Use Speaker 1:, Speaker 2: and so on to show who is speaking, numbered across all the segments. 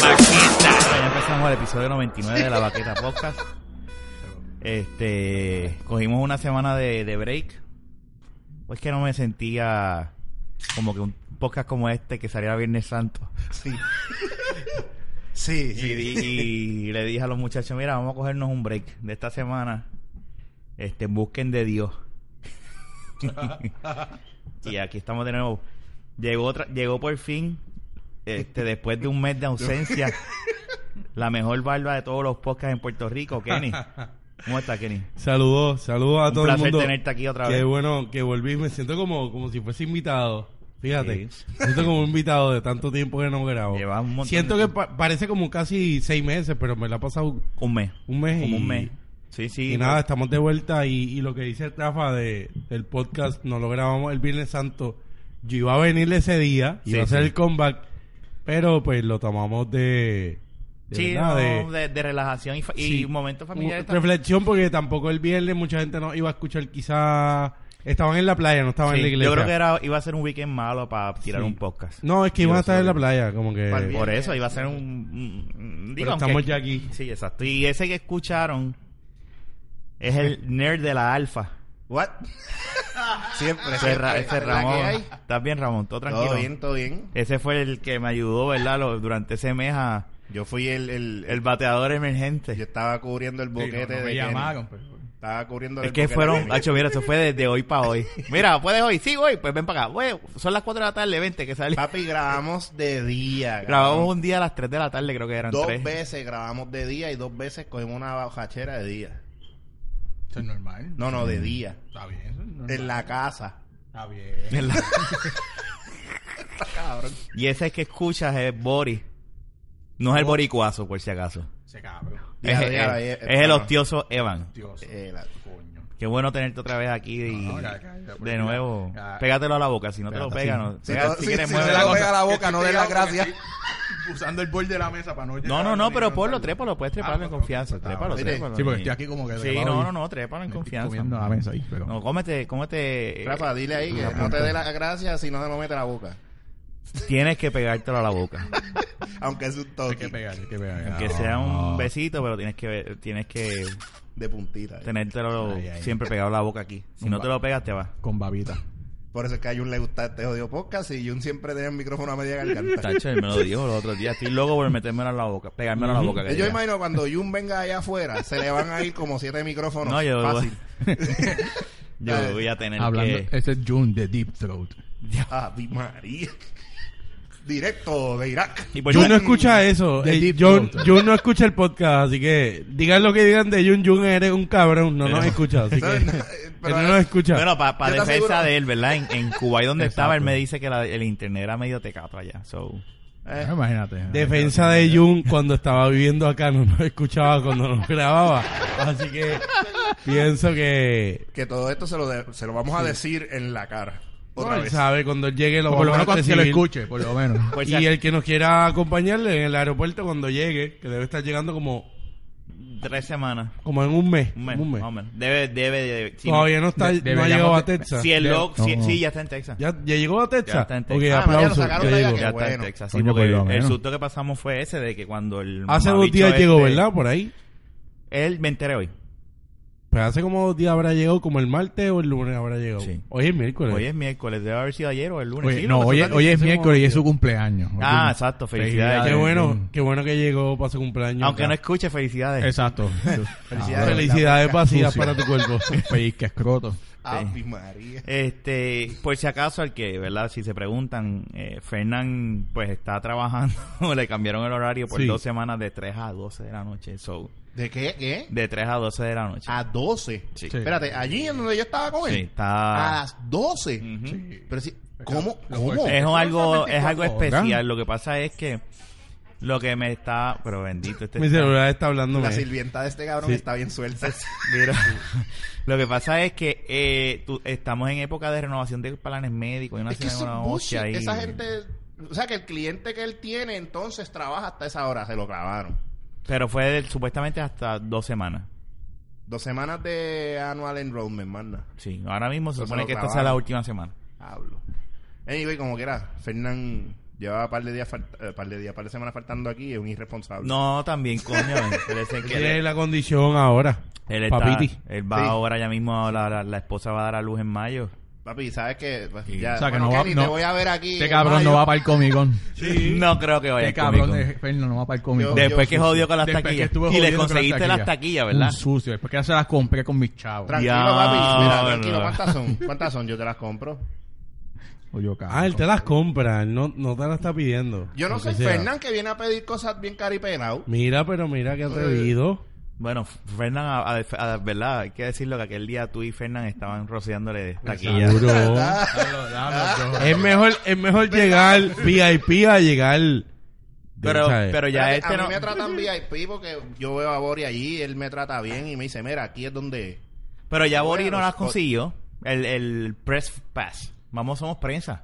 Speaker 1: Ya empezamos el episodio 99 de la Baqueta Podcast. Este, cogimos una semana de, de break. Pues que no me sentía como que un podcast como este que saliera Viernes Santo.
Speaker 2: Sí. Sí,
Speaker 1: Y, y le dije a los muchachos, mira, vamos a cogernos un break de esta semana. Este, busquen de Dios. y aquí estamos de nuevo. Llegó otra, llegó por fin, este, después de un mes de ausencia, la mejor barba de todos los podcasts en Puerto Rico, Kenny. ¿Cómo estás, Kenny?
Speaker 3: Saludos, saludos a
Speaker 1: Un
Speaker 3: todo el
Speaker 1: placer
Speaker 3: mundo.
Speaker 1: tenerte aquí otra
Speaker 3: Qué
Speaker 1: vez.
Speaker 3: bueno que volví. Me siento como, como si fuese invitado. Fíjate.
Speaker 1: Sí.
Speaker 3: Me siento como un invitado de tanto tiempo que no grabo.
Speaker 1: Llevas un montón
Speaker 3: Siento
Speaker 1: de-
Speaker 3: que pa- parece como casi seis meses, pero me la ha pasado
Speaker 1: Un mes.
Speaker 3: un mes.
Speaker 1: Como
Speaker 3: y,
Speaker 1: un mes. Sí, sí.
Speaker 3: Y nada, estamos de vuelta. Y, y lo que dice Rafa de, del podcast, no lo grabamos el Viernes Santo. Yo iba a venir ese día,
Speaker 1: Sí,
Speaker 3: iba a hacer
Speaker 1: sí.
Speaker 3: el comeback, pero pues lo tomamos de. de
Speaker 1: Sí,
Speaker 3: verdad,
Speaker 1: no,
Speaker 3: de-
Speaker 1: relajación y, fa- y
Speaker 3: Sí.
Speaker 1: momentos familiares.
Speaker 3: Reflexión porque tampoco el viernes mucha gente no iba a escuchar quizá estaban en la playa no estaban
Speaker 1: Sí,
Speaker 3: en la iglesia
Speaker 1: yo creo que era, iba a ser un weekend malo para tirar
Speaker 3: Sí.
Speaker 1: un podcast.
Speaker 3: no es que iban a estar en la playa como que
Speaker 1: Por eso iba a ser un...
Speaker 3: Pero estamos ya aquí.
Speaker 1: Sí, exacto. Y ese que escucharon es el nerd de la alfa.
Speaker 2: What? Siempre,
Speaker 1: Ese, Ra-
Speaker 2: siempre.
Speaker 1: ese
Speaker 2: ¿La
Speaker 1: Ramón.
Speaker 2: que?
Speaker 1: ¿Estás bien, Ramón? ¿Todo tranquilo?
Speaker 2: Todo bien, todo bien.
Speaker 1: Ese fue el que me ayudó, ¿verdad? Lo- durante ese mes a...
Speaker 2: Yo fui el... el,
Speaker 1: El bateador emergente.
Speaker 2: yo estaba cubriendo el boquete
Speaker 4: Sí, no, no me
Speaker 2: de
Speaker 4: llamaron, pero...
Speaker 2: Estaba cubriendo
Speaker 1: Es
Speaker 2: el
Speaker 1: que
Speaker 2: boquete
Speaker 1: fueron. Hacho, mira, eso fue desde hoy para hoy. Mira, ¿puedes hoy? Sí, voy, pues ven para acá. Güey, son las 4 de la tarde, vente, que sale.
Speaker 2: Papi, grabamos de día.
Speaker 1: Grabamos
Speaker 2: cabrón.
Speaker 1: un día a las 3 de la tarde, creo que eran
Speaker 2: Dos
Speaker 1: 3.
Speaker 2: veces grabamos de día y dos veces cogimos una bajachera de día.
Speaker 4: Eso es normal.
Speaker 2: No, no, de día.
Speaker 4: Está bien, eso es normal.
Speaker 2: En la casa.
Speaker 4: Está bien.
Speaker 2: Cabrón.
Speaker 1: Y ese que escuchas es Boris. No es el boricuazo, por si acaso.
Speaker 4: Ese cabrón.
Speaker 1: Es,
Speaker 2: Ya, ya,
Speaker 1: es-
Speaker 2: ya,
Speaker 1: es el
Speaker 2: ya.
Speaker 1: hostioso Evan.
Speaker 4: Dios.
Speaker 2: Eh, la-.
Speaker 1: Qué bueno tenerte otra vez aquí y
Speaker 4: No, ya, ya, ya,
Speaker 1: de nuevo.
Speaker 4: ya.
Speaker 1: Pégatelo a la boca, si no te lo pega,
Speaker 4: sí.
Speaker 1: no.
Speaker 2: Si
Speaker 1: Pega-
Speaker 2: no-
Speaker 1: si
Speaker 2: si-
Speaker 1: quieres,
Speaker 2: si
Speaker 1: mueve
Speaker 2: no
Speaker 1: la cosa.
Speaker 2: pega la boca, no dé la gracia.
Speaker 4: Usando el bol de la mesa para no
Speaker 1: No, no, no, pero ponlo, trépalo, puedes treparlo en
Speaker 4: Ah,
Speaker 1: confianza. Trépalo, trépalo.
Speaker 4: Sí, porque estoy aquí como que...
Speaker 1: Sí, no, no, no, trépalo en confianza.
Speaker 4: comiendo la mesa ahí, pero...
Speaker 1: No, cómete, cómete.
Speaker 2: Rafa, dile ahí que no te dé la gracia si no se lo mete a la boca.
Speaker 1: Tienes que pegártelo a la boca.
Speaker 2: Aunque es un
Speaker 4: Hay que pegar, hay que pegar.
Speaker 1: Que
Speaker 4: No.
Speaker 1: sea un besito, pero tienes que tienes que
Speaker 2: de puntita.
Speaker 1: tenértelo
Speaker 4: Ay, ay.
Speaker 1: siempre pegado a la boca aquí. Si no te lo pegas, te va.
Speaker 4: Con babita.
Speaker 2: Por eso es que a Jun le gusta este odio podcast y Jun siempre tiene el micrófono a media garganta.
Speaker 1: Tacho, él me lo dijo los otros días. Estoy loco por metérmelo a la boca, pegármelo a la boca. que
Speaker 2: Yo imagino cuando Jun venga allá afuera, se le van a ir como siete micrófonos.
Speaker 1: No, yo-
Speaker 2: Fácil.
Speaker 1: Yo voy a tener
Speaker 4: Hablando...
Speaker 1: que...
Speaker 4: Ese es June de Deep Throat.
Speaker 2: Ave María. Directo de Irak.
Speaker 1: Y pues
Speaker 3: Jun no escucha eso. Eh, Jun, no escucha el podcast, así que digan lo que digan de Jun. Jun eres un cabrón, no nos escucha, así que él
Speaker 2: Pero-
Speaker 3: no nos escucha.
Speaker 1: Bueno, para defensa
Speaker 2: aseguro-
Speaker 1: de él, ¿verdad? En, en Cuba y donde estaba, él me dice que la- el internet era medio tecato allá. So,
Speaker 2: Eh,
Speaker 4: Imagínate.
Speaker 3: Defensa de Jun cuando estaba viviendo acá no nos escuchaba cuando nos grababa. Así que pienso que
Speaker 2: que todo esto se lo, de- se lo vamos a decir en la cara. Otra
Speaker 3: él
Speaker 2: vez.
Speaker 3: sabe cuando él llegue lo
Speaker 4: Por lo menos cuando se lo escuche, por lo menos.
Speaker 1: pues
Speaker 3: Y
Speaker 1: ya-
Speaker 3: el que nos quiera acompañarle en el aeropuerto cuando llegue, que debe estar llegando como,
Speaker 1: tres semanas.
Speaker 3: como en un mes.
Speaker 1: Un mes,
Speaker 3: un mes.
Speaker 1: Debe, debe, debe. si
Speaker 3: Todavía no está,
Speaker 4: de-
Speaker 3: no ha llegado a Texas.
Speaker 1: Si el
Speaker 4: de-
Speaker 1: log, si-
Speaker 4: no.
Speaker 1: sí, ya está en Texas.
Speaker 3: ¿Ya, ya llegó a Texas?
Speaker 1: Ya está en Texas.
Speaker 2: Ah, mañana lo
Speaker 3: aplauso.
Speaker 2: sacaron
Speaker 3: ya llegó.
Speaker 2: qué
Speaker 1: Ya está en
Speaker 2: bueno.
Speaker 1: Texas. Sí,
Speaker 4: Coño,
Speaker 1: porque
Speaker 4: por lo
Speaker 1: el susto que pasamos fue ese de que cuando el
Speaker 3: Hace dos días llegó,
Speaker 1: este-
Speaker 3: ¿verdad? Por ahí.
Speaker 1: Él me enteré hoy.
Speaker 3: Pues hace como dos días habrá llegado, como el martes o el lunes habrá llegado.
Speaker 1: Sí.
Speaker 3: Hoy es miércoles.
Speaker 1: Hoy es miércoles, debe haber sido ayer o el lunes.
Speaker 4: Oye,
Speaker 1: Sí,
Speaker 4: no,
Speaker 1: que
Speaker 4: hoy, es- hoy miércoles y es su cumpleaños.
Speaker 1: Ah, exacto, felicidades.
Speaker 3: Qué bueno, qué bueno que llegó para su cumpleaños.
Speaker 1: Aunque no escuche, felicidades.
Speaker 4: Exacto.
Speaker 2: Felicidades.
Speaker 3: Felicidades vacías para tu cuerpo.
Speaker 4: Pellizca escroto.
Speaker 2: Ave María.
Speaker 1: Este, por si acaso, al que, ¿verdad? Si se preguntan, eh, Fernán, pues está trabajando, le cambiaron el horario por
Speaker 3: Sí.
Speaker 1: dos semanas de 3 a 12 de la noche. So,
Speaker 2: ¿De qué? ¿Qué?
Speaker 1: de 3 a 12 de la noche.
Speaker 2: A 12.
Speaker 1: Sí.
Speaker 4: Sí.
Speaker 2: Espérate, allí en donde yo estaba con él.
Speaker 1: Sí, está.
Speaker 2: A las 12.
Speaker 1: Ujú.
Speaker 2: Pero si, ¿cómo? ¿Cómo?
Speaker 1: Es algo, es algo
Speaker 4: 24 horas.
Speaker 1: especial. Lo que pasa es que lo que me está, pero bendito este
Speaker 3: Mi celular está hablando.
Speaker 2: La sirvienta de este cabrón
Speaker 3: Sí.
Speaker 2: está bien suelta.
Speaker 1: Mira, lo que pasa es que eh, tú- estamos en época de renovación de planes médicos y una
Speaker 2: es que eso
Speaker 1: ahí.
Speaker 2: Esa gente... O sea, que el cliente que él tiene entonces trabaja hasta esa hora. Se lo clavaron.
Speaker 1: Pero fue de- supuestamente hasta dos semanas.
Speaker 2: Dos semanas de annual enrollment, manda.
Speaker 1: Sí, ahora mismo se supone que esta sea la última semana.
Speaker 2: Hablo. Anyway, como quiera, Fernán Lleva un par de días, eh, par de días, par de semanas faltando aquí y es un irresponsable.
Speaker 1: No, también, coño.
Speaker 3: Tiene
Speaker 1: él,
Speaker 3: la condición ahora.
Speaker 1: él está-
Speaker 3: Papiti.
Speaker 1: él va
Speaker 2: Sí.
Speaker 1: ahora ya mismo, la, la, la esposa va a dar a luz en mayo.
Speaker 2: Papi, ¿sabes qué? Pues ya,
Speaker 4: O sea, que
Speaker 2: bueno,
Speaker 4: no va-
Speaker 2: Kenny,
Speaker 4: no-
Speaker 2: te voy a ver aquí.
Speaker 4: Este cabrón
Speaker 2: mayo.
Speaker 4: no va para el Comic Con.
Speaker 1: No creo que vaya
Speaker 4: Este cabrón de. Ferno no va para el Comic Con.
Speaker 2: Yo-
Speaker 1: Después que jodió con las taquillas. Y le
Speaker 4: con
Speaker 1: conseguiste las taquillas, ¿verdad?
Speaker 4: Un sucio. Después que ya se las compré con mis chavos.
Speaker 2: Tranquilo,
Speaker 1: Ya,
Speaker 2: papi. Mira,
Speaker 1: no.
Speaker 2: tranquilo. ¿Cuántas son? ¿Cuántas son? Yo te las compro.
Speaker 4: O yo, cabrón.
Speaker 3: Ah, él te las compra, él no, no te las está pidiendo.
Speaker 2: Yo no soy
Speaker 3: sea.
Speaker 2: Fernán que viene a pedir cosas bien caripenado.
Speaker 3: Mira, pero mira que atrevido.
Speaker 1: Bueno, Fernán, a, a- a- verdad, hay que decirlo que aquel día tú y Fernán estaban rociándole
Speaker 4: yo.
Speaker 3: es mejor, es mejor llegar VIP a llegar.
Speaker 1: Pero,
Speaker 3: ¿sabes?
Speaker 1: pero ya
Speaker 2: Espérate,
Speaker 1: este
Speaker 2: a mí
Speaker 1: no...
Speaker 2: me tratan VIP porque yo veo a Bori allí, él me trata bien y me dice, mira, aquí es donde...
Speaker 1: Pero ya Bori no las
Speaker 2: o-
Speaker 1: consiguió. El, el Press Pass. Vamos, somos prensa.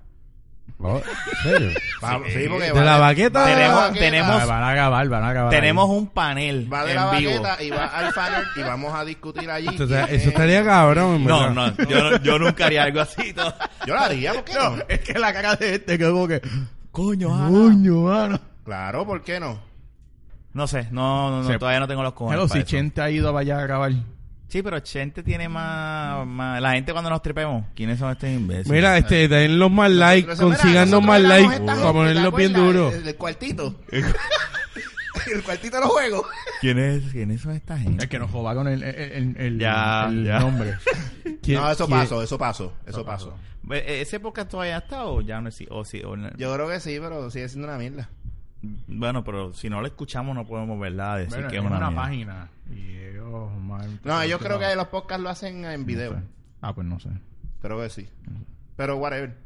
Speaker 3: Oh, ¿en serio?
Speaker 2: Va- sí, porque
Speaker 3: ¿De
Speaker 2: va
Speaker 3: la baqueta?
Speaker 2: va de la
Speaker 1: Tenemos-
Speaker 2: baqueta,
Speaker 1: tenemos-
Speaker 4: Ah, van a acabar, van a acabar.
Speaker 1: Tenemos
Speaker 4: ahí.
Speaker 1: un panel
Speaker 2: Va de
Speaker 1: en
Speaker 2: la
Speaker 1: vivo.
Speaker 2: baqueta y va al fanart y vamos a discutir allí. Quién es-
Speaker 3: eso estaría cabrón, en
Speaker 1: No,
Speaker 3: verdad.
Speaker 1: no, yo, no- yo nunca haría algo así. todo.
Speaker 2: Yo lo haría, ¿por qué no?
Speaker 4: Es que la cara de este que como que...
Speaker 1: Coño,
Speaker 4: Coño, mano.
Speaker 2: Claro, ¿por qué no?
Speaker 1: No sé, no, no, no,
Speaker 4: Se-
Speaker 1: todavía no tengo los cojones
Speaker 4: Hello,
Speaker 1: para
Speaker 4: si
Speaker 1: eso.
Speaker 4: Chente ha ido allá a grabar.
Speaker 1: Sí, pero Chente tiene más, más... La gente cuando nos tripemos, ¿quiénes son estos imbéciles?
Speaker 3: Mira, este, den los más likes, consigan los más likes para
Speaker 2: gente, ¿te
Speaker 3: ponerlos bien duros.
Speaker 2: El, el cuartito. el cuartito de los juegos.
Speaker 1: ¿Quiénes, ¿quiénes son esta gente?
Speaker 4: El que nos joba con el, el, el,
Speaker 1: Ya,
Speaker 4: el
Speaker 1: ya.
Speaker 4: nombre.
Speaker 3: ¿Quién-
Speaker 2: No, eso
Speaker 3: quién-
Speaker 2: pasó, eso pasó, eso pasó.
Speaker 1: Eh, ¿Ese podcast todavía está o ya no es? O sí, o no?
Speaker 2: Yo creo que sí, pero sigue siendo una mierda.
Speaker 1: Bueno, pero si no lo escuchamos no podemos, ¿verdad? Decir
Speaker 4: Bueno,
Speaker 1: que
Speaker 4: es una, página. Y ellos... mal-
Speaker 2: No, yo creo que los podcasts lo hacen en
Speaker 4: no
Speaker 2: video.
Speaker 4: sé. Ah, pues no sé.
Speaker 2: Creo que sí. Pero whatever.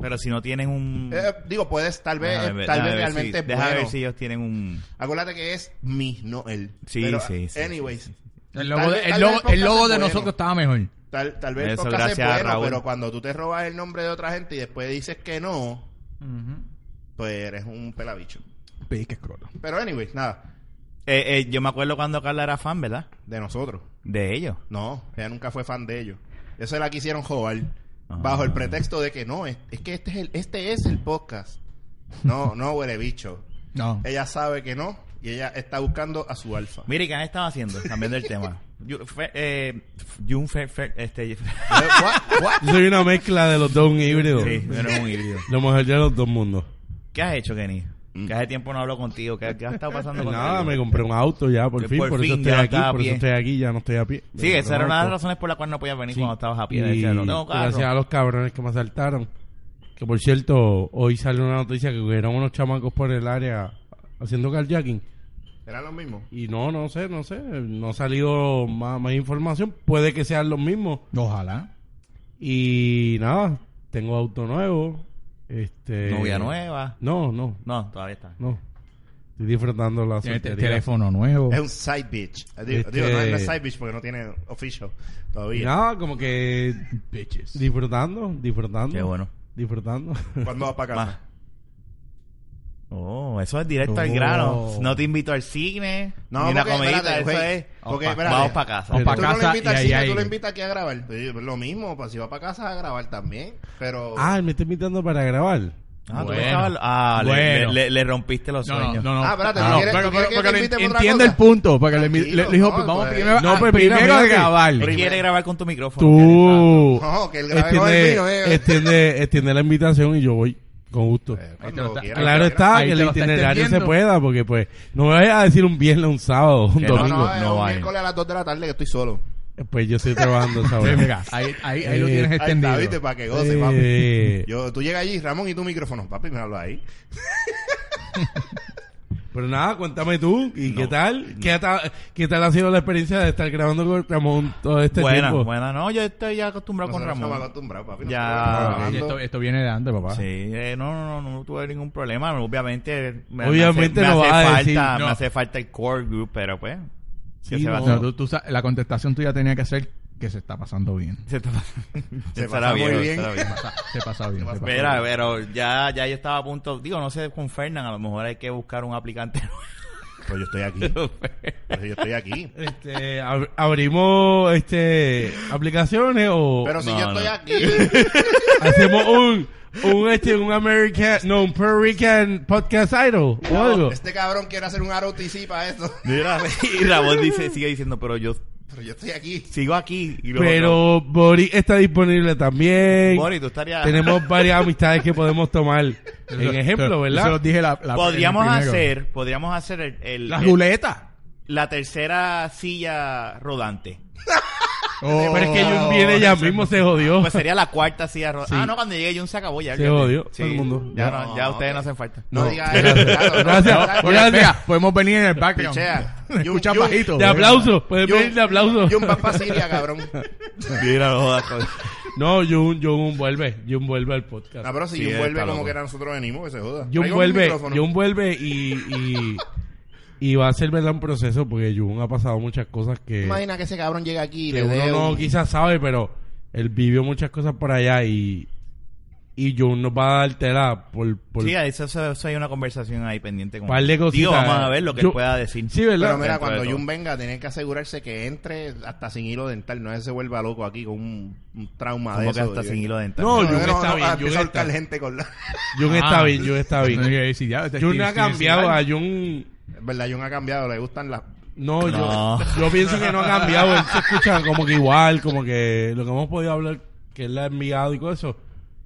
Speaker 1: Pero si no tienen un...
Speaker 2: Eh, digo, puedes, tal vez,
Speaker 1: ver,
Speaker 2: tal vez realmente
Speaker 1: si,
Speaker 2: bueno.
Speaker 1: ver si ellos tienen un...
Speaker 2: Acuérdate que es mi, no él.
Speaker 1: Sí,
Speaker 2: Pero,
Speaker 1: sí, sí,
Speaker 2: Anyways,
Speaker 1: sí, sí, sí.
Speaker 4: El logo, de, el logo,
Speaker 2: el
Speaker 4: el logo de nosotros estaba mejor.
Speaker 2: tal, tal vez el
Speaker 1: Eso,
Speaker 2: podcast es
Speaker 1: gracias,
Speaker 2: bueno,
Speaker 1: Raúl.
Speaker 2: pero cuando tú te robas el nombre de otra gente y después dices que no, pues eres un pelabicho.
Speaker 4: Pedí que escroto.
Speaker 2: Pero anyways, nada,
Speaker 1: Eh, eh, yo me acuerdo cuando Carla era fan, ¿verdad?
Speaker 2: de nosotros.
Speaker 1: De ellos.
Speaker 2: No, ella nunca fue fan de ellos. Eso la quisieron joder.
Speaker 1: Ah.
Speaker 2: Bajo el pretexto de que no, es, es que este es el, este es el podcast. No, no huele bicho.
Speaker 4: No.
Speaker 2: Ella sabe que no y ella está buscando a su alfa.
Speaker 1: Mire, ¿qué han estado haciendo? Cambiando el tema. Yo, fe- eh, Jun Fe- Fe- este,
Speaker 2: What? What?
Speaker 3: Yo soy una mezcla de los dos, un híbrido.
Speaker 1: sí, eres un híbrido.
Speaker 3: Lo mejor de los dos mundos.
Speaker 1: ¿Qué has hecho, Kenny? Que hace tiempo no hablo contigo. ¿Qué, qué ha estado pasando contigo?
Speaker 3: Nada, me compré un auto ya, por
Speaker 1: Que
Speaker 3: fin.
Speaker 1: por
Speaker 3: Por,
Speaker 1: fin
Speaker 3: eso estoy aquí, por eso estoy aquí, ya no estoy a pie.
Speaker 1: Sí,
Speaker 3: Me
Speaker 1: esa era
Speaker 3: un
Speaker 1: una de las razones por las cuales no podías venir
Speaker 3: Sí.
Speaker 1: cuando estabas a pie.
Speaker 3: Y
Speaker 1: Decía, no tengo carro.
Speaker 3: gracias a los cabrones que me asaltaron. Que por cierto, hoy salió una noticia que hubieron unos chamacos por el área haciendo carjacking.
Speaker 2: ¿Eran los mismos?
Speaker 3: Y no, no sé, no sé. No ha salido más, más información. Puede que sean los mismos.
Speaker 4: Ojalá.
Speaker 3: Y nada, tengo auto nuevo. Este,
Speaker 1: Novia nueva.
Speaker 3: No, no,
Speaker 1: No, todavía está.
Speaker 3: no. Estoy disfrutando la
Speaker 4: Tiene te-
Speaker 3: soltería.
Speaker 4: teléfono nuevo.
Speaker 2: Es un side bitch. Digo,
Speaker 3: Este-
Speaker 2: digo, no es side bitch porque no tiene official todavía.
Speaker 3: nada, como que
Speaker 4: Bitches.
Speaker 3: disfrutando, disfrutando.
Speaker 1: Qué bueno.
Speaker 3: Disfrutando.
Speaker 2: ¿Cuándo vas para casa?
Speaker 1: Oh, eso es directo al
Speaker 3: Oh.
Speaker 1: grano. No te invito al cine,
Speaker 2: No,
Speaker 1: ni una
Speaker 2: porque,
Speaker 1: comidita,
Speaker 2: espérate,
Speaker 1: eso
Speaker 2: güey,
Speaker 1: es.
Speaker 2: porque, espérate.
Speaker 1: Vamos para casa.
Speaker 4: Vamos pa'
Speaker 2: Tú no
Speaker 4: casa
Speaker 2: lo invitas al cine, tú lo invitas aquí a grabar. Pues, lo mismo, pues si va para casa a grabar también. Pero...
Speaker 3: ah, me está invitando para grabar.
Speaker 1: Ah, tú
Speaker 4: Bueno.
Speaker 1: estabas- ah, le-
Speaker 4: Bueno.
Speaker 1: le, le- le rompiste los
Speaker 4: No, no,
Speaker 1: sueños.
Speaker 4: no, no.
Speaker 2: Ah, espérate, ¿tú
Speaker 4: no,
Speaker 2: quieres-
Speaker 4: pero-
Speaker 2: quieres
Speaker 4: pero-
Speaker 2: que
Speaker 4: entiende el punto. Porque le, le, le dijo,
Speaker 2: no,
Speaker 4: vamos
Speaker 2: pues.
Speaker 4: primero,
Speaker 3: No,
Speaker 4: ah,
Speaker 3: pues
Speaker 4: primero a
Speaker 3: que-
Speaker 4: grabar.
Speaker 1: Él quiere grabar con tu micrófono.
Speaker 3: Tú
Speaker 2: No, que él grabe con el mío, eh.
Speaker 3: extiende la invitación y yo voy con gusto.
Speaker 2: Eh,
Speaker 4: Ahí está-
Speaker 2: quieras,
Speaker 3: Claro está,
Speaker 4: ahí
Speaker 3: que el
Speaker 4: está
Speaker 3: itinerario se pueda, porque pues no me vayas a decir un viernes, un sábado, un
Speaker 1: Que
Speaker 3: domingo.
Speaker 2: No, no, es
Speaker 1: No
Speaker 2: un miércoles a las 2 de la tarde que estoy solo.
Speaker 3: Pues yo estoy trabajando esa
Speaker 4: Sí,
Speaker 3: hora.
Speaker 4: mira, ahí, ahí, ahí lo
Speaker 3: Eh,
Speaker 4: tienes
Speaker 2: Ahí
Speaker 4: extendido.
Speaker 2: está, viste, para que goce, papi.
Speaker 3: Eh,
Speaker 2: Yo, tú llegas allí, Ramón, y tu micrófono. Papi, me habla ahí.
Speaker 3: pero nada, cuéntame tú, ¿y
Speaker 1: No.
Speaker 3: qué tal? ¿Qué tal? ¿Qué tal ha sido la experiencia de estar grabando con Ramón todo este
Speaker 1: buena,
Speaker 3: tiempo?
Speaker 1: buena. No, yo estoy ya acostumbrado con Ramón.
Speaker 2: papi. Nosotros
Speaker 1: Ya.
Speaker 2: trabajando.
Speaker 4: esto, esto viene de antes, papá.
Speaker 1: Sí, eh, no, no, no, no tuve ningún problema. Obviamente, me,
Speaker 3: Obviamente
Speaker 1: me hace,
Speaker 3: no
Speaker 1: me
Speaker 3: vas
Speaker 1: hace
Speaker 3: a
Speaker 1: falta,
Speaker 3: decir,
Speaker 1: me
Speaker 4: no.
Speaker 1: hace falta el core group, pero pues, ¿qué
Speaker 3: Sí, no.
Speaker 4: No, tú- tú la contestación tuya tenía que ser que se está pasando bien.
Speaker 1: Se está-
Speaker 2: Se
Speaker 1: estará
Speaker 2: pasa muy
Speaker 1: bien,
Speaker 2: bien.
Speaker 1: estará bien.
Speaker 4: Pasa- se pasa bien. se pasa
Speaker 1: Mira,
Speaker 4: bien.
Speaker 1: pero ya, ya yo estaba a punto, digo, no sé, con Fernan, a lo mejor hay que buscar un aplicante.
Speaker 2: Pues yo estoy aquí. Pero yo estoy aquí.
Speaker 3: Este, ab- abrimos este aplicaciones o
Speaker 2: Pero si
Speaker 1: No,
Speaker 2: yo estoy
Speaker 1: no.
Speaker 2: aquí.
Speaker 3: hacemos un un este un American no un Puerto Rican podcast idol o algo.
Speaker 2: Este cabrón quiere hacer un ROTC para esto.
Speaker 1: Mira, y Ramón dice, sigue diciendo, pero yo
Speaker 2: Pero yo estoy aquí.
Speaker 1: sigo aquí. Y luego,
Speaker 3: Pero Bori está disponible también.
Speaker 1: Bori, tú estarías...
Speaker 3: Tenemos varias amistades que podemos tomar en ejemplo,
Speaker 4: Yo se
Speaker 3: ¿verdad?
Speaker 4: los dije la, la-
Speaker 1: podríamos
Speaker 4: el primero.
Speaker 1: hacer, podríamos hacer el, el-
Speaker 4: La
Speaker 1: el-
Speaker 4: ruleta.
Speaker 1: la tercera silla rodante.
Speaker 4: Oh.
Speaker 3: Pero es que Jun viene ya mismo, se jodió.
Speaker 1: Pues sería la cuarta silla.
Speaker 3: Sí.
Speaker 1: Ah, no, cuando llegue Jun se acabó ya.
Speaker 3: Se jodió, todo el mundo.
Speaker 1: Ya,
Speaker 2: No,
Speaker 1: no, ya ustedes
Speaker 2: ok.
Speaker 1: no hacen falta.
Speaker 2: No,
Speaker 3: No.
Speaker 2: digas eso. claro, no,
Speaker 3: Gracias. Gracias.
Speaker 4: Podemos venir en el background.
Speaker 2: Pichea.
Speaker 4: Escucha
Speaker 2: Jun-
Speaker 4: bajito.
Speaker 3: De aplauso, puedes
Speaker 2: Jun-
Speaker 3: venir de aplauso.
Speaker 2: Jun va para Siria, cabrón.
Speaker 1: Mira, no jodas
Speaker 3: No, Jun, Jun vuelve, Jun vuelve al podcast.
Speaker 2: Ah, pero si
Speaker 1: Sí,
Speaker 2: Jun vuelve como que era nosotros venimos, que se joda.
Speaker 3: Jun vuelve. Jun vuelve y, y, va a ser verdad un proceso porque Jun ha pasado muchas cosas que,
Speaker 2: Imagina que ese cabrón llega aquí y
Speaker 3: que
Speaker 2: le dé
Speaker 3: uno no
Speaker 2: un-
Speaker 3: quizás sabe, pero él vivió muchas cosas por allá y, y Jun nos va a dar tela por, por
Speaker 1: Sí, eso, eso, eso hay una conversación ahí pendiente. Con
Speaker 3: par de cositas.
Speaker 1: Digo, vamos a ver lo que
Speaker 3: Yo-
Speaker 1: él pueda decir.
Speaker 3: Sí, ¿verdad?
Speaker 2: Pero mira,
Speaker 1: Dentro de
Speaker 2: cuando
Speaker 1: todo.
Speaker 2: Jun venga, tiene que asegurarse que entre hasta sin hilo dental. No es que se vuelva loco aquí con un, un trauma de
Speaker 1: Como que
Speaker 2: eso.
Speaker 1: hasta sin hilo dental.
Speaker 3: No, Jun está
Speaker 2: no,
Speaker 3: bien,
Speaker 2: ah,
Speaker 3: Jun
Speaker 2: empieza a
Speaker 3: está-
Speaker 2: ahorcar gente con la...
Speaker 3: Jun
Speaker 4: Ah.
Speaker 3: está bien, Jun está bien.
Speaker 4: Ya, este
Speaker 3: Jun ha
Speaker 4: Steve
Speaker 3: cambiado, a Jun...
Speaker 2: Es verdad, Jun ha cambiado, le gustan las...
Speaker 3: No,
Speaker 1: No.
Speaker 3: Yo, yo pienso que no ha cambiado. Él se escucha como que igual, como que lo que hemos podido hablar, que él le ha enviado y todo eso,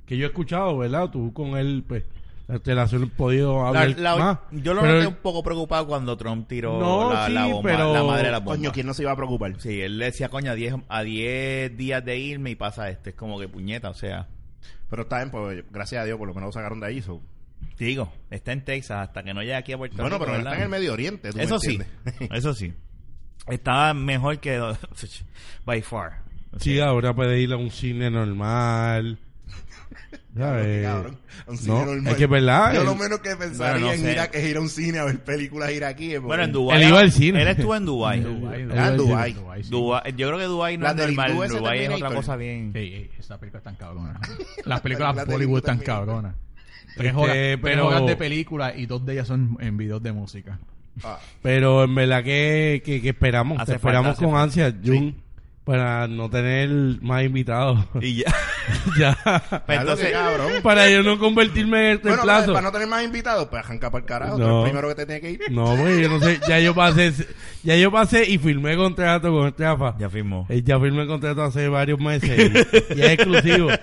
Speaker 3: que yo he escuchado, ¿verdad? Tú con él, pues, la relación he podido
Speaker 1: La-
Speaker 3: hablar
Speaker 1: la-
Speaker 3: más.
Speaker 1: yo lo
Speaker 3: Pero
Speaker 1: noté un poco preocupado cuando Trump tiró
Speaker 3: No,
Speaker 1: la, la bomba,
Speaker 3: pero-
Speaker 1: la madre de la bomba.
Speaker 2: Coño, ¿quién no se iba a preocupar?
Speaker 1: Sí, él le decía, coño, a 10 a 10 días de irme y pasa esto. Es como que puñeta, o sea.
Speaker 2: Pero está bien, pues gracias a Dios por lo menos lo sacaron de ahí. so.
Speaker 1: Digo, está en Texas hasta que no llegue aquí a Puerto
Speaker 2: Bueno,
Speaker 1: Rico.
Speaker 2: pero no
Speaker 1: ¿verdad?
Speaker 2: está en el Medio Oriente. ¿tú me
Speaker 1: Eso sí, eso sí. Estaba mejor que by far.
Speaker 3: Sí, ahora puede ir a un cine normal. ¿Sabes?
Speaker 2: Cabrón, a un cine
Speaker 3: No,
Speaker 2: normal.
Speaker 3: es que es verdad,
Speaker 2: Yo
Speaker 3: él-
Speaker 2: lo menos que pensaría
Speaker 1: Bueno, no
Speaker 2: en
Speaker 1: sé.
Speaker 2: Irak es ir a un cine a ver películas iraquíes.
Speaker 1: bueno, en
Speaker 2: Dubái.
Speaker 3: Él iba al cine.
Speaker 1: Él estuvo en Dubái.
Speaker 4: Dubái,
Speaker 2: Ah, en
Speaker 3: Dubái.
Speaker 2: Dubái.
Speaker 4: Dubái, sí.
Speaker 1: Dubái- Yo creo que Dubái no
Speaker 2: La
Speaker 1: es normal. Dubái es otra cosa bien.
Speaker 4: Ey, ey, esa película es tan cabrona. Las películas
Speaker 2: La
Speaker 4: de Hollywood están
Speaker 2: Terminator.
Speaker 4: cabronas. Tres
Speaker 3: Este,
Speaker 4: horas, tres
Speaker 3: pero-
Speaker 4: horas de película y dos de ellas son en videos de música.
Speaker 2: Ah,
Speaker 3: Pero en verdad que, que, que esperamos,
Speaker 1: Hace
Speaker 3: esperamos
Speaker 1: falta,
Speaker 3: con
Speaker 1: falta.
Speaker 3: ansia, Jun, para no tener más invitados.
Speaker 1: Y ya.
Speaker 3: ya.
Speaker 1: Pues entonces,
Speaker 2: cabrón.
Speaker 3: para yo no convertirme en el
Speaker 2: Bueno,
Speaker 3: reemplazo.
Speaker 2: para no tener más invitados, pues arranca para el carajo.
Speaker 3: No.
Speaker 2: tú eres el primero que te tiene que ir.
Speaker 3: No, porque yo no sé, ya yo pasé, ya yo pasé y firmé contrato con el Trafa.
Speaker 1: ya firmó.
Speaker 3: Eh, Ya firmé contrato hace varios meses y, y es exclusivo.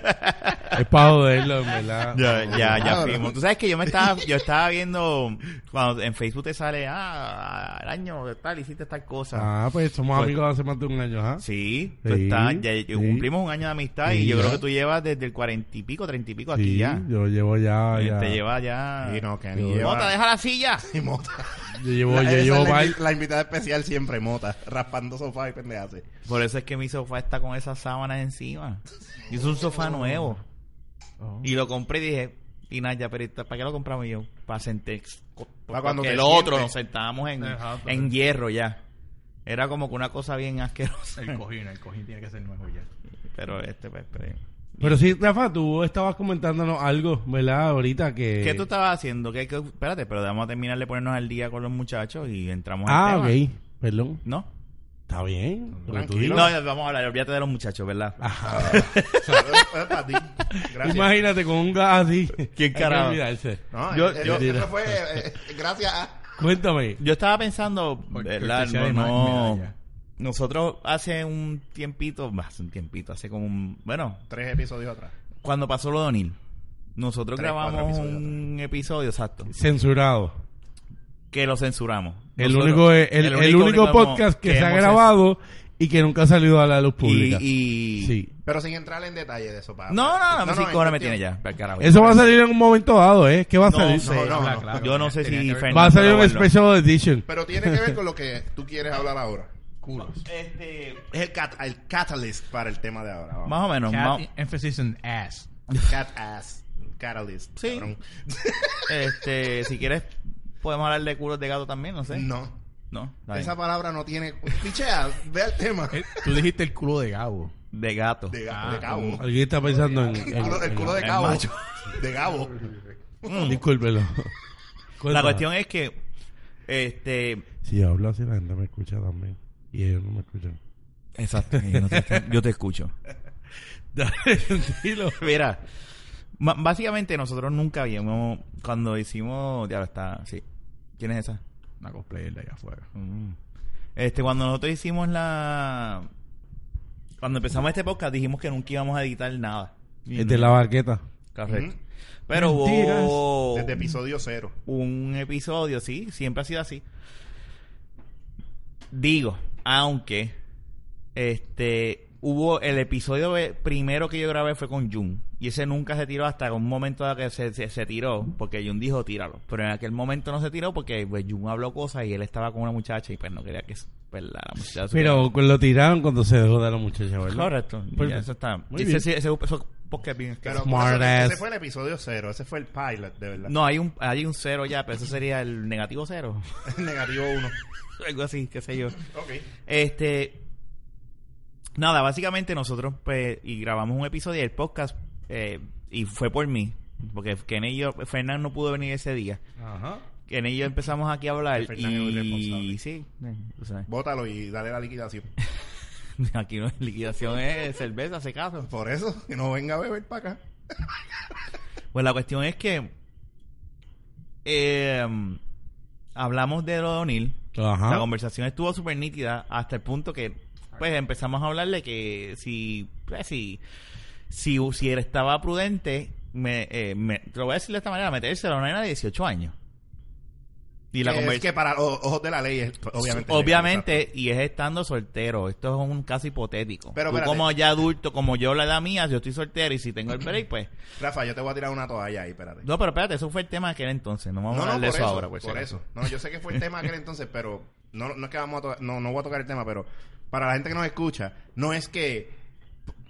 Speaker 3: es para joderlo, en verdad.
Speaker 1: Ya, ya, ya firmó. Tú sabes que yo me estaba, yo estaba viendo cuando en Facebook te sale, ah, el año tal, hiciste tal cosa.
Speaker 3: Ah, pues somos
Speaker 1: Pues-
Speaker 3: amigos hace más de un año, ¿ah?
Speaker 1: Sí, tú
Speaker 3: Sí,
Speaker 1: estás, ya,
Speaker 3: sí.
Speaker 1: cumplimos un año de amistad
Speaker 3: Sí,
Speaker 1: y yo
Speaker 3: ya.
Speaker 1: creo que tú llevas desde el cuarenta y pico, treinta y pico aquí
Speaker 3: Sí,
Speaker 1: ya.
Speaker 3: yo llevo ya, ya.
Speaker 1: Te lleva ya.
Speaker 2: Sí, no, que ni lleva...
Speaker 1: Mota, deja la silla.
Speaker 2: Y Mota.
Speaker 3: Yo llevo,
Speaker 2: La-
Speaker 3: yo llevo
Speaker 2: es la, la invitada especial siempre, Mota. Raspando sofá y pendejase.
Speaker 1: Por eso es que mi sofá está con esas sábanas encima. Y es un sofá nuevo.
Speaker 3: Oh.
Speaker 1: Y lo compré y dije, y nada, ya, pero ¿para qué lo compramos yo? Para sentar.
Speaker 2: Para cuando
Speaker 1: el otro nos sentábamos en,
Speaker 4: Ajá, pero-
Speaker 1: en hierro ya. Era como que una cosa bien asquerosa.
Speaker 4: El cojín, el cojín tiene que ser nuevo ya.
Speaker 1: Pero este, pues, pues,
Speaker 3: Pero sí, Rafa, tú estabas comentándonos algo, ¿verdad? Ahorita que...
Speaker 1: ¿Qué tú estabas haciendo? ¿Qué, qué- espérate, pero vamos a terminar de ponernos al día con los muchachos y entramos
Speaker 3: Ah,
Speaker 1: al
Speaker 3: ok.
Speaker 1: tema.
Speaker 3: Perdón.
Speaker 1: ¿No?
Speaker 3: Está bien.
Speaker 2: Tranquilo.
Speaker 1: No, vamos a hablar, olvídate de los muchachos, ¿verdad?
Speaker 2: Para ti. Gracias.
Speaker 3: Imagínate con un gas así.
Speaker 1: ¿Quién carajo?
Speaker 2: No,
Speaker 1: Yo-
Speaker 2: eh,
Speaker 1: yo-
Speaker 2: eso fue eh, gracias a...
Speaker 3: Cuéntame.
Speaker 1: Yo estaba pensando, ¿verdad? No, no- nosotros hace un tiempito, hace un tiempito, hace como un, bueno,
Speaker 2: Tres episodios atrás.
Speaker 1: cuando pasó lo de O'Neill, nosotros
Speaker 2: Tres,
Speaker 1: grabamos un episodio, exacto,
Speaker 3: Censurado.
Speaker 1: Que lo censuramos.
Speaker 3: El
Speaker 1: Nosotros-
Speaker 3: único, el, el único,
Speaker 1: único
Speaker 3: podcast que, se ha grabado y que nunca ha salido a la luz pública.
Speaker 1: y-
Speaker 3: Sí.
Speaker 2: Pero sin entrar en detalle de eso, para...
Speaker 1: No, no, no, sí,
Speaker 2: en
Speaker 1: cojones me tiene ya, carajo.
Speaker 3: Eso va a salir en un momento dado, ¿eh? ¿Qué va a
Speaker 1: No
Speaker 3: salir?
Speaker 1: sé,
Speaker 2: No, no, no.
Speaker 4: claro.
Speaker 1: yo no sé si
Speaker 3: Va a salir un special edition.
Speaker 2: Pero tiene que ver con lo que tú quieres hablar ahora.
Speaker 4: Culos.
Speaker 1: Este,
Speaker 2: Es el, cat, el catalyst para el tema de ahora. vamos.
Speaker 1: más o menos,
Speaker 4: Cat-
Speaker 1: más-
Speaker 4: emphasis en ass.
Speaker 2: Cat ass. Catalyst.
Speaker 1: Sí.
Speaker 2: cabrón.
Speaker 1: este, si quieres podemos hablar de culos de gato también, no sé.
Speaker 2: No.
Speaker 1: No,
Speaker 2: Esa palabra no tiene... Pichea, ve el tema.
Speaker 4: Eh, Tú dijiste el culo de Gabo.
Speaker 1: de gato.
Speaker 2: De, ga-
Speaker 4: Ah,
Speaker 2: de cabo.
Speaker 3: Alguien está pensando en...
Speaker 2: El culo, el
Speaker 3: en-
Speaker 2: culo de
Speaker 1: el
Speaker 2: cabo.
Speaker 1: macho.
Speaker 2: De Gabo.
Speaker 1: Mm.
Speaker 3: Discúlpelo.
Speaker 1: La cuestión es que Este,
Speaker 3: Si hablo así, la gente me escucha también. Y ellos no me escuchan.
Speaker 1: exacto, yo, no te- yo te escucho.
Speaker 3: Dale, tranquilo.
Speaker 1: Mira, básicamente nosotros nunca habíamos, cuando hicimos, ya está, sí. ¿Quién es esa?
Speaker 4: Una cosplayer de allá afuera.
Speaker 1: Mm. Este, cuando nosotros hicimos la, cuando empezamos este podcast dijimos que nunca íbamos a editar nada.
Speaker 3: Es de la barqueta.
Speaker 1: Correcto. Pero hubo
Speaker 2: Desde episodio cero.
Speaker 1: un episodio, sí, siempre ha sido así. Digo, aunque este hubo el episodio de- primero que yo grabé fue con Jun y ese nunca se tiró hasta un momento que se, se, se tiró porque Jun dijo tíralo, pero en aquel momento no se tiró porque pues, Jun habló cosas y él estaba con una muchacha y pues no quería que pues, la, la muchacha
Speaker 3: Pero lo tiraron cuando se dejó de la muchacha, ¿verdad?
Speaker 1: correcto,
Speaker 3: Pues,
Speaker 1: eso está.
Speaker 3: muy
Speaker 1: ese, ese, ese podcast bien
Speaker 2: ese fue el episodio cero. Ese fue el pilot, de verdad.
Speaker 1: no, hay un hay un cero ya, pero eso sería el negativo cero.
Speaker 2: Negativo uno.
Speaker 1: Algo así, qué sé yo.
Speaker 2: Ok.
Speaker 1: Este. Nada, básicamente nosotros, pues, y grabamos un episodio del podcast, eh, y fue por mí, porque Kenny y yo, Fernán no pudo venir ese día.
Speaker 3: Ajá.
Speaker 1: Kenny y yo empezamos aquí a hablar, y sí, eh, sabes.
Speaker 2: Bótalo y dale la liquidación.
Speaker 1: aquí no es liquidación, es cerveza, se caso.
Speaker 2: Por eso, que no venga a beber para acá.
Speaker 1: Pues la cuestión es que eh, hablamos de lo de O'Neill.
Speaker 3: Ajá.
Speaker 1: La conversación estuvo súper nítida hasta el punto que pues empezamos a hablarle que si pues, si si, si él estaba prudente me, eh, me- te lo voy a decir de esta manera metérselo a una nena de 18 años y la
Speaker 2: es que para los ojos de la ley es obviamente.
Speaker 1: obviamente y es estando soltero esto es un caso hipotético
Speaker 2: Pero
Speaker 1: Tú como ya adulto como yo la edad mía yo estoy soltero y si tengo el break pues
Speaker 2: Rafa, yo te voy a tirar una toalla ahí, espérate.
Speaker 1: no pero espérate eso fue el tema de aquel entonces no vamos
Speaker 2: No,
Speaker 1: a hablar de eso,
Speaker 2: eso,
Speaker 1: ahora pues,
Speaker 2: por
Speaker 1: si
Speaker 2: eso. No, yo sé que fue el tema aquel entonces, pero no, no es que vamos a no, no voy a tocar el tema, pero para la gente que nos escucha, no es que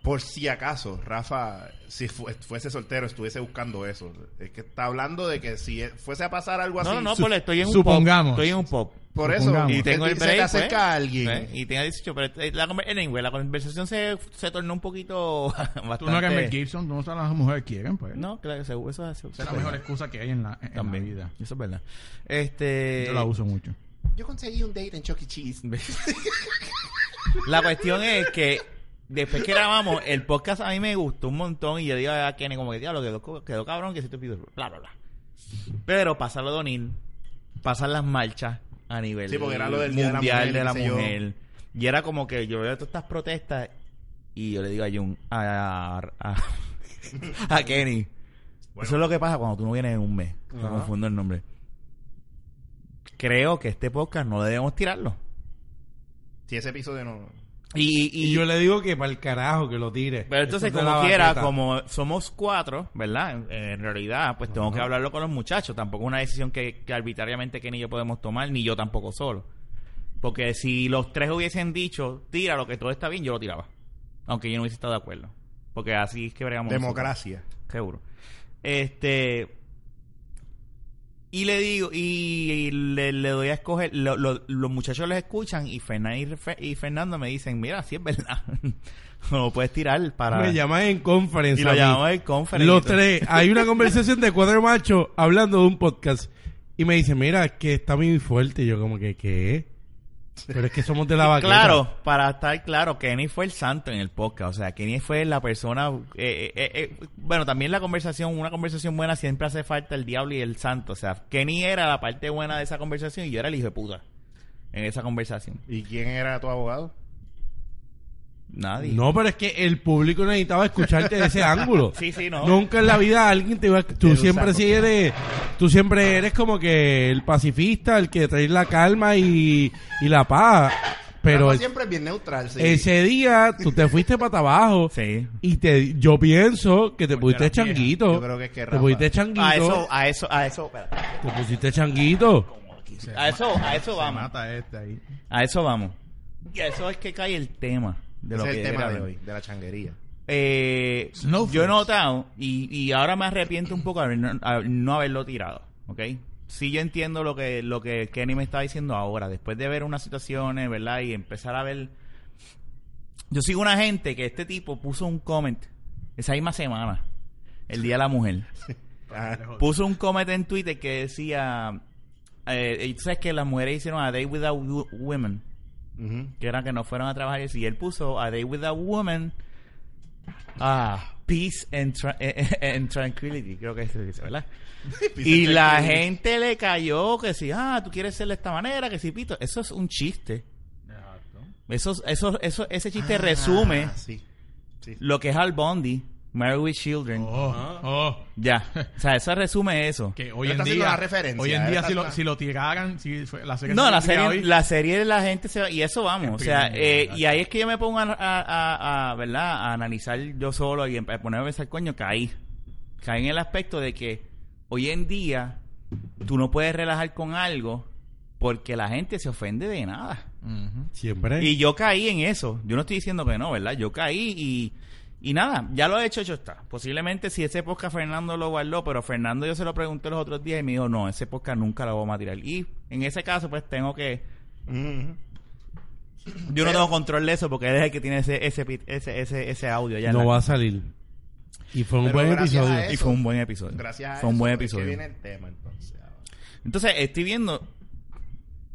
Speaker 2: por si acaso Rafa, si fu- fuese soltero, estuviese buscando eso. Es que está hablando de que si e- fuese a pasar algo así,
Speaker 1: no no no
Speaker 2: su-
Speaker 1: pues estoy en un
Speaker 4: supongamos.
Speaker 1: pop estoy en un pop
Speaker 2: por eso,
Speaker 4: supongamos.
Speaker 1: y tengo
Speaker 2: se
Speaker 1: el
Speaker 2: te
Speaker 1: break
Speaker 2: acerca
Speaker 1: pues,
Speaker 2: a alguien.
Speaker 1: ¿eh? y tenga 18 pero eh, la, anyway, la conversación se, se tornó un poquito bastante
Speaker 4: Tú no eres Mel Gibson, tú no sabes las mujeres quieren, pues.
Speaker 1: no claro eso, eso, eso,
Speaker 4: Esa es la mejor excusa que hay en la, en
Speaker 1: también
Speaker 4: la vida.
Speaker 1: eso es verdad este
Speaker 4: Yo la uso mucho.
Speaker 2: Yo conseguí un date en Chuck E. Cheese.
Speaker 1: la cuestión es que después que grabamos el podcast a mí me gustó un montón y yo digo a Kenny como que diablo quedó, quedó cabrón que si te pido bla bla bla. Pero pasar lo de O'Neill pasar las marchas a nivel
Speaker 2: Sí, porque era lo del Día de la
Speaker 1: mundial
Speaker 2: Mujer,
Speaker 1: de la mujer. Y era como que yo veo todas estas protestas y yo le digo a Jun a, a, a Kenny
Speaker 2: Bueno.
Speaker 1: eso es lo que pasa cuando tú no vienes en un mes me
Speaker 3: Ajá.
Speaker 1: confundo el nombre. Creo que este podcast no debemos tirarlo
Speaker 2: Si ese episodio no...
Speaker 1: y,
Speaker 3: Y yo le digo que para el carajo que lo tire.
Speaker 1: Pero entonces,
Speaker 3: Eso
Speaker 1: como quiera,
Speaker 3: baqueta.
Speaker 1: como somos cuatro, ¿verdad? En, en realidad, pues tengo que hablarlo con los muchachos. Tampoco es una decisión que, que arbitrariamente Kenny y yo podemos tomar, ni yo tampoco solo. Porque si los tres hubiesen dicho, tira lo que todo está bien, yo lo tiraba. Aunque yo no hubiese estado de acuerdo. Porque así es que bregamos. nosotros.
Speaker 2: Democracia.
Speaker 1: Seguro. Este. Y le digo, y le, le doy a escoger, lo- lo- los muchachos les escuchan y, Fernan y, Fe- y Fernando me dicen, mira, sí es verdad, no lo puedes tirar para...
Speaker 3: Me llaman en conferencia.
Speaker 1: y lo llamamos el conference.
Speaker 3: Los tres. Hay una conversación de cuatro machos hablando de un podcast. Y me dicen, mira, que está muy fuerte. Y yo como que, ¿qué? Pero es que somos de la vaqueta.
Speaker 1: Claro, para estar claro, Kenny fue el santo en el podcast. O sea, Kenny fue la persona. eh, eh, eh, bueno, también la conversación, una conversación buena, siempre hace falta el diablo y el santo. O sea, Kenny era la parte buena de esa conversación y yo era el hijo de puta en esa conversación.
Speaker 2: ¿Y quién era tu abogado?
Speaker 1: Nadie.
Speaker 3: No, pero es que el público necesitaba escucharte de ese ángulo.
Speaker 1: Sí, sí, no.
Speaker 3: Nunca en la vida alguien te iba a... Tú siempre
Speaker 2: saco.
Speaker 3: sí eres... Tú siempre eres como que el pacifista, el que trae la calma y, y la paz. Pero
Speaker 2: Rafa siempre es bien neutral, sí.
Speaker 3: ese día tú te fuiste para abajo
Speaker 1: Sí.
Speaker 3: y te yo pienso que te
Speaker 2: Porque
Speaker 3: pusiste changuito.
Speaker 2: Yo creo que es que
Speaker 3: te
Speaker 2: Rafa-
Speaker 3: pusiste changuito.
Speaker 1: A eso, a eso, a eso, espérate.
Speaker 3: Te pusiste changuito.
Speaker 1: A eso, a eso
Speaker 4: Se
Speaker 1: vamos.
Speaker 4: mata este ahí.
Speaker 1: A eso vamos. Y a eso es que cae el tema de lo
Speaker 2: Ese
Speaker 1: que
Speaker 2: es el tema de hoy, de la changuería.
Speaker 1: Eh, yo he notado, y, y ahora me arrepiento un poco de no, haberlo tirado, ¿ok? Sí yo entiendo lo que, lo que Kenny me está diciendo ahora, después de ver unas situaciones, ¿verdad? Y empezar a ver... Yo sigo una gente que este tipo puso un comment esa misma semana, el Día de la Mujer.
Speaker 2: Ah,
Speaker 1: Puso un comment en Twitter que decía... eh, sabes que las mujeres hicieron a Day Without Wo- Que era que no fueron a trabajar y él puso a Day Without Women, ah, Peace and, tra- eh, eh, and Tranquility, creo que se dice, ¿verdad? y la gente le cayó que si, ah, tú quieres ser de esta manera, que si pito, eso es un chiste. Eso, eso, eso, ese chiste resume
Speaker 2: Ah, sí. Sí.
Speaker 1: lo que es Al Bondi, Married with Children.
Speaker 4: Oh, oh.
Speaker 1: Ya. O sea, eso resume eso.
Speaker 4: Que hoy en día,
Speaker 2: la referencia,
Speaker 4: hoy en día si, lo, si lo tiraran, si fue- la serie
Speaker 1: No,
Speaker 4: se
Speaker 1: la serie,
Speaker 4: hoy,
Speaker 1: la serie de la gente se va, y eso vamos, o sea, eh, y ahí es que yo me pongo a, a, a- a, ¿verdad? a analizar yo solo y a ponerme a pensar, coño, caí, caí en el aspecto de que hoy en día tú no puedes relajar con algo porque la gente se ofende de nada.
Speaker 3: Siempre.
Speaker 1: Y yo caí en eso. Yo no estoy diciendo que no, ¿verdad? Yo caí y, y nada, ya lo he hecho, hecho está. Posiblemente si ese podcast Fernando lo guardó, pero Fernando yo se lo pregunté los otros días y me dijo, no, ese podcast nunca lo vamos a tirar. Y en ese caso, pues tengo que...
Speaker 2: Ujú.
Speaker 1: Yo no tengo control de eso porque él es el que tiene ese, ese, ese, ese, ese audio ya.
Speaker 3: no
Speaker 1: la-
Speaker 3: va a salir. Y fue un
Speaker 2: Pero
Speaker 3: buen episodio.
Speaker 2: eso-
Speaker 1: Y fue un buen episodio.
Speaker 2: Gracias a
Speaker 1: Fue un
Speaker 2: eso
Speaker 1: buen episodio.
Speaker 2: viene el tema, entonces. ahora.
Speaker 1: Entonces, estoy viendo...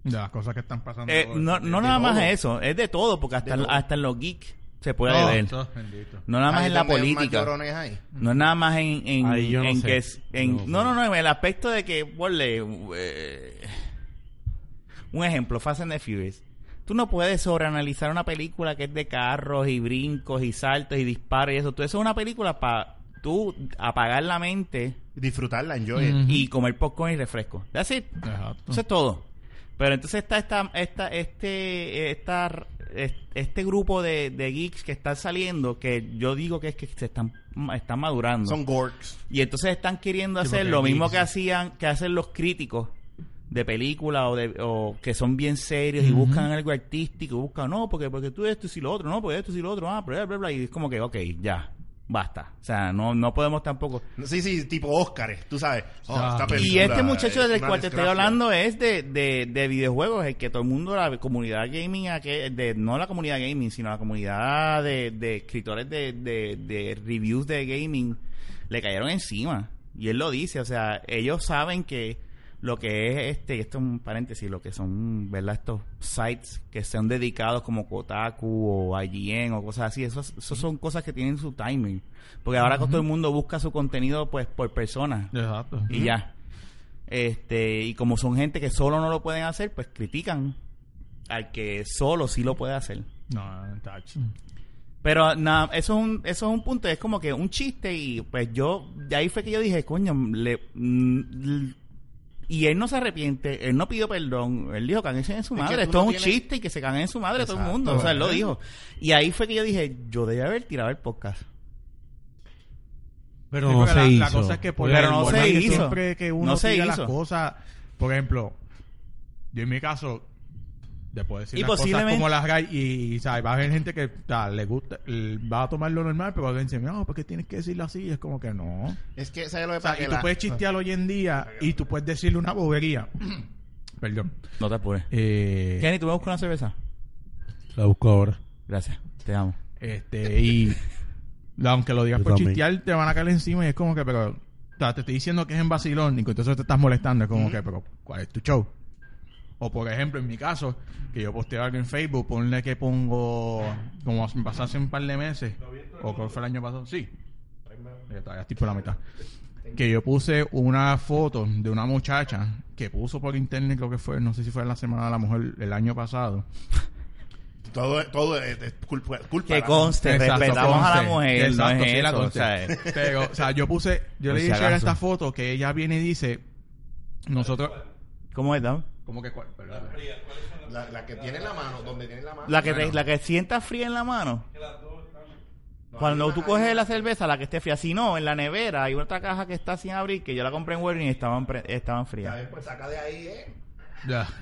Speaker 4: De las cosas que están pasando.
Speaker 1: eh, no no nada más eso, es de todo, porque hasta,
Speaker 2: De
Speaker 1: hasta en los geeks se puede
Speaker 4: No,
Speaker 1: ver. No nada más
Speaker 2: Ahí
Speaker 1: en la política. No es nada más en, en,
Speaker 3: Ahí yo no
Speaker 1: en
Speaker 3: sé.
Speaker 1: que es- en-
Speaker 3: No
Speaker 1: no, no, no, en el aspecto de que, ponle, eh, un ejemplo, Fast and the Furious. Tú no puedes sobreanalizar una película que es de carros y brincos y saltos y disparos y eso. Tú, eso es una película para tú apagar la mente
Speaker 2: Disfrutarla, enjoy. it.
Speaker 1: Y comer popcorn y refresco. That's it.
Speaker 4: Exacto.
Speaker 1: Eso es todo. Pero entonces está esta, esta, este, esta, es- este grupo de, de geeks que están saliendo que yo digo que es que se están, están madurando.
Speaker 2: Son gorks.
Speaker 1: Y entonces están queriendo
Speaker 4: Sí,
Speaker 1: hacer lo
Speaker 4: geeks,
Speaker 1: mismo que hacían, que hacen los críticos de películas o, de, o que son bien serios y buscan algo artístico, buscan, no, porque, porque tú esto y lo otro, no, porque esto y lo otro, ah, bla, bla, bla, y es como que, ok, ya, basta. O sea, no, no podemos tampoco...
Speaker 2: Sí, sí, tipo Óscares, tú sabes. Oh,
Speaker 4: Ah.
Speaker 2: esta
Speaker 1: Y este muchacho
Speaker 2: es
Speaker 1: del cual te estoy hablando es de, de, de videojuegos, el que todo el mundo, la comunidad gaming, que, de, no la comunidad gaming, sino la comunidad de, de escritores de, de, de reviews de gaming, le cayeron encima. Y él lo dice, o sea, ellos saben que lo que es este, esto es un paréntesis, lo que son, ¿verdad? Estos sites que sean dedicados como Kotaku o IGN o cosas así, esos, esos son cosas que tienen su timing. Porque ahora que todo el mundo busca su contenido pues por persona
Speaker 4: Exacto.
Speaker 1: y ya. Este, y como son gente que solo no lo pueden hacer, pues critican al que solo sí lo puede hacer.
Speaker 4: No, tacho.
Speaker 1: Pero nada, eso es un eso es un punto, es como que un chiste y pues yo de ahí fue que yo dije, coño, le mm, y él no se arrepiente, él no pidió perdón, él dijo caguense en su
Speaker 2: Es que
Speaker 1: madre, esto
Speaker 2: no
Speaker 1: es un
Speaker 2: tienes-
Speaker 1: chiste y que se caguen en su madre todo el
Speaker 2: Exacto,
Speaker 1: mundo, o sea, él lo dijo. Y ahí fue que yo dije, yo debía haber tirado el podcast.
Speaker 3: Pero
Speaker 4: Sí,
Speaker 3: no se
Speaker 4: la,
Speaker 3: hizo.
Speaker 4: la cosa es que por
Speaker 1: Pero no se hizo.
Speaker 4: siempre que uno
Speaker 1: No se
Speaker 4: tira
Speaker 1: hizo.
Speaker 4: las cosas, por ejemplo, yo en mi caso después de decir
Speaker 1: Y
Speaker 4: las cosas como las hay y, y, ¿sabes? va a haber gente que le gusta va a tomar lo normal pero va a decir no porque tienes que decirlo así es como que no
Speaker 2: Es que, ¿sabes lo que
Speaker 4: o sea,
Speaker 2: pasa?
Speaker 4: y tú
Speaker 2: la-
Speaker 4: puedes chistear hoy en día y tú puedes decirle una bobería perdón
Speaker 1: No te apures.
Speaker 4: eh,
Speaker 1: Kenny, ¿tú me buscas una cerveza?
Speaker 3: La busco ahora.
Speaker 1: Gracias, te amo.
Speaker 4: este y aunque lo digas por chistear te van a caer encima y es como que pero o sea, te estoy diciendo que es en vacilón y entonces te estás molestando es como que pero ¿cuál es tu show? O por ejemplo, en mi caso, que yo posteo algo en Facebook, ponle que pongo, como me pasó hace un par de meses, o creo que fue el año pasado, sí. Ya estoy por la mitad. Que yo puse una foto de una muchacha que puso por internet, creo que fue, no sé si fue en la Semana de la Mujer el año pasado.
Speaker 2: Todo, todo es, es culpa, culpa
Speaker 1: Que conste,
Speaker 4: Exacto,
Speaker 1: respetamos a la mujer,
Speaker 4: Exacto,
Speaker 1: no es
Speaker 4: sí,
Speaker 1: eso, o sea.
Speaker 4: Pero, o sea, yo puse, yo le dije a esta foto que ella viene y dice, nosotros,
Speaker 1: ¿Cómo es, Dam?
Speaker 4: ¿Cómo que cuál? Perdón.
Speaker 2: La, la que tiene en la mano, donde tiene la mano.
Speaker 1: La que, te-
Speaker 2: Bueno,
Speaker 1: la que sienta fría en la mano. Cuando tú coges la cerveza, la que esté fría. Si no, en la nevera hay otra caja que está sin abrir, que yo la compré en Walgreens y estaban, pre- estaban
Speaker 2: ya
Speaker 1: frías.
Speaker 2: ves, pues saca de ahí, ¿eh?
Speaker 4: Ya.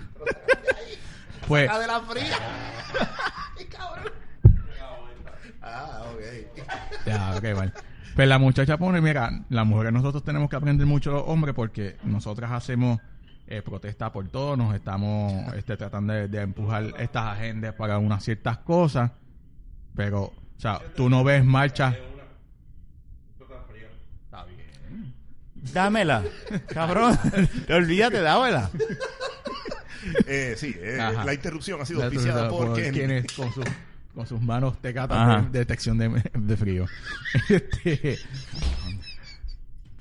Speaker 4: Pues,
Speaker 2: Saca de la fría. Ay, cabrón. Ah, ok.
Speaker 4: Ya, ok, vale. Pues la muchacha pone, mira, las mujeres nosotros tenemos que aprender mucho los hombres porque nosotras hacemos eh, protesta por todo, nos estamos este, tratando de, de empujar estas agendas para unas ciertas cosas, pero, o sea, tú no ves marcha. Está bien.
Speaker 1: Dámela, cabrón. Olvídate, dámela.
Speaker 2: Eh, sí, eh, la interrupción ha sido
Speaker 4: La
Speaker 2: auspiciada por Kenny.
Speaker 4: quienes con sus con sus manos tecatas
Speaker 1: Ajá.
Speaker 4: de detección de, de frío. Este,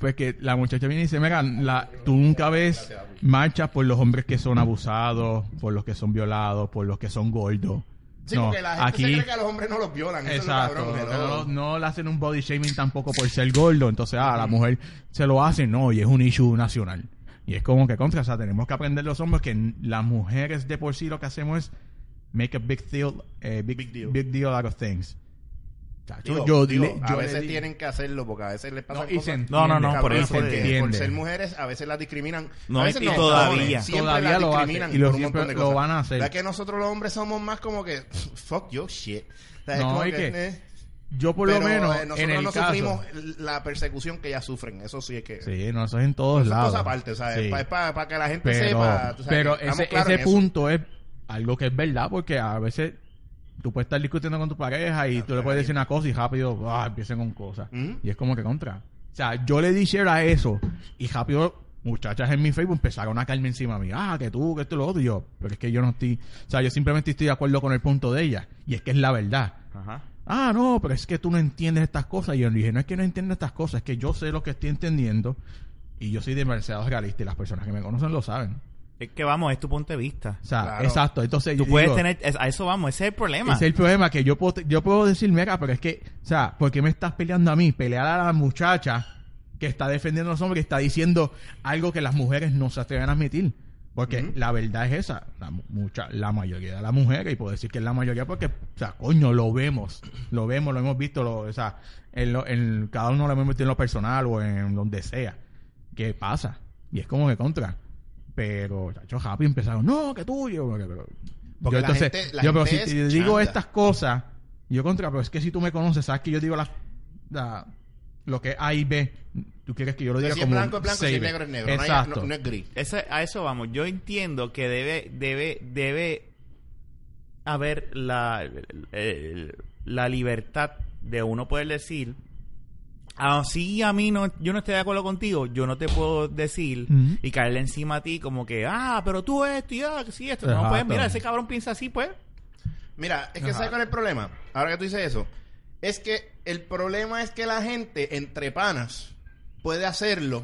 Speaker 4: pues que la muchacha viene y dice, mira, la, tú nunca ves marchas por los hombres que son abusados, por los que son violados, por los que son gordos.
Speaker 2: Sí,
Speaker 4: no,
Speaker 2: porque la gente
Speaker 4: aquí,
Speaker 2: se cree que a los hombres no los violan.
Speaker 4: Exacto,
Speaker 2: es lo
Speaker 4: no, no le hacen un body shaming tampoco por ser gordo, entonces ah, la mujer se lo hace, no, y es un issue nacional. Y es como que contra, o sea, tenemos que aprender los hombres que las mujeres de por sí lo que hacemos es make a big deal, eh, big,
Speaker 2: Big
Speaker 4: deal.
Speaker 2: deal.
Speaker 4: out of things. Chacho,
Speaker 2: Digo,
Speaker 4: yo,
Speaker 2: digo,
Speaker 4: le-
Speaker 2: a
Speaker 4: yo
Speaker 2: veces tienen que hacerlo porque a veces les pasa
Speaker 4: No, y se
Speaker 1: No, no, no, por eso
Speaker 2: porque
Speaker 1: de-
Speaker 2: por ser mujeres a veces las discriminan.
Speaker 1: No,
Speaker 2: a veces
Speaker 1: y
Speaker 2: no,
Speaker 1: todavía.
Speaker 2: siempre
Speaker 4: Todavía
Speaker 2: las
Speaker 4: lo
Speaker 2: discriminan
Speaker 4: y lo
Speaker 2: por un
Speaker 4: siempre
Speaker 2: montón de
Speaker 4: lo
Speaker 2: cosas.
Speaker 4: van a hacer.
Speaker 2: ¿Verdad que nosotros los hombres somos más como que fuck your shit? O sea, es
Speaker 4: No,
Speaker 2: como
Speaker 4: y que
Speaker 2: eh,
Speaker 4: yo por
Speaker 2: pero,
Speaker 4: lo menos
Speaker 2: eh, nosotros
Speaker 4: en el
Speaker 2: no
Speaker 4: caso...
Speaker 2: sufrimos la persecución que ellas sufren. Eso sí es que
Speaker 4: Sí, no, eso es en todos lados.
Speaker 2: cosa aparte, ¿sabes?
Speaker 4: Sí.
Speaker 2: Para que la gente
Speaker 4: pero,
Speaker 2: sepa. tú sabes,
Speaker 4: pero ese, punto es algo que es verdad porque a veces tú puedes estar discutiendo con tu pareja y tú le puedes decir una cosa y rápido ah, empiezan con cosas
Speaker 2: Ujú.
Speaker 4: y es como que contra o sea yo le di share a eso y rápido muchachas en mi Facebook empezaron a caerme encima a mí ah que tú que esto y lo otro y yo pero es que yo no estoy o sea yo simplemente estoy de acuerdo con el punto de ella y es que es la verdad
Speaker 1: Ajá.
Speaker 4: ah, no, pero es que tú no entiendes estas cosas. Y yo le dije, no es que no entiendo estas cosas, es que yo sé lo que estoy entendiendo y yo soy demasiado realista y las personas que me conocen lo saben.
Speaker 1: Es que vamos, es tu punto de vista.
Speaker 4: O sea,
Speaker 2: Claro.
Speaker 4: exacto. Entonces,
Speaker 1: Tú
Speaker 4: yo
Speaker 1: puedes
Speaker 4: digo,
Speaker 1: tener, es- a eso vamos, ese es el problema.
Speaker 4: ese es el problema que yo puedo, yo puedo decir, mira, pero es que, o sea, ¿por qué me estás peleando a mí? Pelear a la muchacha que está defendiendo a los hombres, que está diciendo algo que las mujeres no se atreven a admitir. Porque la verdad es esa, la, mu- mucha, la mayoría de las mujeres, y puedo decir que es la mayoría porque, o sea, coño, lo vemos, lo vemos, lo hemos visto, lo, o sea, en lo- en, cada uno lo hemos visto en lo personal o en donde sea. ¿Qué pasa? Y es como que contra. Pero, chacho, Happy empezaron, no, que tuyo. Pero-
Speaker 2: Porque
Speaker 4: yo
Speaker 2: la
Speaker 4: entonces,
Speaker 2: gente- la
Speaker 4: yo, pero si
Speaker 2: gente
Speaker 4: te
Speaker 2: es
Speaker 4: digo
Speaker 2: chanda.
Speaker 4: estas cosas, yo contra, pero es que si tú me conoces, sabes que yo digo las, la- lo que es A y B, tú quieres que yo lo diga
Speaker 2: Si es
Speaker 4: como
Speaker 2: blanco es blanco, si es negro es negro. No, hay-
Speaker 4: Exacto.
Speaker 2: no- no es gris.
Speaker 1: Ese- a eso vamos. Yo entiendo que debe, debe, debe haber la, la libertad de uno poder decir, así a mí no, yo no estoy de acuerdo contigo, yo no te puedo decir y caerle encima a ti como que, ah, pero tú esto y ah, que sí, esto. No, pues mira, ese cabrón piensa así, pues.
Speaker 2: Mira, es que
Speaker 4: Ajá.
Speaker 2: ¿sabes cuál es el problema? Ahora que tú dices eso, es que el problema es que la gente entre panas puede hacerlo,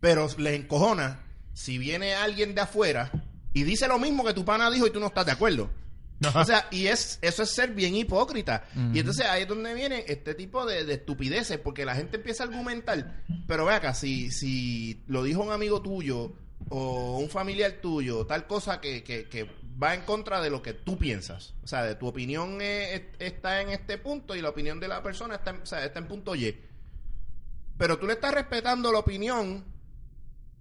Speaker 2: pero les encojona si viene alguien de afuera y dice lo mismo que tu pana dijo y tú no estás de acuerdo. O sea, y es eso es ser bien hipócrita. Y entonces ahí es donde viene este tipo de, de estupideces, porque la gente empieza a argumentar, pero ve acá, si, si lo dijo un amigo tuyo o un familiar tuyo, tal cosa que, que, que va en contra de lo que tú piensas. O sea, de tu opinión es- está en este punto y la opinión de la persona está en, o sea, está en punto Y. Pero tú le estás respetando la opinión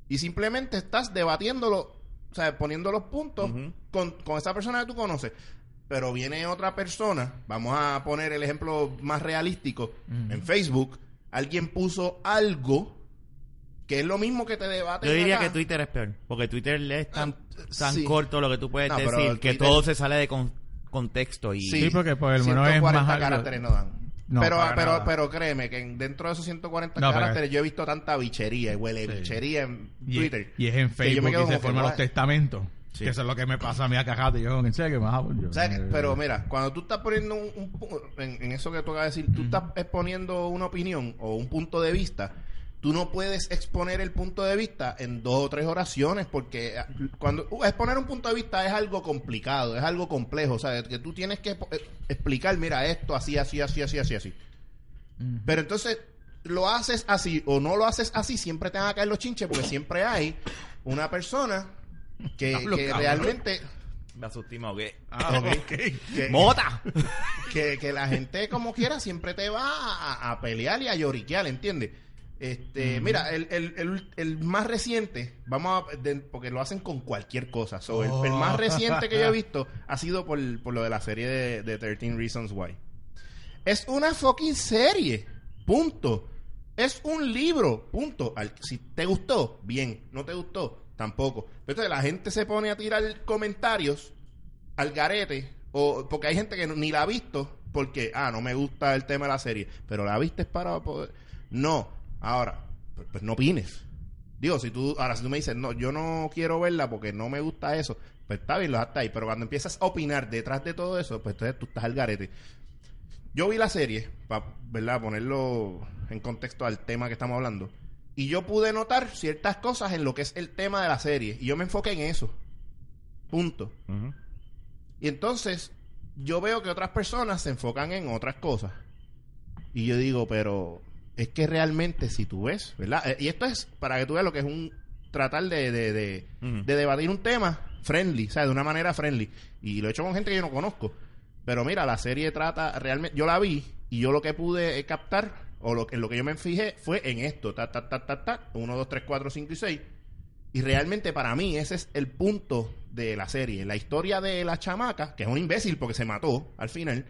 Speaker 2: y simplemente estás debatiéndolo, sea, poniendo los puntos con, con esa persona que tú conoces. Pero viene otra persona, vamos a poner el ejemplo más realístico, en Facebook, alguien puso algo que es lo mismo que te debate.
Speaker 1: Yo diría que Twitter es peor, porque Twitter es tan,
Speaker 2: Ah,
Speaker 1: tan
Speaker 2: sí.
Speaker 1: corto lo que tú puedes
Speaker 2: No, pero
Speaker 1: decir que
Speaker 2: Twitter-
Speaker 1: todo se sale de con- contexto y
Speaker 4: Sí, porque por el menos es
Speaker 2: 140
Speaker 4: más
Speaker 2: caracteres no dan.
Speaker 4: No,
Speaker 2: pero, pero,
Speaker 4: nada.
Speaker 2: pero créeme que en- dentro de esos 140
Speaker 4: No,
Speaker 2: caracteres yo he visto tanta bichería y huele
Speaker 4: Sí.
Speaker 2: bichería en
Speaker 4: Y,
Speaker 2: Twitter.
Speaker 4: y es en
Speaker 2: que yo
Speaker 4: Facebook
Speaker 2: me quedo
Speaker 4: y se
Speaker 2: que,
Speaker 4: forman los testamentos.
Speaker 1: Sí.
Speaker 4: Que eso es lo que me pasa a mí a cajate. Yo, en serio, más yo-
Speaker 2: O sea, que- pero mira, cuando tú estás poniendo un, en, en eso que tú acabas de decir, tú estás exponiendo una opinión o un punto de vista, tú no puedes exponer el punto de vista en dos o tres oraciones porque ah, cuando uh, exponer un punto de vista es algo complicado, es algo complejo, o sea, que tú tienes que eh, explicar, mira, esto así, así, así, así, así, así. Pero entonces lo haces así o no lo haces así, siempre te van a caer los chinches porque siempre hay una persona que,
Speaker 4: Hablo,
Speaker 2: que
Speaker 4: cabrón.
Speaker 2: realmente
Speaker 1: me asusté.
Speaker 4: Ah,
Speaker 2: que,
Speaker 1: ¡Mota!
Speaker 2: que, que la gente como quiera siempre te va a, a pelear y a lloriquear, ¿entiendes? Este, mira, el, el, el, el más reciente, vamos a, de- porque lo hacen con cualquier cosa. So, el, el más reciente que yo he visto ha sido por, por lo de la serie de, de 13 Reasons Why. Es una fucking serie. Punto. Es un libro. Punto. Al- si te gustó, bien. No te gustó, tampoco. Pero entonces la gente se pone a tirar comentarios al garete. O, porque hay gente que ni la ha visto porque, ah, no me gusta el tema de la serie. Pero la viste para poder. No. Ahora, pues, pues no opines. Digo, si tú, ahora si tú me dices, no, yo no quiero verla porque no me gusta eso, pues está bien, lo hasta ahí. Pero cuando empiezas a opinar detrás de todo eso, pues entonces tú estás al garete. Yo vi la serie, para, ¿verdad? Ponerlo en contexto al tema que estamos hablando. Y yo pude notar ciertas cosas en lo que es el tema de la serie. Y yo me enfoqué en eso. Punto. Y entonces, yo veo que otras personas se enfocan en otras cosas. Y yo digo, pero es que realmente si tú ves, ¿verdad? Eh, Y esto es para que tú veas lo que es un tratar de, de, de, debatir un tema friendly, ¿sabes? De una manera friendly. Y lo he hecho con gente que yo no conozco. Pero mira, la serie trata realmente, yo la vi y yo lo que pude eh, captar, o lo, en lo que yo me fijé, fue en esto, ta, ta, ta, ta, ta, 1, 2, 3, 4, 5 y 6. Y realmente para mí ese es el punto de la serie. La historia de la chamaca, que es un imbécil porque se mató al final.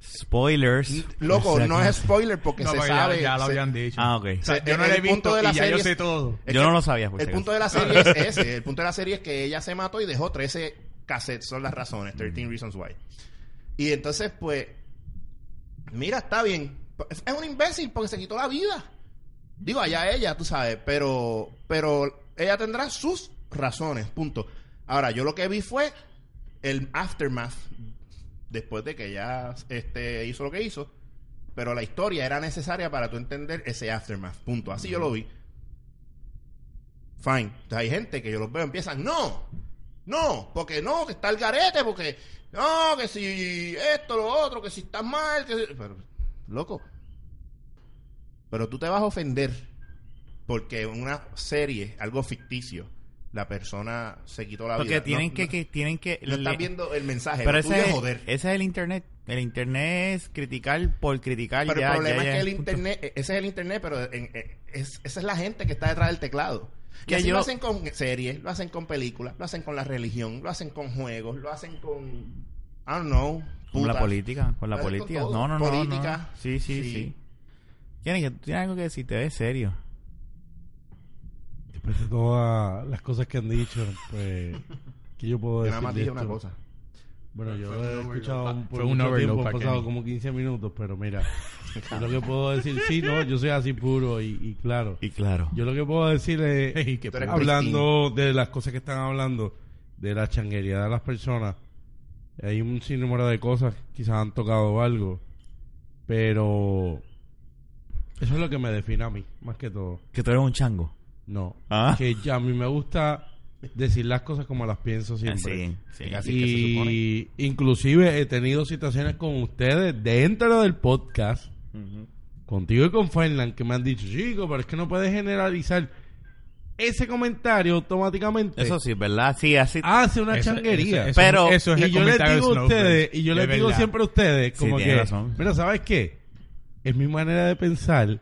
Speaker 1: Spoilers.
Speaker 2: Loco, no es spoiler porque
Speaker 4: No,
Speaker 2: se
Speaker 4: ya-
Speaker 2: sabe.
Speaker 4: Ya, lo
Speaker 2: se-
Speaker 4: habían dicho.
Speaker 1: Ah, ok.
Speaker 4: O sea,
Speaker 2: Se-
Speaker 4: yo no
Speaker 2: el
Speaker 4: la he
Speaker 2: punto
Speaker 4: visto
Speaker 2: de la
Speaker 4: y ya
Speaker 2: serie
Speaker 4: yo
Speaker 2: es-
Speaker 4: sé todo.
Speaker 2: es
Speaker 1: Yo
Speaker 2: que
Speaker 1: no lo sabía,
Speaker 2: El punto de la serie es ese. El punto de la serie es que ella se mató y dejó 13 cassettes. Son las razones. 13 Reasons Why. Y entonces, pues, mira, está bien. Es un imbécil porque se quitó la vida. Digo, allá ella, tú sabes. Pero, pero ella tendrá sus razones. Punto. Ahora, yo lo que vi fue el aftermath después de que ella este, hizo lo que hizo. Pero la historia era necesaria para tú entender ese aftermath. Punto. Así yo lo vi. Fine. Entonces hay gente que yo los veo empiezan, no, no, porque no, que está el garete, porque no, que si esto, lo otro, que si estás mal, que si- Pero, loco. Pero tú te vas a ofender porque una serie, algo ficticio, la persona se quitó la
Speaker 1: Porque
Speaker 2: vida.
Speaker 1: tienen
Speaker 2: No-
Speaker 1: que,
Speaker 2: no-
Speaker 1: que tienen que
Speaker 2: no estás
Speaker 1: le-
Speaker 2: viendo el mensaje,
Speaker 1: pero ese es,
Speaker 2: joder.
Speaker 1: ese es el internet. El internet es criticar por criticar.
Speaker 2: Pero
Speaker 1: ya,
Speaker 2: el problema
Speaker 1: ya,
Speaker 2: es que el internet, e- ese es el internet, pero en- en- es- esa es la gente que está detrás del teclado. Que así
Speaker 1: yo-
Speaker 2: lo hacen con series, lo hacen con películas, lo hacen con la religión, lo hacen con juegos, lo hacen con, I don't know,
Speaker 1: Con la política, con la
Speaker 2: con
Speaker 1: política.
Speaker 2: todo.
Speaker 1: No, no, no,
Speaker 2: Política.
Speaker 1: no. Sí, sí,
Speaker 2: Sí.
Speaker 1: sí. Tienes que algo que decir, te ves serio.
Speaker 3: Todas las cosas que han dicho, pues, ¿qué yo puedo decir?
Speaker 2: nada más dije una cosa.
Speaker 3: Bueno, yo
Speaker 4: Fue un
Speaker 3: he escuchado
Speaker 4: Ah,
Speaker 3: por
Speaker 4: fue un
Speaker 3: mucho tiempo, han pasado como 15 minutos, pero mira, yo lo que puedo decir, sí, no, yo soy así puro y, y claro.
Speaker 1: Y claro.
Speaker 3: Yo lo que puedo decir es,
Speaker 2: eres
Speaker 3: hablando de las cosas que están hablando, de la changuería de las personas, hay un sinnúmero de cosas, quizás han tocado algo, pero eso es lo que me define a mí, más que todo.
Speaker 1: Que tú eres un chango.
Speaker 3: No,
Speaker 1: Ah.
Speaker 3: que ya a mí me gusta decir las cosas como las pienso siempre.
Speaker 1: Sí, sí.
Speaker 2: Así que se supone.
Speaker 3: Y inclusive he tenido situaciones con ustedes dentro del podcast, contigo y con Fernand, que me han dicho, chico, pero es que no puedes generalizar. Ese comentario automáticamente
Speaker 1: Eso sí, ¿verdad? Sí, así.
Speaker 3: hace una
Speaker 4: Eso-
Speaker 3: changuería.
Speaker 4: eso-
Speaker 1: Pero-
Speaker 4: eso es
Speaker 3: y
Speaker 4: el
Speaker 3: yo les digo a ustedes, y yo les digo siempre a ustedes,
Speaker 1: Sí,
Speaker 3: como
Speaker 1: tienes
Speaker 3: que,
Speaker 1: razón.
Speaker 3: mira, ¿sabes qué? Es mi manera de pensar.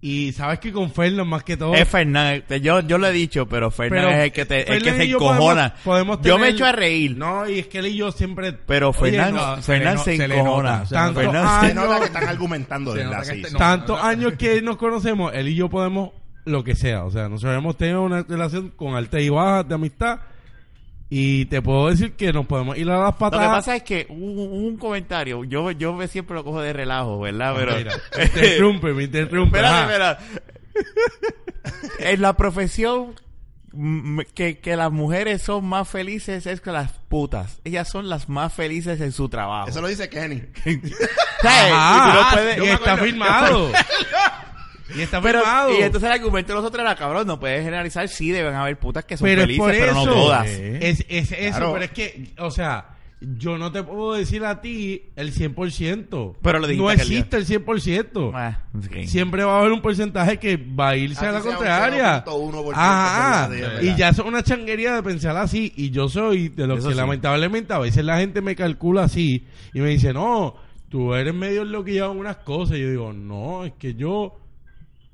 Speaker 3: Y sabes que con Fernand más que todo...
Speaker 1: Es Fernández. Yo, yo lo he dicho, pero Fernández es el que, te, el que se encojona.
Speaker 3: podemos- podemos
Speaker 1: Yo me echo a reír.
Speaker 3: No, y es que él y yo siempre...
Speaker 1: Pero Fernández
Speaker 3: no,
Speaker 4: se
Speaker 1: Fernández encojona.
Speaker 4: se
Speaker 3: Tanto
Speaker 1: Fernández
Speaker 3: años-
Speaker 2: Se nota que están argumentando, de sí,
Speaker 4: este- no.
Speaker 3: Tantos años que nos conocemos, él y yo podemos lo que sea. O sea, nosotros hemos tenido una relación con altas y bajas de amistad. Y te puedo decir que nos podemos ir a las
Speaker 1: Lo que
Speaker 3: patadas.
Speaker 1: pasa es que un comentario. Yo, yo me siempre lo cojo de relajo, ¿verdad? Pero.
Speaker 3: Mira, me interrumpe, me interrumpe.
Speaker 1: Espera. en la profesión que, que las mujeres son más felices es que las putas. Ellas son las más felices en su trabajo.
Speaker 2: Eso lo dice Kenny.
Speaker 1: ¿Sabes?
Speaker 3: Ajá,
Speaker 1: Y tú no puedes-
Speaker 3: y está firmado. y está
Speaker 1: Pero,
Speaker 3: firmado.
Speaker 1: y entonces el argumento de nosotros era, cabrón, no puedes generalizar. Sí, deben haber putas que son
Speaker 3: pero
Speaker 1: felices,
Speaker 3: por
Speaker 1: pero no todas.
Speaker 3: Es, es eso,
Speaker 2: Claro.
Speaker 3: pero es que, o sea, yo no te puedo decir a ti el 100%.
Speaker 1: Pero lo dijiste
Speaker 3: No existe el 100%.
Speaker 1: Ah.
Speaker 3: Siempre va a haber un porcentaje que va a irse a la contraria.
Speaker 2: 0.1%
Speaker 3: Ajá. Y ya es una changuería de pensar así. Y yo soy de los
Speaker 1: Eso
Speaker 3: que
Speaker 1: sí.
Speaker 3: lamentablemente a veces la gente me calcula así y me dice, no, tú eres medio lo que llevan unas cosas. Y yo digo, no, es que yo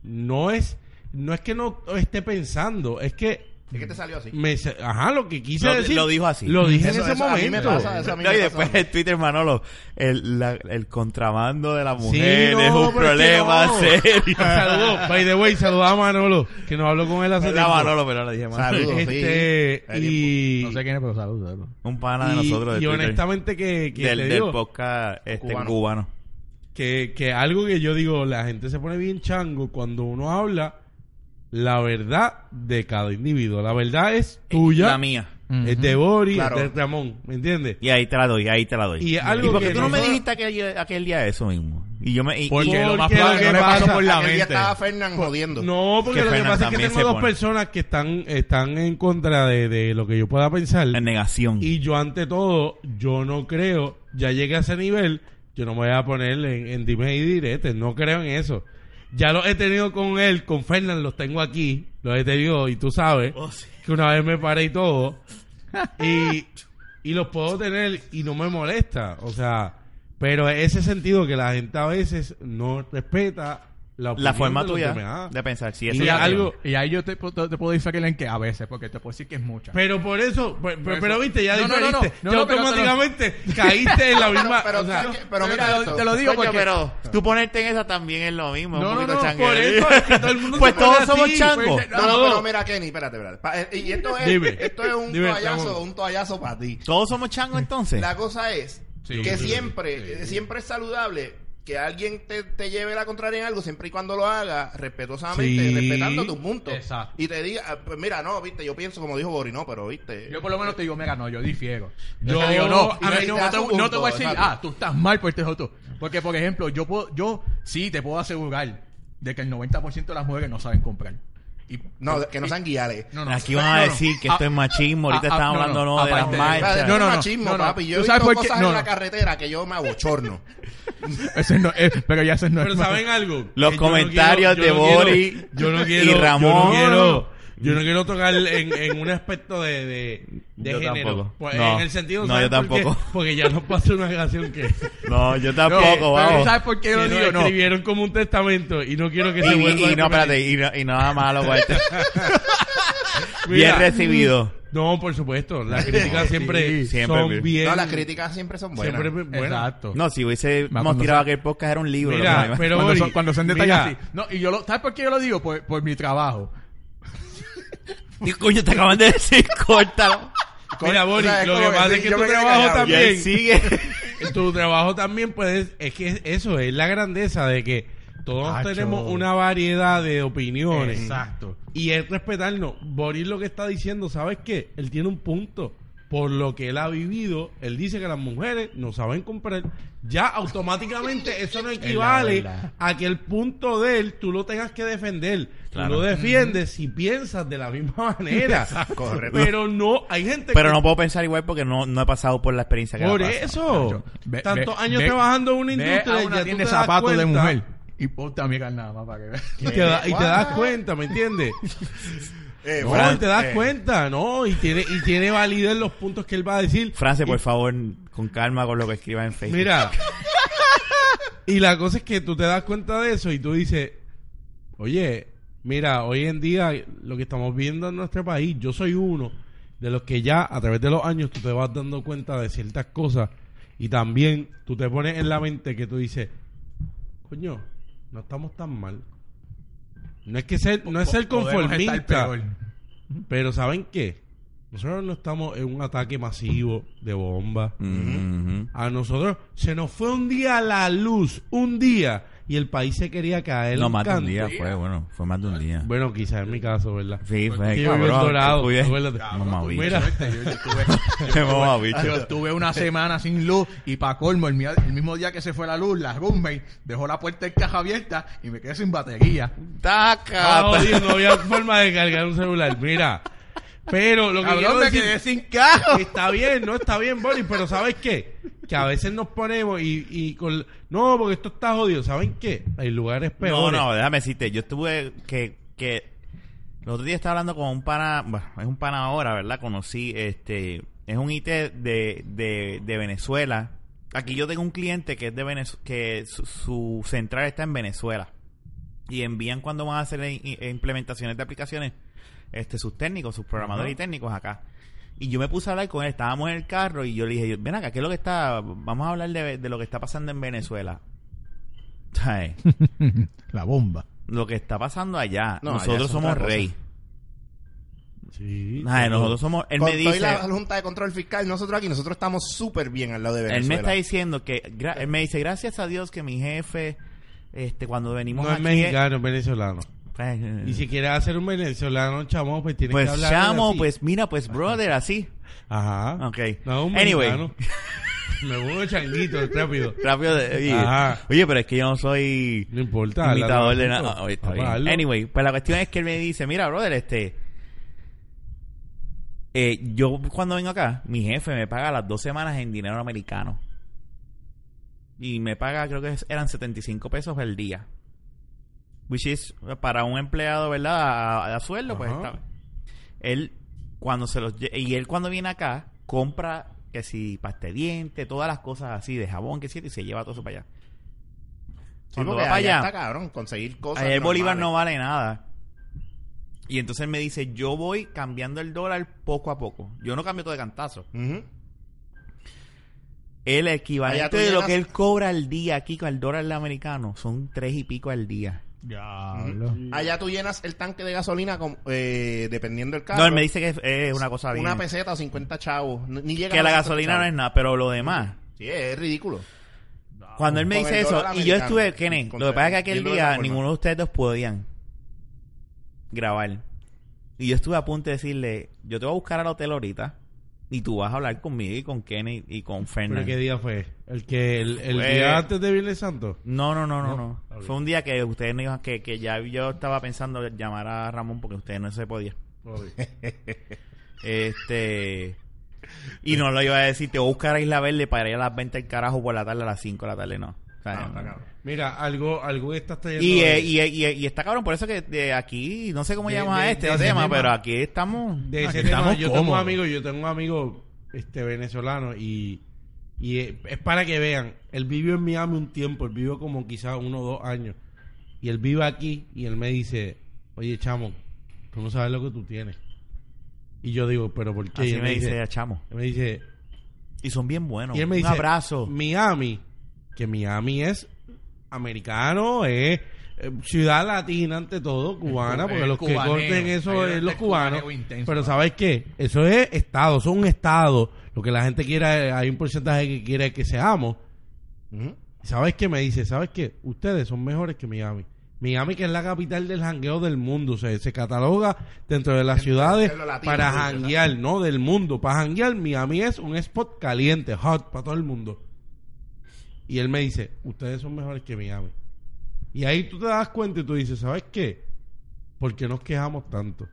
Speaker 3: no es, no es que no esté pensando, es que
Speaker 2: Es que te salió así.
Speaker 3: me, ajá, lo que quise
Speaker 1: Lo-
Speaker 3: decir.
Speaker 1: lo dijo así.
Speaker 3: Lo dije
Speaker 2: Eso-
Speaker 3: en ese
Speaker 2: eso a mí me
Speaker 3: momento.
Speaker 2: pasa, eso a mí
Speaker 1: No,
Speaker 2: me
Speaker 1: y
Speaker 2: pasa.
Speaker 1: después en Twitter, Manolo, el, la- el contrabando de la
Speaker 3: Sí,
Speaker 1: mujer
Speaker 3: no,
Speaker 1: es un problema
Speaker 3: no.
Speaker 1: serio.
Speaker 3: Saludos, by the way, saludos a Manolo, que nos habló con él hace tiempo.
Speaker 1: Manolo, pero le dije Manolo.
Speaker 2: Saludos.
Speaker 3: Este,
Speaker 2: sí.
Speaker 3: y,
Speaker 4: No sé quién es, pero saludos.
Speaker 1: Un pana de
Speaker 3: y-
Speaker 1: nosotros de
Speaker 3: y
Speaker 1: Twitter.
Speaker 3: honestamente que, que
Speaker 1: del,
Speaker 3: te
Speaker 1: del
Speaker 3: digo,
Speaker 1: podcast este,
Speaker 2: Cubano.
Speaker 1: cubano.
Speaker 3: Que, que algo que yo digo, la gente se pone bien chango cuando uno habla la verdad de cada individuo. La verdad es tuya,
Speaker 1: La mía.
Speaker 3: es de Boris,
Speaker 2: Claro.
Speaker 3: es de Ramón, ¿me entiendes?
Speaker 1: Y ahí te la doy, ahí te la doy.
Speaker 3: Y algo
Speaker 1: por qué
Speaker 3: que
Speaker 1: tú no me dijiste aquel, aquel día eso mismo? Y yo me... y-
Speaker 4: Porque
Speaker 1: y-
Speaker 4: lo más
Speaker 3: Porque
Speaker 4: probable le
Speaker 3: que
Speaker 4: pasó por la
Speaker 2: Aquel día
Speaker 4: mente.
Speaker 2: estaba Fernán jodiendo.
Speaker 3: No, porque
Speaker 1: Que
Speaker 3: lo que
Speaker 1: Fernan
Speaker 3: pasa es que tengo dos
Speaker 1: pone.
Speaker 3: personas que están, están en contra de, de lo que yo pueda pensar.
Speaker 1: en negación.
Speaker 3: Y yo ante todo, yo no creo, ya llegué a ese nivel, yo no me voy a poner en, en dime y diretes, no creo en eso. Ya lo he tenido con él, con Fernán, los tengo aquí, los he tenido y tú sabes
Speaker 1: Oh, sí.
Speaker 3: que una vez me paré y todo. y, y los puedo tener y no me molesta, o sea, pero ese sentido que la gente a veces no respeta la,
Speaker 1: forma
Speaker 3: de
Speaker 1: tuya
Speaker 3: demás.
Speaker 1: de pensar. Si
Speaker 3: Y
Speaker 1: eso
Speaker 3: ya algo-
Speaker 4: Y ahí yo te, te, te puedo diferir en que a veces, porque te puedo decir que es mucha.
Speaker 3: Pero por eso, pero, pero, pero viste, ya
Speaker 4: No, no, no,
Speaker 3: diferiste.
Speaker 4: Lo-
Speaker 3: automáticamente caíste en la misma.
Speaker 2: pero,
Speaker 3: o sea,
Speaker 2: ¿sabes qué? pero
Speaker 4: pero
Speaker 2: mira
Speaker 4: te lo-
Speaker 2: esto.
Speaker 4: te lo digo porque-
Speaker 1: pero tú ponerte en esa también es lo mismo.
Speaker 3: No,
Speaker 1: un
Speaker 3: no,
Speaker 1: poquito
Speaker 3: no,
Speaker 1: changuero.
Speaker 3: por eso es que todo el mundo
Speaker 1: pues todos somos
Speaker 3: así,
Speaker 1: changos.
Speaker 3: pues,
Speaker 2: No, no,
Speaker 3: No.
Speaker 2: pero mira, Kenny, espérate, espérate. Eh, y esto es,
Speaker 3: Dime.
Speaker 2: esto es un
Speaker 3: Dime,
Speaker 2: toallazo, un toallazo para ti.
Speaker 1: Todos somos changos entonces.
Speaker 2: La cosa es que siempre, siempre es saludable que alguien te, te lleve la contraria en algo siempre y cuando lo haga respetuosamente,
Speaker 3: Sí.
Speaker 2: respetando tu punto.
Speaker 4: Exacto.
Speaker 2: Y te diga, ah, pues mira, no, viste, yo pienso como dijo Bori, no, pero viste.
Speaker 4: Yo por lo menos te digo, mira, no, yo difiero.
Speaker 3: Yo-
Speaker 4: Yo te digo, no,
Speaker 3: a mí
Speaker 4: no,
Speaker 2: no-
Speaker 4: no te,
Speaker 2: punto,
Speaker 4: no te voy a decir,
Speaker 2: exacto.
Speaker 4: ah, tú estás mal por este otro. Porque, por ejemplo, yo puedo, yo sí te puedo asegurar de que el 90% de las mujeres no saben comprar. Y,
Speaker 2: No, que no sean guiales.
Speaker 4: no, no,
Speaker 1: Aquí
Speaker 4: no,
Speaker 1: van a
Speaker 4: no,
Speaker 1: decir que esto es machismo. Ahorita
Speaker 4: ah, ah,
Speaker 1: están
Speaker 4: no,
Speaker 1: hablando
Speaker 4: no,
Speaker 1: no, de las marchas.
Speaker 4: No,
Speaker 2: no,
Speaker 4: no, no,
Speaker 2: machismo,
Speaker 4: no, no.
Speaker 2: papi. Yo he
Speaker 4: ¿Tú sabes
Speaker 2: visto cosas
Speaker 4: No,
Speaker 2: en
Speaker 4: no.
Speaker 2: la carretera que yo me abochorno.
Speaker 4: Ese no es, pero ya ese no es.
Speaker 3: Pero ¿saben algo?
Speaker 1: Los comentarios de
Speaker 3: no quiero-
Speaker 1: Bori
Speaker 3: yo no
Speaker 1: y Ramón.
Speaker 3: Yo no quiero tocar en, en un aspecto de, de, de
Speaker 1: Yo
Speaker 3: género.
Speaker 1: tampoco.
Speaker 3: Pues,
Speaker 1: No.
Speaker 3: en el sentido,
Speaker 1: No,
Speaker 3: ¿sabes
Speaker 1: yo
Speaker 3: por
Speaker 1: tampoco.
Speaker 3: Porque ya nos pasó una canción que,
Speaker 1: No, yo tampoco, vamos.
Speaker 4: ¿Sabes por qué yo lo digo? No.
Speaker 3: escribieron como un testamento y no quiero que se
Speaker 1: Y,
Speaker 3: vuelva
Speaker 1: y,
Speaker 3: a
Speaker 1: y no, espérate, y, no- y nada malo Bien recibido.
Speaker 3: No, por supuesto. Las críticas siempre,
Speaker 1: Sí, siempre
Speaker 3: son
Speaker 1: bien.
Speaker 3: bien.
Speaker 2: No, las críticas siempre son buenas.
Speaker 3: siempre buenas.
Speaker 4: Exacto.
Speaker 1: No, si hubiésemos tirado aquel podcast era un libro.
Speaker 3: Mira, pero
Speaker 4: cuando, son, cuando son detalles
Speaker 3: mira,
Speaker 4: así. No, y yo lo, ¿sabes por qué yo lo digo? Por, por mi trabajo.
Speaker 1: Y coño, te acaban de decir, córtalo.
Speaker 3: Mira, Bori,
Speaker 2: O sea,
Speaker 3: lo que pasa
Speaker 2: sí,
Speaker 3: es que
Speaker 2: yo
Speaker 3: tu
Speaker 2: me
Speaker 3: trabajo
Speaker 2: callado.
Speaker 3: También,
Speaker 1: sigue.
Speaker 3: tu trabajo también puedes, es que eso es la grandeza de que todos
Speaker 4: Acho.
Speaker 3: tenemos una variedad de opiniones.
Speaker 4: Exacto.
Speaker 3: Y es respetarnos. Boris lo que está diciendo, ¿sabes qué? Él tiene un punto. Por lo que él ha vivido, él dice que las mujeres no saben comprar. Ya automáticamente eso no equivale a que el punto de él tú lo tengas que defender.
Speaker 1: Claro.
Speaker 3: Tú lo defiendes si piensas de la misma manera.
Speaker 2: Correcto.
Speaker 3: Pero no, hay gente
Speaker 1: Pero
Speaker 3: que
Speaker 1: no puedo pensar igual porque no, no he pasado por la experiencia que
Speaker 3: por
Speaker 1: ha pasado.
Speaker 3: eso,
Speaker 4: ve-
Speaker 3: tantos
Speaker 4: ve-
Speaker 3: años
Speaker 4: ve-
Speaker 3: trabajando en una
Speaker 4: Ve
Speaker 3: industria,
Speaker 4: a
Speaker 3: ya
Speaker 4: una tienda de zapatos de mujer y ponte a mirar nada más para que veas.
Speaker 3: Y te, da- y te das cuenta, ¿me entiendes?
Speaker 2: Eh,
Speaker 3: No,
Speaker 2: Fran,
Speaker 3: y te das
Speaker 2: eh,
Speaker 3: cuenta, ¿no? Y tiene, y tiene validez los puntos que él va a decir.
Speaker 1: France, por favor, con calma con lo que escribas en Facebook.
Speaker 3: Mira. y la cosa es que tú te das cuenta de eso y tú dices, oye, mira, hoy en día lo que estamos viendo en nuestro país, yo soy uno de los que ya a través de los años tú te vas dando cuenta de ciertas cosas y también tú te pones en la mente que tú dices, coño, no estamos tan mal. No es que ser, no es ser conformista. Pero ¿saben qué? Nosotros no estamos en un ataque masivo de bombas.
Speaker 1: Ujú.
Speaker 3: A nosotros se nos fue un día la luz, un día, y el país se quería caer.
Speaker 1: No, más de un día fue, bueno, fue más de un día.
Speaker 3: Bueno, quizás en mi caso, ¿verdad?
Speaker 1: Sí, fue
Speaker 3: yo vivo en
Speaker 1: cabrón.
Speaker 3: Dorado, acuérdate.
Speaker 1: Mamá bicho.
Speaker 3: Mira.
Speaker 4: Yo, yo estuve,
Speaker 1: Mamá bicho.
Speaker 4: yo estuve una semana sin luz y para colmo, el, mismo día que se fue la luz, la roommate dejó la puerta en caja abierta y me quedé sin batería.
Speaker 1: Taca.
Speaker 3: Ah, no había forma de cargar un celular. Mira. Pero lo que
Speaker 4: Cabrón,
Speaker 3: quiero
Speaker 4: me
Speaker 3: decir
Speaker 4: quedé sin caja.
Speaker 3: está bien, no está bien, Boris, pero ¿sabes qué? Que a veces nos ponemos y, y con... No, porque esto está jodido. ¿Saben qué? Hay lugares
Speaker 1: No,
Speaker 3: peores.
Speaker 1: no, déjame decirte, yo estuve que, que el otro día estaba hablando con un pana, bueno, es un pana ahora, ¿verdad? Conocí, este, es un IT de, de, de Venezuela. Aquí yo tengo un cliente que es de Venezuela, que su, su central está en Venezuela. Y envían cuando van a hacer implementaciones de aplicaciones, este, sus técnicos, sus programadores y técnicos acá. Y yo me puse a hablar con él, estábamos en el carro y yo le dije, ven acá, ¿qué es lo que está? Vamos a hablar de, de lo que está pasando en Venezuela. ¿Sabes?
Speaker 4: La bomba.
Speaker 1: lo que está pasando allá.
Speaker 2: No,
Speaker 1: nosotros
Speaker 2: es
Speaker 1: somos
Speaker 2: cosa.
Speaker 1: rey.
Speaker 3: Sí.
Speaker 1: Nosotros somos. Él
Speaker 2: con
Speaker 1: me dice.
Speaker 2: la Junta de Control Fiscal, nosotros aquí, nosotros estamos súper bien al lado de
Speaker 1: Él
Speaker 2: Venezuela.
Speaker 1: me está diciendo que. gra- Él me dice, gracias a Dios que mi jefe. Este, cuando venimos
Speaker 3: No es
Speaker 1: aquí.
Speaker 3: mexicano, es venezolano.
Speaker 1: Pues, eh,
Speaker 3: Y si quieres hacer un venezolano chamo, pues tienes que
Speaker 1: pues
Speaker 3: hablar
Speaker 1: chamo,
Speaker 3: así.
Speaker 1: pues mira, pues brother, así.
Speaker 3: Ajá.
Speaker 1: Ok.
Speaker 3: No, un
Speaker 1: Anyway.
Speaker 3: mexicano. Me pongo changuito rápido.
Speaker 1: Rápido de, oye,
Speaker 3: Ajá.
Speaker 1: oye, pero es que yo no soy
Speaker 3: No importa.
Speaker 1: imitador de nada. Oye, está
Speaker 3: Papá,
Speaker 1: bien. Anyway, pues la cuestión es que él me dice, mira, brother, este... eh, yo cuando vengo acá, mi jefe me paga las dos semanas en dinero americano. Y me paga, creo que eran 75 pesos el día. Which is, para un empleado, ¿verdad? A, a sueldo, pues está. Él, cuando se los... Y él cuando viene acá, compra que si pasta de diente, todas las cosas así, de jabón, que si, y se lleva todo eso para allá.
Speaker 2: Sí,
Speaker 1: Cuando para
Speaker 2: allá está cabrón, conseguir cosas.
Speaker 1: El Bolívar no vale nada. Y entonces él me dice, yo voy cambiando el dólar poco a poco. Yo no cambio todo de cantazo. El equivalente de lo que él cobra al día aquí con el dólar americano son tres y pico al día.
Speaker 4: Diablo.
Speaker 2: Allá tú llenas el tanque de gasolina con, eh, dependiendo del carro.
Speaker 1: No, él me dice que es, es una cosa bien.
Speaker 2: Una peseta o 50 chavos. Ni llega
Speaker 1: que
Speaker 2: a
Speaker 1: la
Speaker 2: los 50
Speaker 1: gasolina no es nada, pero lo demás.
Speaker 2: Sí, es ridículo.
Speaker 1: Cuando él me dice eso, y yo estuve, Kenneth, lo que pasa es que aquel día ninguno de ustedes dos podían grabar. Y yo estuve a punto de decirle, yo te voy a buscar al hotel ahorita y tú vas a hablar conmigo y con Kenny y con
Speaker 3: ¿Pero
Speaker 1: Fernández.
Speaker 3: qué día fue? ¿El que el, el
Speaker 1: Fue-
Speaker 3: día antes de Viernes Santo?
Speaker 1: No, no, no, no,
Speaker 3: No.
Speaker 1: Fue un día que ustedes no iban, que, que ya yo estaba pensando llamar a Ramón porque ustedes no se podía. Este. Y no lo iba a decir, te voy a buscar a Isla Verde para ir a las 20 del carajo por la tarde a las 5 de la tarde, no.
Speaker 2: Está cabrón.
Speaker 3: Mira, algo, algo trayendo...
Speaker 1: Y,
Speaker 3: de-
Speaker 1: eh, y, y, y está cabrón, por eso que de aquí, no sé cómo
Speaker 3: De-
Speaker 1: llamas a este
Speaker 3: de
Speaker 1: tema,
Speaker 3: tema.
Speaker 1: pero aquí estamos.
Speaker 3: de
Speaker 4: Aquí
Speaker 3: ese tema,
Speaker 4: estamos
Speaker 3: yo tengo un amigo, yo tengo un amigo este venezolano y, y eh, es para que vean, él vivió en Miami un tiempo, él vivió como quizás uno o dos años y él vive aquí y él me dice, oye chamo, tú no sabes lo que tú tienes. Y yo digo, pero ¿por qué? Y él
Speaker 1: me dice Chamo.
Speaker 3: él me dice,
Speaker 1: Y son bien buenos.
Speaker 3: y él me
Speaker 1: Un
Speaker 3: dice,
Speaker 1: abrazo.
Speaker 3: Miami, que Miami es americano, es eh, ciudad latina ante todo, cubana, porque los que corten eso es los cubanos.
Speaker 4: intenso,
Speaker 3: Pero. ¿sabes qué? Eso es estado, son un estado. Lo que la gente quiere, hay un porcentaje que quiere que seamos. ¿Sabes qué me dice? ¿Sabes qué? Ustedes son mejores que Miami. Miami, que es la capital del jangueo del mundo, o sea, se cataloga dentro de las
Speaker 2: Dentro
Speaker 3: ciudades
Speaker 2: de lo latino,
Speaker 3: para janguear, ¿no? Del mundo. Para janguear, Miami es un spot caliente, hot, para todo el mundo. Y él me dice, ustedes son mejores que Miami. Y ahí tú te das cuenta y tú dices, ¿sabes qué? ¿Por qué nos quejamos tanto?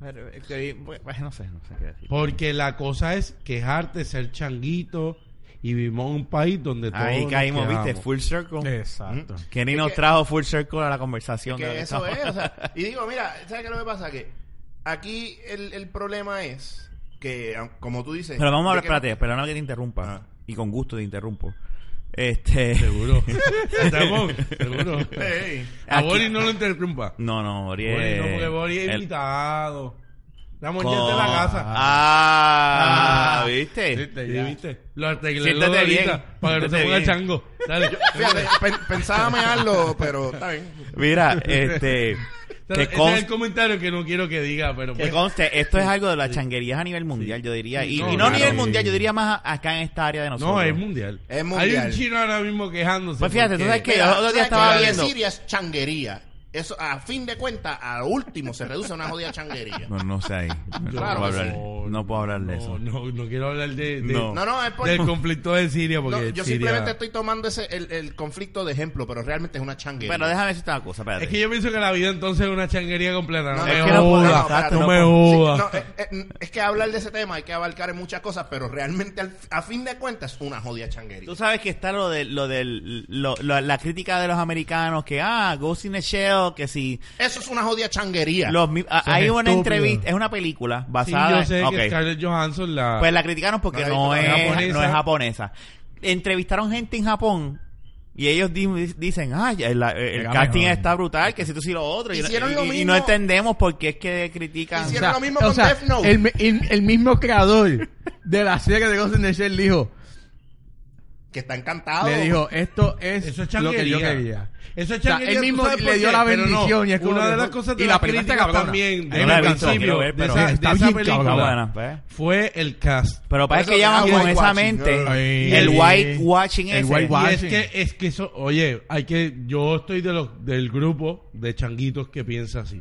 Speaker 1: Pero, que- bueno, no sé, no sé qué decir.
Speaker 3: Porque la cosa es quejarte, ser changuito y vivimos en un país donde todos
Speaker 1: Ahí
Speaker 3: nos
Speaker 1: caímos, viste, full circle.
Speaker 4: Exacto.
Speaker 1: Kenny
Speaker 2: Es
Speaker 1: nos
Speaker 2: que-
Speaker 1: trajo full circle a la conversación.
Speaker 2: Que
Speaker 1: de
Speaker 2: eso es, o sea, y digo, mira, ¿sabes qué es lo que pasa? Que aquí el, el problema es que, aun- como tú dices...
Speaker 1: Pero vamos a hablar, espérate, perdóname que te interrumpa.
Speaker 2: Ah.
Speaker 1: Y con gusto te interrumpo. Este.
Speaker 3: Seguro. Estamos, seguro.
Speaker 2: Ey,
Speaker 3: A
Speaker 1: Aquí-
Speaker 3: Boris no lo interrumpa.
Speaker 1: No, no, Ori
Speaker 3: Boris
Speaker 1: es-
Speaker 3: no, porque Boris es
Speaker 1: el-
Speaker 3: invitado. La mujer
Speaker 1: Co-
Speaker 3: de la casa.
Speaker 1: Ah,
Speaker 3: Ah.
Speaker 1: ¿viste?
Speaker 4: ¿Viste?
Speaker 3: Sí,
Speaker 4: Ya.
Speaker 3: ¿viste? Lo arreglé
Speaker 1: Siéntate
Speaker 3: lo de
Speaker 1: bien.
Speaker 3: ahorita para que no se ponga chango. Dale.
Speaker 2: Fíjate, pen- pensaba mearlo, pero está bien.
Speaker 1: Mira, este. Que,
Speaker 3: Ese es
Speaker 1: conste,
Speaker 3: el comentario que no quiero que diga, pero
Speaker 1: que
Speaker 3: pues,
Speaker 1: conste, esto es algo de las changuerías a nivel mundial, yo diría. Y,
Speaker 3: No,
Speaker 1: y no a
Speaker 3: claro.
Speaker 1: nivel mundial, yo diría más acá en esta área de nosotros.
Speaker 3: no, es mundial.
Speaker 2: Es
Speaker 3: Hay
Speaker 2: mundial.
Speaker 3: un chino ahora mismo quejándose.
Speaker 1: Pues fíjate,
Speaker 3: porque-
Speaker 1: tú sabes que el otro día
Speaker 2: ¿sabes
Speaker 1: estaba viendo.
Speaker 2: Siria es changuería. Eso, a fin de cuentas, a último se reduce a una jodida changuería.
Speaker 1: No, no sé ahí. No,
Speaker 2: Claro
Speaker 1: puedo hablar,
Speaker 3: No,
Speaker 1: no puedo hablar de
Speaker 3: no,
Speaker 1: eso.
Speaker 3: No, no quiero hablar de, de-
Speaker 1: No.
Speaker 2: No, no, es por...
Speaker 3: del conflicto de Siria porque
Speaker 2: no, yo
Speaker 3: Siria-
Speaker 2: simplemente estoy tomando ese el, el conflicto de ejemplo, pero realmente es una changuería.
Speaker 1: Pero déjame decirte una cosa, espérate.
Speaker 3: Es que yo pienso que la vida entonces es una changuería completa. No,
Speaker 2: No,
Speaker 3: me
Speaker 2: es
Speaker 1: que no
Speaker 3: jodas,
Speaker 1: podemos,
Speaker 3: no,
Speaker 1: exacto, no
Speaker 3: me.
Speaker 2: Sí, eh, eh, es que hablar de ese tema hay que abarcar en muchas cosas, pero realmente al- a fin de cuentas es una jodida changuería.
Speaker 1: Tú sabes que está lo de lo del lo- lo- la crítica de los americanos que ah Ghost in the Shell que si
Speaker 2: Eso es una jodida changuería.
Speaker 1: los ah, hay una
Speaker 3: estúpido.
Speaker 1: entrevista es una película
Speaker 3: Sí,
Speaker 1: basada
Speaker 3: yo sé
Speaker 1: en, ok.
Speaker 3: que Scarlett Johansson la...
Speaker 1: pues la criticaron porque
Speaker 2: No la
Speaker 1: es,
Speaker 3: japonesa.
Speaker 1: no es japonesa entrevistaron gente en Japón y ellos di- dicen ay el, el casting
Speaker 4: mejor.
Speaker 1: está brutal que si tú sí lo otro y,
Speaker 2: Hicieron
Speaker 1: y-
Speaker 2: lo
Speaker 1: y
Speaker 2: mismo-
Speaker 1: no entendemos por qué es que critican
Speaker 2: Hicieron- lo mismo con
Speaker 4: sea,
Speaker 2: Death Note.
Speaker 4: El- el mismo creador de la serie de Ghost in the Shell dijo,
Speaker 2: que está encantado.
Speaker 4: Le dijo, esto es,
Speaker 3: Eso es
Speaker 4: lo que yo
Speaker 3: changuería.
Speaker 4: quería.
Speaker 3: Eso es
Speaker 4: O sea,
Speaker 3: changuería,
Speaker 4: él
Speaker 3: ¿tú
Speaker 4: mismo
Speaker 3: sabes
Speaker 4: le
Speaker 3: por
Speaker 4: dio
Speaker 3: qué?
Speaker 4: la
Speaker 3: Pero no,
Speaker 4: bendición y es como
Speaker 3: una
Speaker 4: que-
Speaker 3: de las cosas de
Speaker 4: y
Speaker 3: la
Speaker 4: la película está
Speaker 3: crítica
Speaker 4: cabrona.
Speaker 3: también de principio
Speaker 1: quiero ver,
Speaker 3: de
Speaker 1: pero-
Speaker 3: esa, de
Speaker 4: Está
Speaker 3: esa
Speaker 4: bien
Speaker 3: película
Speaker 1: Está buena, pues.
Speaker 3: fue el cast.
Speaker 1: Pero para que llaman con esa
Speaker 2: whitewashing.
Speaker 1: mente
Speaker 4: Ay,
Speaker 1: el
Speaker 4: ay,
Speaker 1: whitewashing
Speaker 4: el
Speaker 1: ese.
Speaker 4: white-
Speaker 3: Y
Speaker 4: Ah,
Speaker 3: es
Speaker 4: sí.
Speaker 3: que, es que eso, oye, hay que, yo estoy de los, del grupo de changuitos que piensa así.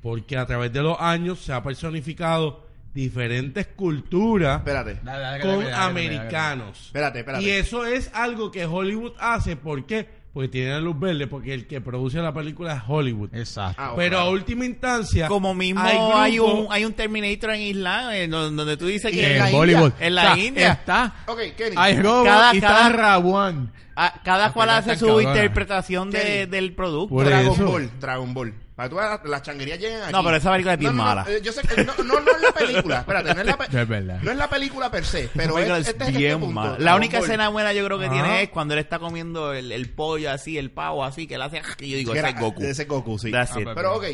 Speaker 3: Porque a través de los años se ha personificado diferentes culturas
Speaker 2: Espérate.
Speaker 4: Dale, dale, dale,
Speaker 3: con
Speaker 4: dale, dale, dale, dale.
Speaker 3: americanos.
Speaker 2: Espérate, espérate.
Speaker 3: Y eso es algo que Hollywood hace. ¿Por qué? Porque tiene la luz verde, porque el que produce la película es Hollywood.
Speaker 4: Exacto.
Speaker 2: Ah,
Speaker 3: Pero
Speaker 2: claro.
Speaker 3: a última instancia,
Speaker 1: Como mismo
Speaker 3: hay,
Speaker 1: un hay un Terminator en Islam eh, donde donde tú dices que
Speaker 2: en la
Speaker 4: en Bollywood.
Speaker 1: En la
Speaker 4: O sea,
Speaker 1: India.
Speaker 4: Está
Speaker 2: Ok, Kenny.
Speaker 4: Hay robo
Speaker 1: Cada-
Speaker 4: y
Speaker 1: cada-
Speaker 4: está Rawan.
Speaker 1: ah, cada cual hace su interpretación de- del producto.
Speaker 3: Por
Speaker 2: Dragon
Speaker 3: eso.
Speaker 2: Ball, Dragon Ball. Para que tú veas, las changuerías llegan aquí.
Speaker 1: No, pero esa película es bien
Speaker 2: No, no,
Speaker 1: mala.
Speaker 2: eh, yo sé que no, no, no es la película. Espérate, no es la, pe-
Speaker 4: Es verdad.
Speaker 2: no es la película per se, pero es,
Speaker 1: es
Speaker 2: este es este
Speaker 1: bien
Speaker 2: punto.
Speaker 1: mala. La única
Speaker 2: Ball.
Speaker 1: escena buena yo creo que
Speaker 3: Ajá.
Speaker 1: tiene es cuando él está comiendo el, el pollo así, el pavo así, que él hace... Y yo digo, ese es Goku.
Speaker 2: Ese es Goku, sí. Ah, pero ok.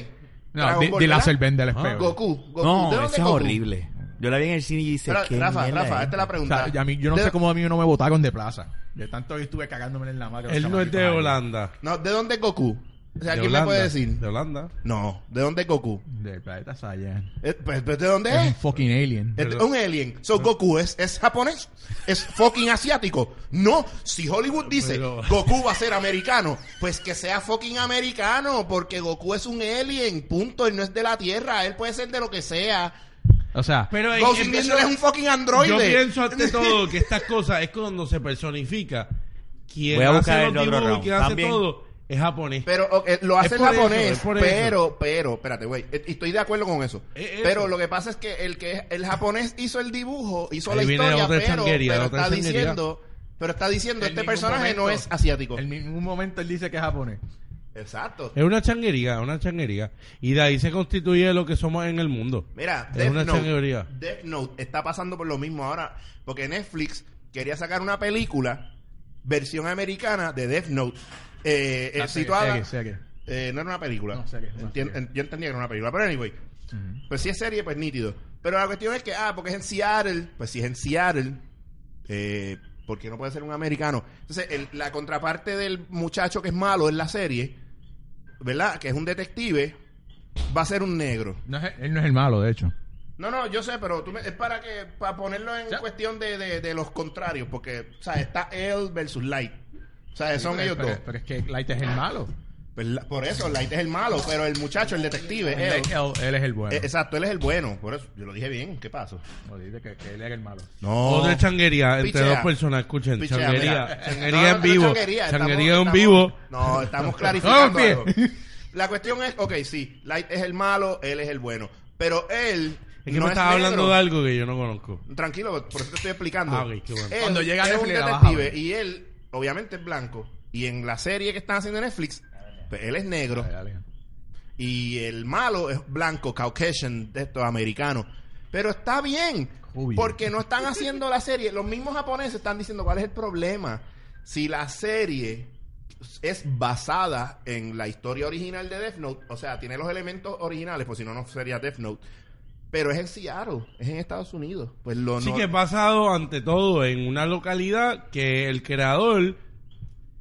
Speaker 4: No, di la
Speaker 3: Ah.
Speaker 4: espejo.
Speaker 2: Goku. Goku.
Speaker 1: No,
Speaker 2: ¿De dónde
Speaker 1: es
Speaker 2: Goku?
Speaker 1: horrible. Yo la vi en el cine y dice, ¿qué
Speaker 2: Rafa,
Speaker 1: mierda
Speaker 2: Rafa,
Speaker 1: es
Speaker 2: esta es la
Speaker 4: O
Speaker 2: pregunta.
Speaker 4: sea, a mí, yo no
Speaker 2: ¿De-
Speaker 4: sé cómo a mí no me botaron de plaza. De tanto que estuve cagándome en la madre.
Speaker 3: él no es de Holanda.
Speaker 2: No, ¿de dónde es Goku? O sea,
Speaker 3: De
Speaker 2: ¿quién me
Speaker 3: Holanda,
Speaker 2: puede decir?
Speaker 3: De Holanda.
Speaker 2: No, ¿de dónde es Goku?
Speaker 4: Del planeta Saiyan.
Speaker 2: Eh, pues, pues, ¿De dónde
Speaker 4: Es un
Speaker 2: es?
Speaker 4: fucking alien.
Speaker 2: Es un alien. So, Goku es, es japonés. Es fucking asiático. No, si Hollywood dice
Speaker 3: Pero-
Speaker 2: Goku va a ser americano, pues que sea fucking americano, porque Goku es un alien. Punto. Él no es de la Tierra. Él puede ser de lo que sea.
Speaker 4: O sea,
Speaker 3: Pero
Speaker 2: Ghost in the Shell es un fucking androide.
Speaker 3: Yo pienso ante todo que estas cosas es cuando se personifica. Quien
Speaker 1: Voy a buscar
Speaker 3: hace
Speaker 1: el
Speaker 3: los
Speaker 1: otro
Speaker 3: dibujos y
Speaker 1: round.
Speaker 3: quien hace
Speaker 1: También.
Speaker 3: todo es japonés.
Speaker 2: Pero lo hace en
Speaker 3: eso,
Speaker 2: japonés,
Speaker 3: eso.
Speaker 2: pero, pero, espérate, güey, eh, y estoy de acuerdo con eso.
Speaker 3: Es eso.
Speaker 2: Pero lo que pasa es que el que el japonés hizo el dibujo, hizo
Speaker 3: Ahí
Speaker 2: la historia, pero, pero
Speaker 3: otra
Speaker 2: está diciendo, pero está diciendo
Speaker 4: en
Speaker 2: este personaje no es asiático.
Speaker 4: En ningún momento él dice que es japonés.
Speaker 2: Exacto.
Speaker 3: Es una changuería, una changuería. Y de ahí se constituye lo que somos en el mundo.
Speaker 2: Mira,
Speaker 3: Es
Speaker 2: Death
Speaker 3: una
Speaker 2: Note,
Speaker 3: changuería.
Speaker 2: Death Note está pasando por lo mismo ahora, porque Netflix quería sacar una película versión americana de Death Note eh, eh, situada. Eh, no era una película.
Speaker 4: No,
Speaker 2: Entien- en- yo entendía que era una película. Pero anyway, pues si es serie, pues nítido. Pero la cuestión es que, ah, porque es en Seattle. Pues si es en Seattle, eh, ¿por qué no puede ser un americano? Entonces, el- la contraparte del muchacho que es malo en la serie, ¿verdad? Que es un detective, va a ser un negro.
Speaker 4: No es- él no es el malo, de hecho.
Speaker 2: No, no, yo sé, pero tú me- es para que para ponerlo en cuestión de, de, de los contrarios, porque, o sea, está él versus Light. O sea, son
Speaker 4: pero,
Speaker 2: ellos
Speaker 4: pero-
Speaker 2: dos.
Speaker 4: Pero es que Light es el malo.
Speaker 2: Pues la- por eso, Light es el malo, pero el muchacho, el detective,
Speaker 4: Él,
Speaker 2: él,
Speaker 4: él- él es el bueno.
Speaker 2: Eh, exacto, él es el bueno. Por eso, yo lo dije bien. ¿Qué pasó?
Speaker 4: No, dice que, que él es el malo.
Speaker 2: No.
Speaker 3: Otra changuería entre
Speaker 2: Pichea.
Speaker 3: dos personas. Escuchen,
Speaker 2: Pichea,
Speaker 3: changuería.
Speaker 2: mira.
Speaker 3: Changuería
Speaker 2: No, no,
Speaker 3: en vivo.
Speaker 2: changuería, estamos-
Speaker 3: en
Speaker 2: estamos-
Speaker 3: vivo.
Speaker 2: No, estamos clarificando algo. La cuestión es, ok, sí, Light es el malo, él es el bueno. Pero él.
Speaker 3: Es que
Speaker 2: no
Speaker 3: me hablando de algo que yo no conozco.
Speaker 2: Tranquilo, por eso te estoy explicando.
Speaker 3: Ah, ok, qué bueno.
Speaker 2: Él
Speaker 4: Cuando llega a
Speaker 2: es un detective y él, obviamente, es blanco. Y en la serie que están haciendo en Netflix, pues él es negro. Y el malo es blanco, caucasian, de estos americanos. Pero está bien, porque no están haciendo la serie. Los mismos japoneses están diciendo cuál es el problema. Si la serie es basada en la historia original de Death Note, o sea, tiene los elementos originales, pues si no, no sería Death Note. Pero es en Seattle, es en Estados Unidos. Pues lo
Speaker 3: Sí
Speaker 2: no-
Speaker 3: que es basado ante todo en una localidad que el creador,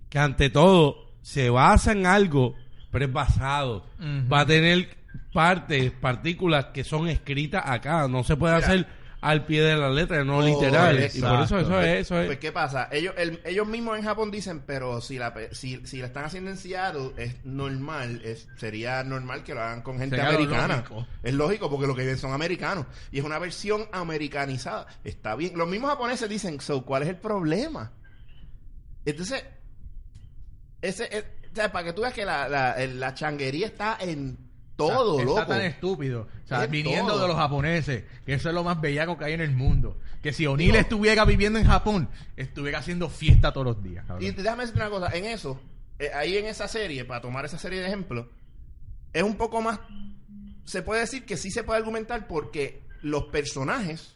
Speaker 3: que ante todo se basa en algo, pero es basado. Va a tener partes, partículas que son escritas acá. No se puede
Speaker 2: Mira.
Speaker 3: hacer al pie de la letra, no
Speaker 2: Oh,
Speaker 3: literal. Y por eso eso es, eso es.
Speaker 2: Pues, ¿qué pasa? Ellos, el- ellos mismos en Japón dicen, pero si la, si, si la están haciendo en Seattle, es normal, es, sería normal que lo hagan con gente
Speaker 4: Sería
Speaker 2: americana.
Speaker 4: lógico.
Speaker 2: Es lógico, porque lo que ven son americanos. Y es una versión americanizada. Está bien. Los mismos japoneses dicen, so, ¿cuál es el problema? Entonces, ese, es- o sea, para que tú veas que la, la, la changuería está en todo,
Speaker 4: Está
Speaker 2: loco.
Speaker 4: tan estúpido. O sea,
Speaker 2: Es
Speaker 4: viniendo
Speaker 2: todo.
Speaker 4: de los japoneses, que eso es lo más bellaco que hay en el mundo. Que si O'Neill estuviera viviendo en Japón, estuviera haciendo fiesta todos los días. cabrón.
Speaker 2: Y déjame decir una cosa, en eso, eh, ahí en esa serie, para tomar esa serie de ejemplos, es un poco más, se puede decir que sí se puede argumentar porque los personajes,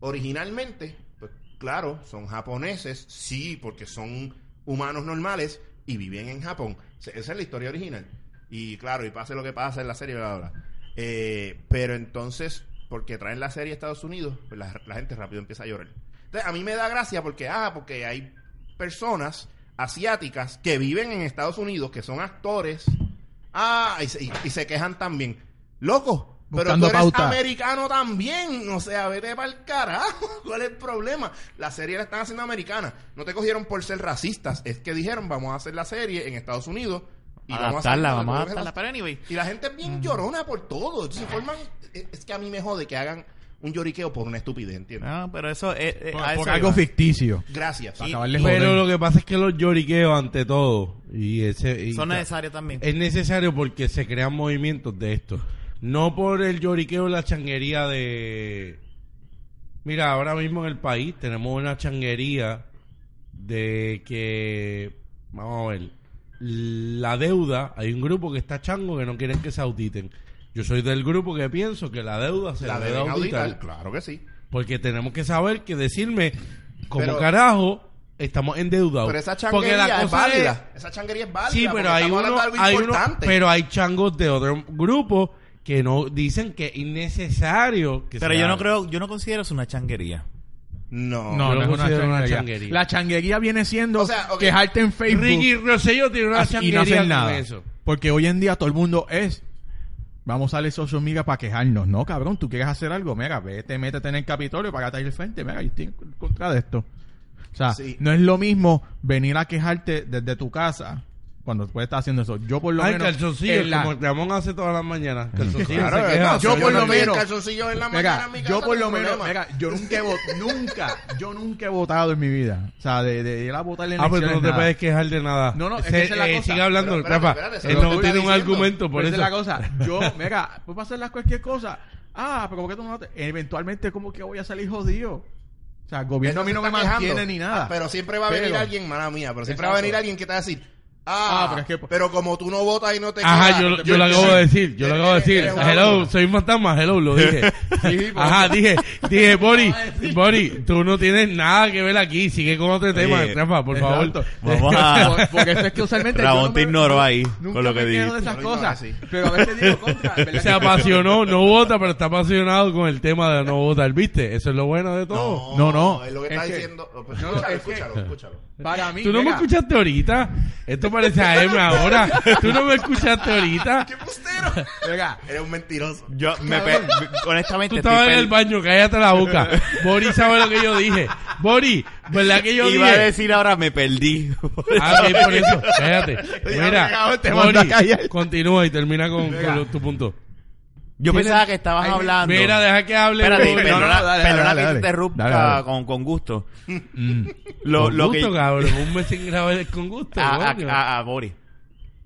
Speaker 2: originalmente, pues claro, son japoneses, sí, porque son humanos normales y viven en Japón. Esa es la historia original. Y claro, y pase lo que pase en la serie, bla, bla, bla. Eh, pero entonces, porque traen la serie a Estados Unidos, pues la, la gente rápido empieza a llorar. Entonces, a mí me da gracia porque, ah, porque hay personas asiáticas que viven en Estados Unidos, que son actores, ah, y se, y- y se quejan también. Loco, pero tú eres
Speaker 4: pauta.
Speaker 2: americano también, o sea, vete para el carajo, ¿cuál es el problema? La serie la están haciendo americana, no te cogieron por ser racistas, es que dijeron, vamos a hacer la serie en Estados Unidos y
Speaker 1: Adaptarla,
Speaker 2: hacerla,
Speaker 1: vamos a
Speaker 2: porque
Speaker 1: adaptarla. Pero anyway,
Speaker 2: y la gente es bien llorona por todo. Entonces forman. Es es que a mí me jode que hagan un lloriqueo por una estupidez, ¿entiendes?
Speaker 1: no, pero eso es... eh,
Speaker 4: Por,
Speaker 1: a
Speaker 4: por algo
Speaker 1: iba.
Speaker 4: ficticio.
Speaker 2: Gracias. Y-
Speaker 3: Pero
Speaker 4: joder.
Speaker 3: lo que pasa es que los lloriqueos ante todo y ese y
Speaker 1: Son necesarios también.
Speaker 3: es necesario porque se crean movimientos de esto. No por el lloriqueo, la changuería de... Mira, ahora mismo en el país tenemos una changuería de que... Vamos a ver. La deuda, hay un grupo que está chango que no quieren que se auditen. Yo soy del grupo que pienso que la deuda se
Speaker 2: la
Speaker 3: debe auditar.
Speaker 2: auditar. Claro que sí.
Speaker 3: Porque tenemos que saber que decirme como
Speaker 2: Pero-
Speaker 3: carajo estamos endeudados.
Speaker 2: Pero esa
Speaker 3: Porque
Speaker 2: changuería
Speaker 3: la
Speaker 2: es
Speaker 3: cosa
Speaker 2: válida. Esa changuería es válida.
Speaker 3: Sí,
Speaker 2: porque
Speaker 3: pero hay uno, hay uno, pero hay changos de otro grupo que no dicen que es innecesario que
Speaker 1: Pero
Speaker 3: se
Speaker 1: yo no creo, yo no considero eso una changuería.
Speaker 2: No.
Speaker 4: No, no es una changuería.
Speaker 3: changuería.
Speaker 4: La changuería viene siendo
Speaker 2: O sea, ok.
Speaker 4: quejarte en Facebook
Speaker 3: Ricky Rosselló tiene una
Speaker 4: así- y
Speaker 3: changuería
Speaker 4: no hacer
Speaker 3: con
Speaker 4: nada.
Speaker 3: eso.
Speaker 4: Porque hoy en día todo el mundo es vamos a darle social media para quejarnos. No, cabrón, tú quieres hacer algo, mira, vete, métete en el Capitolio, pagate ahí el frente, mira, yo estoy en contra de esto. O sea,
Speaker 2: Sí.
Speaker 4: no es lo mismo venir a quejarte desde tu casa cuando puedes estar haciendo eso. Yo por lo
Speaker 3: Ay,
Speaker 4: menos
Speaker 3: calzoncillo,
Speaker 4: en la-
Speaker 3: como el Ramón hace todas las mañanas. Calzoncillo
Speaker 2: Claro,
Speaker 3: se
Speaker 2: es
Speaker 3: queja.
Speaker 2: más,
Speaker 4: yo por lo menos-
Speaker 2: calzoncillos en la
Speaker 4: Mira,
Speaker 2: mañana en mi
Speaker 4: yo por lo menos, mira, yo nunca he votado, nunca, yo nunca he votado en mi vida. O sea, de, de ir a votar en
Speaker 3: Ah, pero no te
Speaker 4: nada.
Speaker 3: puedes quejar de nada.
Speaker 4: No, no, es que esa es la
Speaker 3: eh,
Speaker 4: cosa.
Speaker 3: Sigue hablando,
Speaker 2: Pero espérate, espérate, eso
Speaker 3: Él no tiene un argumento por
Speaker 4: Pero esa
Speaker 3: eso.
Speaker 4: es la cosa. Yo, mira, puedo hacer cualquier cosa. Ah, pero ¿por qué tú no te... Eventualmente, como que voy a salir jodido? O sea, el gobierno a mí
Speaker 2: Eso
Speaker 4: no me mantiene ni nada.
Speaker 2: Ah, pero siempre va a venir alguien, mala mía, pero siempre va a venir alguien que te va a decir, ah,
Speaker 4: Ah, pero
Speaker 2: pero,
Speaker 4: es que-
Speaker 2: como tú no votas y no te
Speaker 3: Ajá,
Speaker 2: quejas,
Speaker 3: yo,
Speaker 2: te-
Speaker 3: yo lo acabo de decir, yo lo acabo de decir. Hello, soy un fantasma, hello, lo dije.
Speaker 4: Sí, por
Speaker 3: Ajá, dije, dije, Bori, Bori, tú no tienes nada que ver aquí, sigue con otro tema,
Speaker 1: Oye,
Speaker 3: Rafa, por favor.
Speaker 1: Vamos a...
Speaker 4: Por- Porque eso es que usualmente... yo
Speaker 1: Ramón
Speaker 4: no
Speaker 1: te ignoró ahí
Speaker 4: Nunca
Speaker 1: con lo que
Speaker 4: quejo de esas
Speaker 2: Yo
Speaker 4: cosas. Pero a veces digo contra. ¿verdad
Speaker 3: Se apasionó, no vota, pero está apasionado con el tema de no votar, ¿viste? Eso es lo bueno de todo.
Speaker 4: No, no,
Speaker 2: Es lo que
Speaker 4: es
Speaker 2: está diciendo. pues,
Speaker 4: No, no,
Speaker 2: escúchalo, escúchalo.
Speaker 4: Para mí,
Speaker 3: ¿Tú no me escuchaste ahorita? Esto parece a M ahora. ¿Tú no me escuchaste ahorita?
Speaker 2: ¡Qué bustero!
Speaker 4: mira,
Speaker 2: Eres un mentiroso.
Speaker 1: Yo me pe- honestamente
Speaker 3: Tú estabas en el baño, cállate la boca. Bori sabe lo que yo dije. Bori, ¿verdad que yo
Speaker 1: Iba a
Speaker 3: dije?
Speaker 1: decir ahora me perdí.
Speaker 3: Ah, ok, por eso, cállate. Mira,
Speaker 4: pegado, te
Speaker 3: Bori,
Speaker 4: mando a callar.
Speaker 3: continúa y termina con,
Speaker 4: Venga.
Speaker 3: con tu punto.
Speaker 1: Yo pensaba que estabas
Speaker 4: Ay,
Speaker 1: hablando.
Speaker 3: Mira, deja que hable.
Speaker 1: Espérate, perdona,
Speaker 4: no, dale,
Speaker 1: perdona
Speaker 4: dale,
Speaker 1: que
Speaker 4: dale.
Speaker 1: te interrumpa
Speaker 4: Dale, dale.
Speaker 1: Con, con gusto.
Speaker 4: mm,
Speaker 1: Lo,
Speaker 3: con
Speaker 1: lo
Speaker 3: gusto,
Speaker 1: que
Speaker 3: cabrón. Un mes sin grabar es con gusto.
Speaker 1: a, a, a- a Boris.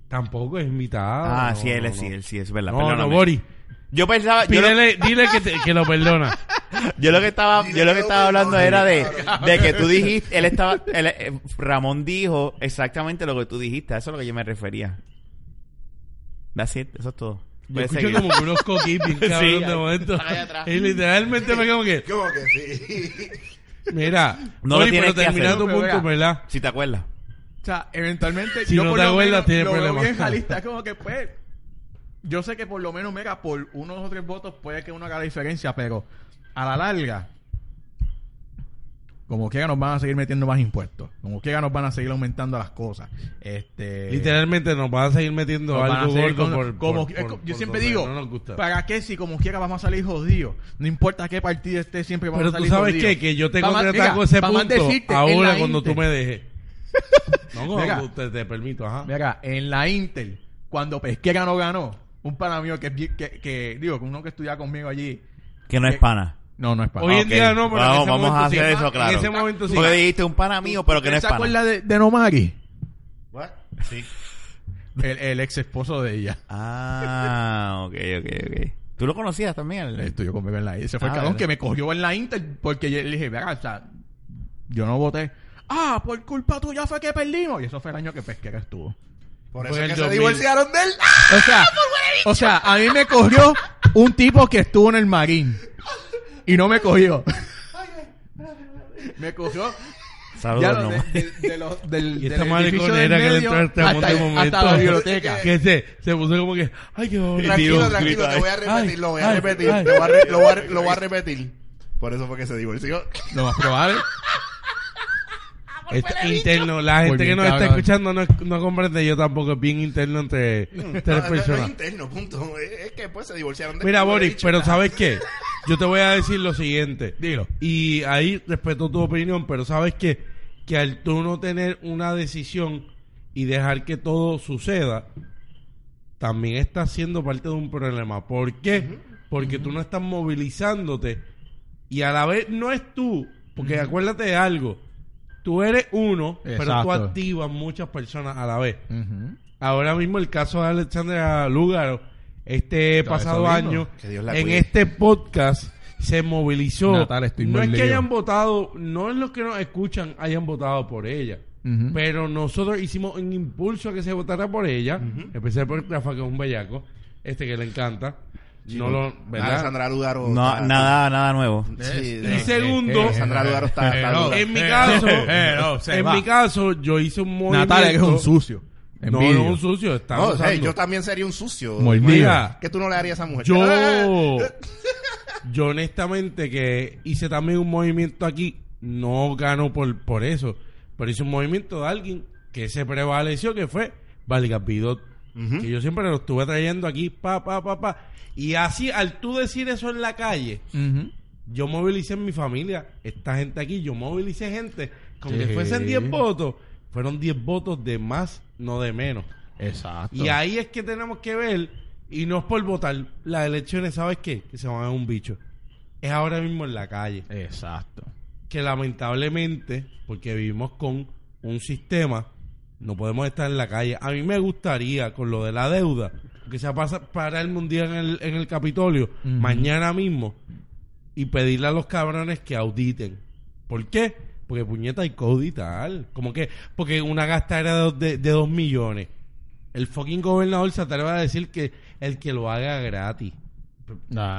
Speaker 3: Tampoco es invitado.
Speaker 1: Ah,
Speaker 3: no,
Speaker 1: sí, él
Speaker 3: no,
Speaker 1: es, sí, él sí, es verdad.
Speaker 3: No, no,
Speaker 1: perdóname.
Speaker 3: Bori.
Speaker 1: Yo pensaba, yo lo,
Speaker 3: Pídele, dile que, te- que lo perdona.
Speaker 1: yo lo que estaba,
Speaker 2: Dile
Speaker 1: yo lo
Speaker 2: que
Speaker 1: estaba hablando era de, de que tú dijiste, él estaba, él, eh, Ramón dijo exactamente lo que tú dijiste, a eso es lo que yo me refería. That's it, eso es todo.
Speaker 3: Yo escucho
Speaker 1: seguir.
Speaker 3: como que unos coquiping, cabrón,
Speaker 1: Sí,
Speaker 3: de momento. Y literalmente me como que,
Speaker 2: ¿Cómo que sí?
Speaker 3: mira,
Speaker 1: No
Speaker 3: Bori,
Speaker 1: lo tienes
Speaker 3: pero
Speaker 1: que
Speaker 3: termina
Speaker 1: hacer.
Speaker 3: tu
Speaker 4: Pero
Speaker 3: punto,
Speaker 4: vea.
Speaker 3: ¿verdad?
Speaker 1: Si te acuerdas.
Speaker 4: O sea, eventualmente
Speaker 3: Si
Speaker 4: yo
Speaker 3: no
Speaker 4: por
Speaker 3: te
Speaker 4: lo
Speaker 3: acuerdas,
Speaker 4: menos
Speaker 3: tienes
Speaker 4: lo veo
Speaker 3: problemas.
Speaker 4: bien jalista, es como que pues yo sé que por lo menos mega por unos o tres votos puede que uno haga la diferencia, pero a la larga como quiera nos van a seguir metiendo más impuestos, como quiera nos van a seguir aumentando las cosas. Este
Speaker 3: Literalmente nos van a seguir metiendo algo
Speaker 4: seguir
Speaker 3: gordo
Speaker 4: con-
Speaker 3: por,
Speaker 4: como
Speaker 3: por-
Speaker 4: es
Speaker 3: por-
Speaker 4: co- yo
Speaker 3: por
Speaker 4: siempre digo,
Speaker 3: no nos gusta.
Speaker 4: ¿para qué si como quiera vamos a salir jodidos? No importa qué partido esté, siempre vamos
Speaker 3: Pero
Speaker 4: a
Speaker 3: tú
Speaker 4: salir
Speaker 3: sabes
Speaker 4: jodidos.
Speaker 3: qué, que yo te
Speaker 4: Pa' más-
Speaker 3: contraté
Speaker 4: mira,
Speaker 3: con ese punto
Speaker 4: decirte,
Speaker 3: ahora cuando tú me dejes. No,
Speaker 4: Mira.
Speaker 3: cuando te, te permito, ajá.
Speaker 4: Mira, en la Intel, cuando Pesquera no ganó, un pana mío que, que, que digo, uno que estudia conmigo allí,
Speaker 1: Que no es pana.
Speaker 4: No, no es pana.
Speaker 3: Hoy en día no, pero en
Speaker 1: vamos,
Speaker 3: ese
Speaker 1: vamos a
Speaker 3: sí.
Speaker 1: hacer eso
Speaker 3: En
Speaker 1: claro.
Speaker 3: ese momento sí.
Speaker 1: Porque dijiste un pana mío, pero que no es
Speaker 4: ¿Se
Speaker 1: pana.
Speaker 4: acuerda de, de Nomari?
Speaker 2: What? Sí.
Speaker 4: El, el ex esposo de ella.
Speaker 1: Ah, ok, ok, ok. ¿Tú lo conocías también? el-
Speaker 4: Estudió conmigo en la. Ese fue el
Speaker 1: Ah,
Speaker 4: cabrón que me cogió en la Intel porque yo le dije, venga, o sea, yo no voté. Ah, por culpa tuya fue que perdimos. Y eso fue el año que Pesquera estuvo.
Speaker 2: Por
Speaker 3: Fue
Speaker 2: eso es que se
Speaker 3: 2000.
Speaker 2: divorciaron de él.
Speaker 4: O sea, o sea, a mí me cogió un tipo que estuvo en el marín. Y no me cogió. Me cogió
Speaker 1: Saludos,
Speaker 4: ya lo
Speaker 1: no.
Speaker 4: de, de- de los- del,
Speaker 3: Y
Speaker 4: del
Speaker 3: esta
Speaker 4: del
Speaker 3: que le entró tramón
Speaker 4: hasta,
Speaker 3: momento.
Speaker 4: hasta la biblioteca.
Speaker 3: Que se, se puso como que, ay, qué bonito.
Speaker 2: Tranquilo,
Speaker 1: Dios,
Speaker 2: tranquilo,
Speaker 1: grita
Speaker 2: te voy a repetir, lo voy a
Speaker 3: Ay,
Speaker 2: repetir,
Speaker 3: ay,
Speaker 2: lo voy a lo voy a
Speaker 3: ay.
Speaker 2: lo voy a repetir. Por eso fue que se divorció.
Speaker 4: Lo más probable.
Speaker 3: Está interno. La gente que nos está escuchando no, no comprende. Yo tampoco. Es bien interno entre
Speaker 2: No,
Speaker 3: tres
Speaker 2: no, no es
Speaker 3: personas.
Speaker 2: interno, punto. Es, que pues se divorciaron de
Speaker 3: Mira, Boris,
Speaker 2: dicho
Speaker 3: pero
Speaker 2: nada.
Speaker 3: ¿sabes qué? Yo te voy a decir lo siguiente.
Speaker 4: Dilo.
Speaker 3: Y ahí respeto tu opinión, pero ¿sabes qué? Que al tú no tener una decisión y dejar que todo suceda, también estás siendo parte de un problema. ¿Por qué? Porque tú no estás movilizándote y a la vez no es tú, porque acuérdate de algo. Tú eres uno, pero tú activas muchas personas a la vez. Ahora mismo el caso de Alexandra Lúgaro, este
Speaker 4: Todo
Speaker 3: pasado año, en este podcast se movilizó.
Speaker 4: Natal, estoy
Speaker 3: no es que hayan votado, no es los que nos escuchan hayan votado por ella. Pero nosotros hicimos un impulso a que se votara por ella, empecé por Rafa, que es un bellaco, este que le encanta. No lo, ¿verdad?
Speaker 2: Alessandra Lugaro.
Speaker 1: No,
Speaker 2: está-
Speaker 1: nada, nada nuevo.
Speaker 2: Sí,
Speaker 3: Y segundo,
Speaker 2: Alessandra Lugaro está. está
Speaker 4: no,
Speaker 3: en mi caso,
Speaker 4: eh, no,
Speaker 3: en
Speaker 4: va.
Speaker 3: mi caso, yo hice un movimiento.
Speaker 4: Natalia, que es un sucio.
Speaker 3: No, no un sucio, está
Speaker 2: No, hey, yo también sería un sucio.
Speaker 4: Muy
Speaker 3: Mira,
Speaker 2: ¿Qué tú no le harías a esa mujer?
Speaker 3: Yo, yo honestamente que hice también un movimiento aquí, no gano por, por eso, pero hice un movimiento de alguien que se prevaleció, que fue Valgas Que yo siempre lo estuve trayendo aquí, pa, pa, pa, pa. Y así, al tú decir eso en la calle, yo movilicé en mi familia, esta gente aquí, yo movilicé gente, con que
Speaker 4: Sí.
Speaker 3: fuesen 10 votos, fueron 10 votos de más, no de menos.
Speaker 4: Exacto.
Speaker 3: Y ahí es que tenemos que ver, y no es por votar, las elecciones, ¿sabes qué? Que se van a un bicho. Es ahora mismo en la calle.
Speaker 4: Exacto.
Speaker 3: Que lamentablemente, porque vivimos con un sistema, no podemos estar en la calle. A mí me gustaría, con lo de la deuda, que se pasa para el mundial en el, en el Capitolio, mañana mismo, y pedirle a los cabrones que auditen. ¿Por qué? Porque puñeta hay que auditar. Como que, porque una gastadera de, dos- de, de dos millones. El fucking gobernador se atreve a decir que el que lo haga gratis.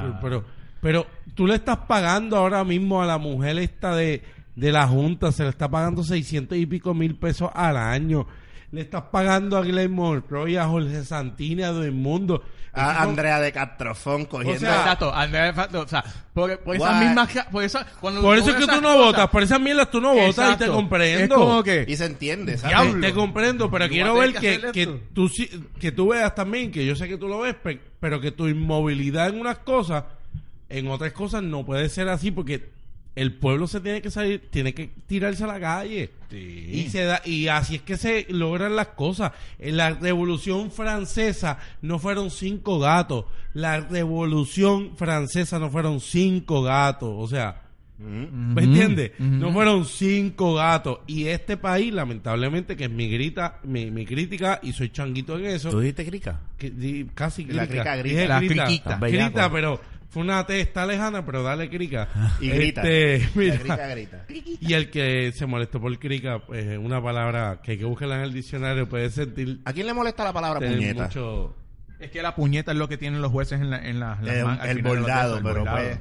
Speaker 3: Pero, pero, pero tú le estás pagando ahora mismo a la mujer esta de, de la Junta, se le está pagando 600 y pico mil pesos al año. Le estás pagando a Glenn Monroy, a Jorge Santini, a Mundo.
Speaker 2: A Andrea de Castrofón cogiendo.
Speaker 3: O sea,
Speaker 4: Exacto, Andrés, o sea, por, por esas mismas, por, esa, cuando
Speaker 3: Por eso es que tú no
Speaker 4: cosas-
Speaker 3: votas, por esas mierdas tú no votas y te comprendo.
Speaker 4: Es como que,
Speaker 2: y se entiende, ¿sabes?
Speaker 4: Diablo.
Speaker 3: Te comprendo, pero quiero ver
Speaker 4: que
Speaker 3: que, que, tú, que tú veas también, que yo sé que tú lo ves, pe- pero que tu inmovilidad en unas cosas, en otras cosas no puede ser así porque el pueblo se tiene que salir, tiene que tirarse a la calle. Y, se da, y así es que se logran las cosas. En la revolución francesa no fueron cinco gatos. La revolución francesa no fueron cinco gatos. O sea, ¿Me entiendes? No fueron cinco gatos. Y este país, lamentablemente, que es mi grita, mi, mi crítica, y soy changuito en eso,
Speaker 1: ¿Tú dijiste crica?
Speaker 3: que di- casi
Speaker 2: La
Speaker 3: crica.
Speaker 2: crica grita.
Speaker 3: Dije
Speaker 4: La
Speaker 3: grita.
Speaker 4: criquita.
Speaker 3: Grita, pero fue una testa lejana, pero dale crica.
Speaker 2: Y grita.
Speaker 3: Este, mira,
Speaker 2: grita, grita.
Speaker 3: y el que se molestó por crica, pues es una palabra que hay que buscarla en el diccionario, puede sentir
Speaker 2: ¿A quién le molesta la palabra puñeta?
Speaker 3: mucho...
Speaker 4: es que la puñeta es lo que tienen los jueces en, la, en la, las man- al
Speaker 2: el bordado,
Speaker 4: el
Speaker 2: pero
Speaker 4: bordado.
Speaker 2: pues...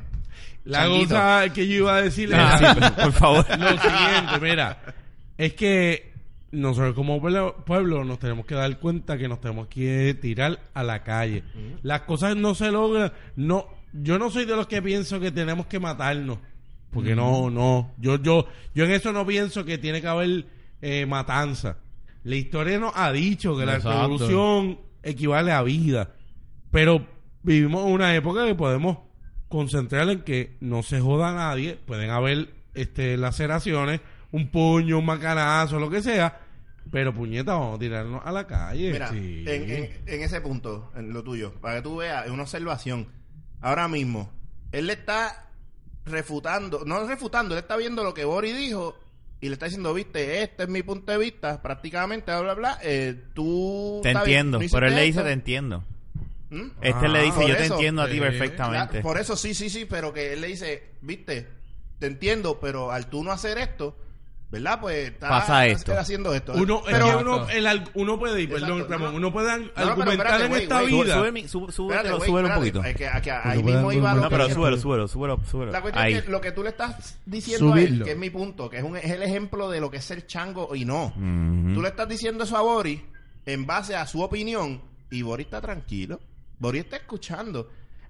Speaker 3: La
Speaker 2: Changuito.
Speaker 3: cosa que yo iba a decir
Speaker 1: Ah, sí, por favor.
Speaker 3: lo siguiente, mira, es que nosotros como pueblo, pueblo nos tenemos que dar cuenta que nos tenemos que tirar a la calle. Las cosas no se logran, no, yo no soy de los que pienso que tenemos que matarnos, porque no, no, yo, yo, yo en eso no pienso que tiene que haber eh, matanza. La historia nos ha dicho que la revolución equivale a vida, pero vivimos una época que podemos concentrar en que no se joda a nadie, pueden haber este laceraciones, un puño, un macanazo, lo que sea, pero puñeta, vamos a tirarnos a la calle.
Speaker 2: Mira,
Speaker 3: Sí.
Speaker 2: en, en- en ese punto, en lo tuyo, para que tú veas, es una observación. Ahora mismo, él le está refutando, no refutando, él está viendo lo que Boris dijo y le está diciendo, viste, este es mi punto de vista, prácticamente, bla, bla, bla. eh, tú.
Speaker 1: Te
Speaker 2: bien,
Speaker 1: entiendo,
Speaker 2: no
Speaker 1: pero él le dice te entiendo.
Speaker 2: ¿Mm?
Speaker 1: Este le dice
Speaker 2: por
Speaker 1: yo te entiendo a ti
Speaker 4: eh,
Speaker 1: perfectamente.
Speaker 2: Por eso sí, sí, sí, pero que él le dice, viste, te entiendo, pero al tú no hacer esto, ¿verdad? Pues está
Speaker 1: Pasa esto.
Speaker 2: haciendo esto.
Speaker 3: Uno, es
Speaker 2: pero,
Speaker 3: que uno, el uno puede ir, perdón,
Speaker 2: Exacto,
Speaker 3: Ramón,
Speaker 2: no.
Speaker 3: uno puede argumentar
Speaker 2: espérate,
Speaker 3: en esta.
Speaker 1: Sube,
Speaker 3: vida.
Speaker 1: sube, sube,
Speaker 2: espérate,
Speaker 1: súbelo un poquito.
Speaker 2: es que- ahí mismo iba.
Speaker 1: No,
Speaker 2: que-
Speaker 1: pero súbelo, súbelo, súbelo, súbelo.
Speaker 2: La cuestión
Speaker 1: Ahí.
Speaker 2: es que lo que tú le estás diciendo a él, que es mi punto, que es, un, es el ejemplo de lo que es ser chango y no.
Speaker 1: Ujú.
Speaker 2: Tú le estás diciendo eso a Boris en base a su opinión y Boris está tranquilo. Boris está escuchando.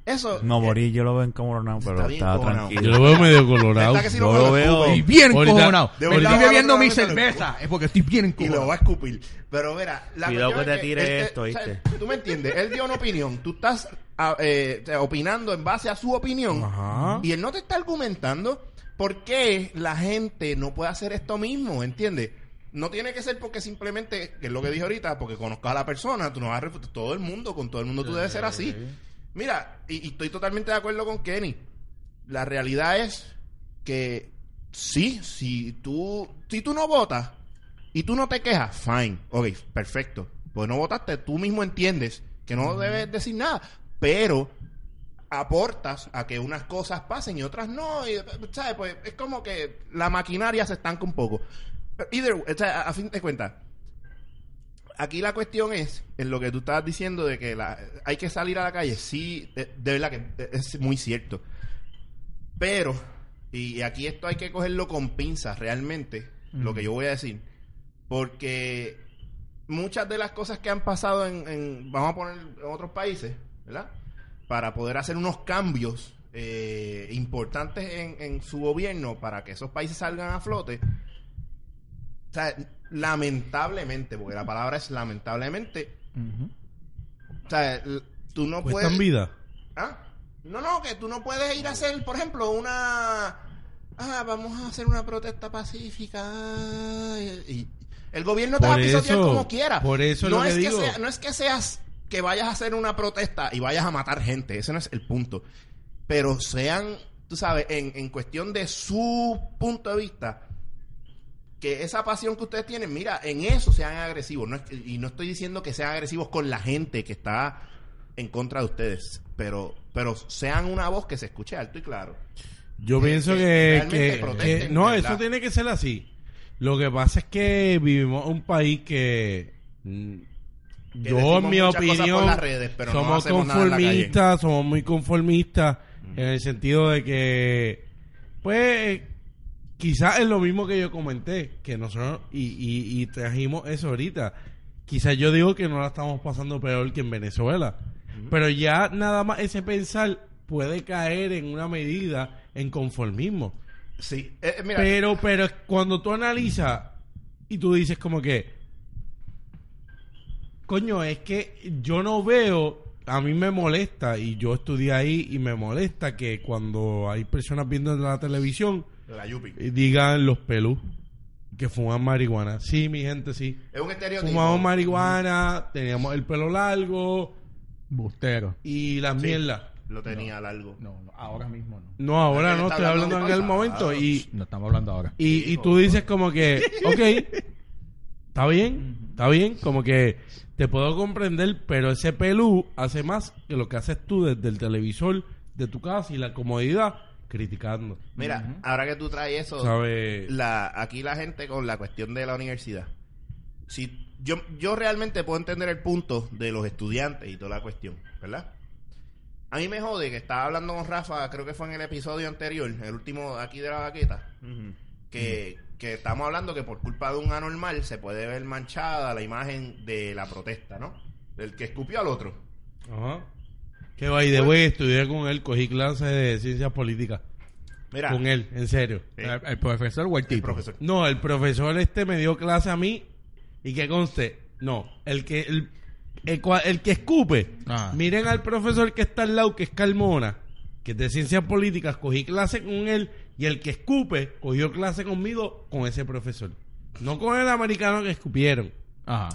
Speaker 2: Eso...
Speaker 1: No,
Speaker 2: eh,
Speaker 1: Boris yo lo veo encojonado, pero
Speaker 2: Está encojonado.
Speaker 3: Yo
Speaker 1: tranquilo.
Speaker 3: lo veo medio colorado.
Speaker 2: ¿Verdad que sí
Speaker 1: Yo
Speaker 2: lo
Speaker 1: lo veo-
Speaker 2: escupe?
Speaker 4: Y bien encojonado. estoy bebiendo mi cerveza. Es porque estoy bien
Speaker 2: y
Speaker 4: encojonado.
Speaker 2: lo va a escupir. Pero mira, la
Speaker 1: Cuidado que te
Speaker 2: es
Speaker 1: tire
Speaker 2: él
Speaker 1: esto,
Speaker 2: o sea,
Speaker 1: ¿viste?
Speaker 2: Tú me entiendes, él dio una opinión, tú estás ah, eh, o opinando en base a su opinión
Speaker 3: Ajá.
Speaker 2: y él no te está argumentando por qué la gente no puede hacer esto mismo, ¿entiendes? No tiene que ser porque simplemente, que es lo que dije ahorita, porque conozcas a la persona, tú no vas a refutar todo el mundo, con todo el mundo tú debes ser así. Mira, y, y estoy totalmente de acuerdo con Kenny. La realidad es que sí, si tú, si tú no votas y tú no te quejas, fine, ok, perfecto. Pues no votaste, tú mismo entiendes que no debes decir nada, pero aportas a que unas cosas pasen y otras no, y, ¿sabes? Pues es como que la maquinaria se estanca un poco. Either way, o sea, a, a fin de cuentas, aquí la cuestión es, en lo que tú estabas diciendo de que la, hay que salir a la calle, sí, de, de verdad que es muy cierto. Pero, y aquí esto hay que cogerlo con pinzas realmente, lo que yo voy a decir, porque muchas de las cosas que han pasado en, en- vamos a poner en otros países, ¿verdad? Para poder hacer unos cambios eh, importantes en, en su gobierno para que esos países salgan a flote. O sea, lamentablemente, porque la palabra es lamentablemente, o sea, tú no
Speaker 3: Cuestan
Speaker 2: puedes...
Speaker 3: vida.
Speaker 2: ¿Ah? No, no, que tú no puedes ir a hacer, por ejemplo, una... Ah, vamos a hacer una protesta pacífica. Y, y el gobierno te va a pisotear
Speaker 3: eso,
Speaker 2: como quiera.
Speaker 3: por eso es
Speaker 2: no
Speaker 3: lo que
Speaker 2: es
Speaker 3: digo.
Speaker 2: sea- no es que seas que vayas a hacer una protesta y vayas a matar gente. Ese no es el punto. Pero sean, tú sabes, en, en cuestión de su punto de vista, que esa pasión que ustedes tienen, mira, en eso sean agresivos. No es que- y no estoy diciendo que sean agresivos con la gente que está en contra de ustedes, pero, pero sean una voz que se escuche alto y claro.
Speaker 3: Yo
Speaker 2: que-
Speaker 3: pienso
Speaker 2: que
Speaker 3: que- no,
Speaker 2: ¿verdad?
Speaker 3: eso tiene que ser así. Lo que pasa es que vivimos en un país que mm, yo en mi opinión
Speaker 2: las redes, pero
Speaker 3: somos conformistas, somos muy conformistas en el sentido de que pues quizás es lo mismo que yo comenté, que nosotros y, y, y trajimos eso ahorita. Quizás yo digo que no la estamos pasando peor que en Venezuela. Pero ya nada más ese pensar puede caer en una medida en conformismo.
Speaker 2: Sí, eh, eh, mira,
Speaker 3: Pero, pero cuando tú analizas y tú dices como que, coño, es que yo no veo, a mí me molesta y yo estudié ahí y me molesta que cuando hay personas viendo en la televisión
Speaker 2: la Yupi.
Speaker 3: eh, digan los pelú que fuman marihuana. Sí, mi gente, sí.
Speaker 2: Es un estereotipo.
Speaker 3: Fumamos marihuana, teníamos el pelo largo
Speaker 4: Bustero.
Speaker 3: y las
Speaker 2: Sí,
Speaker 3: mierdas.
Speaker 2: Lo tenía largo.
Speaker 4: No, no, ahora mismo no.
Speaker 3: No, ahora no,
Speaker 2: está
Speaker 3: estoy
Speaker 2: hablando
Speaker 3: en el
Speaker 2: pasado.
Speaker 3: momento y
Speaker 4: No estamos hablando ahora.
Speaker 3: Y, y tú dices como que, ok, está bien, está bien, como que te puedo comprender, pero ese pelú hace más que lo que haces tú desde el televisor de tu casa y la comodidad criticando.
Speaker 2: Mira, ahora que tú traes eso, aquí la gente con la cuestión de la universidad. Si yo, yo realmente puedo entender el punto de los estudiantes y toda la cuestión, ¿verdad? A mí me jode que estaba hablando con Rafa, creo que fue en el episodio anterior, el último aquí de la vaqueta, que, que estamos hablando que por culpa de un anormal se puede ver manchada la imagen de la protesta, ¿no? Del que escupió al otro.
Speaker 3: Ajá. Que by the way, estudié con él, cogí clases de ciencias políticas.
Speaker 2: Mira,
Speaker 3: Con él, en serio.
Speaker 2: Sí.
Speaker 4: El, el profesor o el
Speaker 2: el
Speaker 4: tipo.
Speaker 2: profesor.
Speaker 3: No, el profesor este me dio clase a mí y que conste, no, el que el, el, el que escupe,
Speaker 4: Ah.
Speaker 3: miren al profesor que está al lado, que es Carmona, que es de ciencias políticas, cogí clase con él y el que escupe cogió clase conmigo con ese profesor. No con el americano que escupieron.
Speaker 4: Ajá.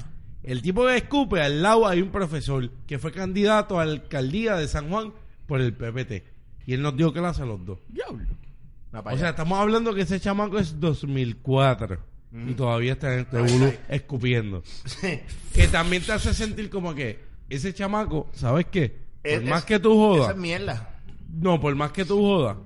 Speaker 3: El tipo que escupe, al lado hay un profesor que fue candidato a la alcaldía de San Juan por el PPT. Y él nos dio clase a los dos.
Speaker 4: Diablo.
Speaker 3: O sea, estamos hablando que ese chamaco es 2004 y todavía está en este bulu escupiendo. Que también te hace sentir como que ese chamaco, ¿sabes qué? Por
Speaker 2: Es-
Speaker 3: más
Speaker 2: es-
Speaker 3: que tú
Speaker 2: Esa
Speaker 3: jodas,
Speaker 2: es mierda.
Speaker 3: no, por más que tú jodas,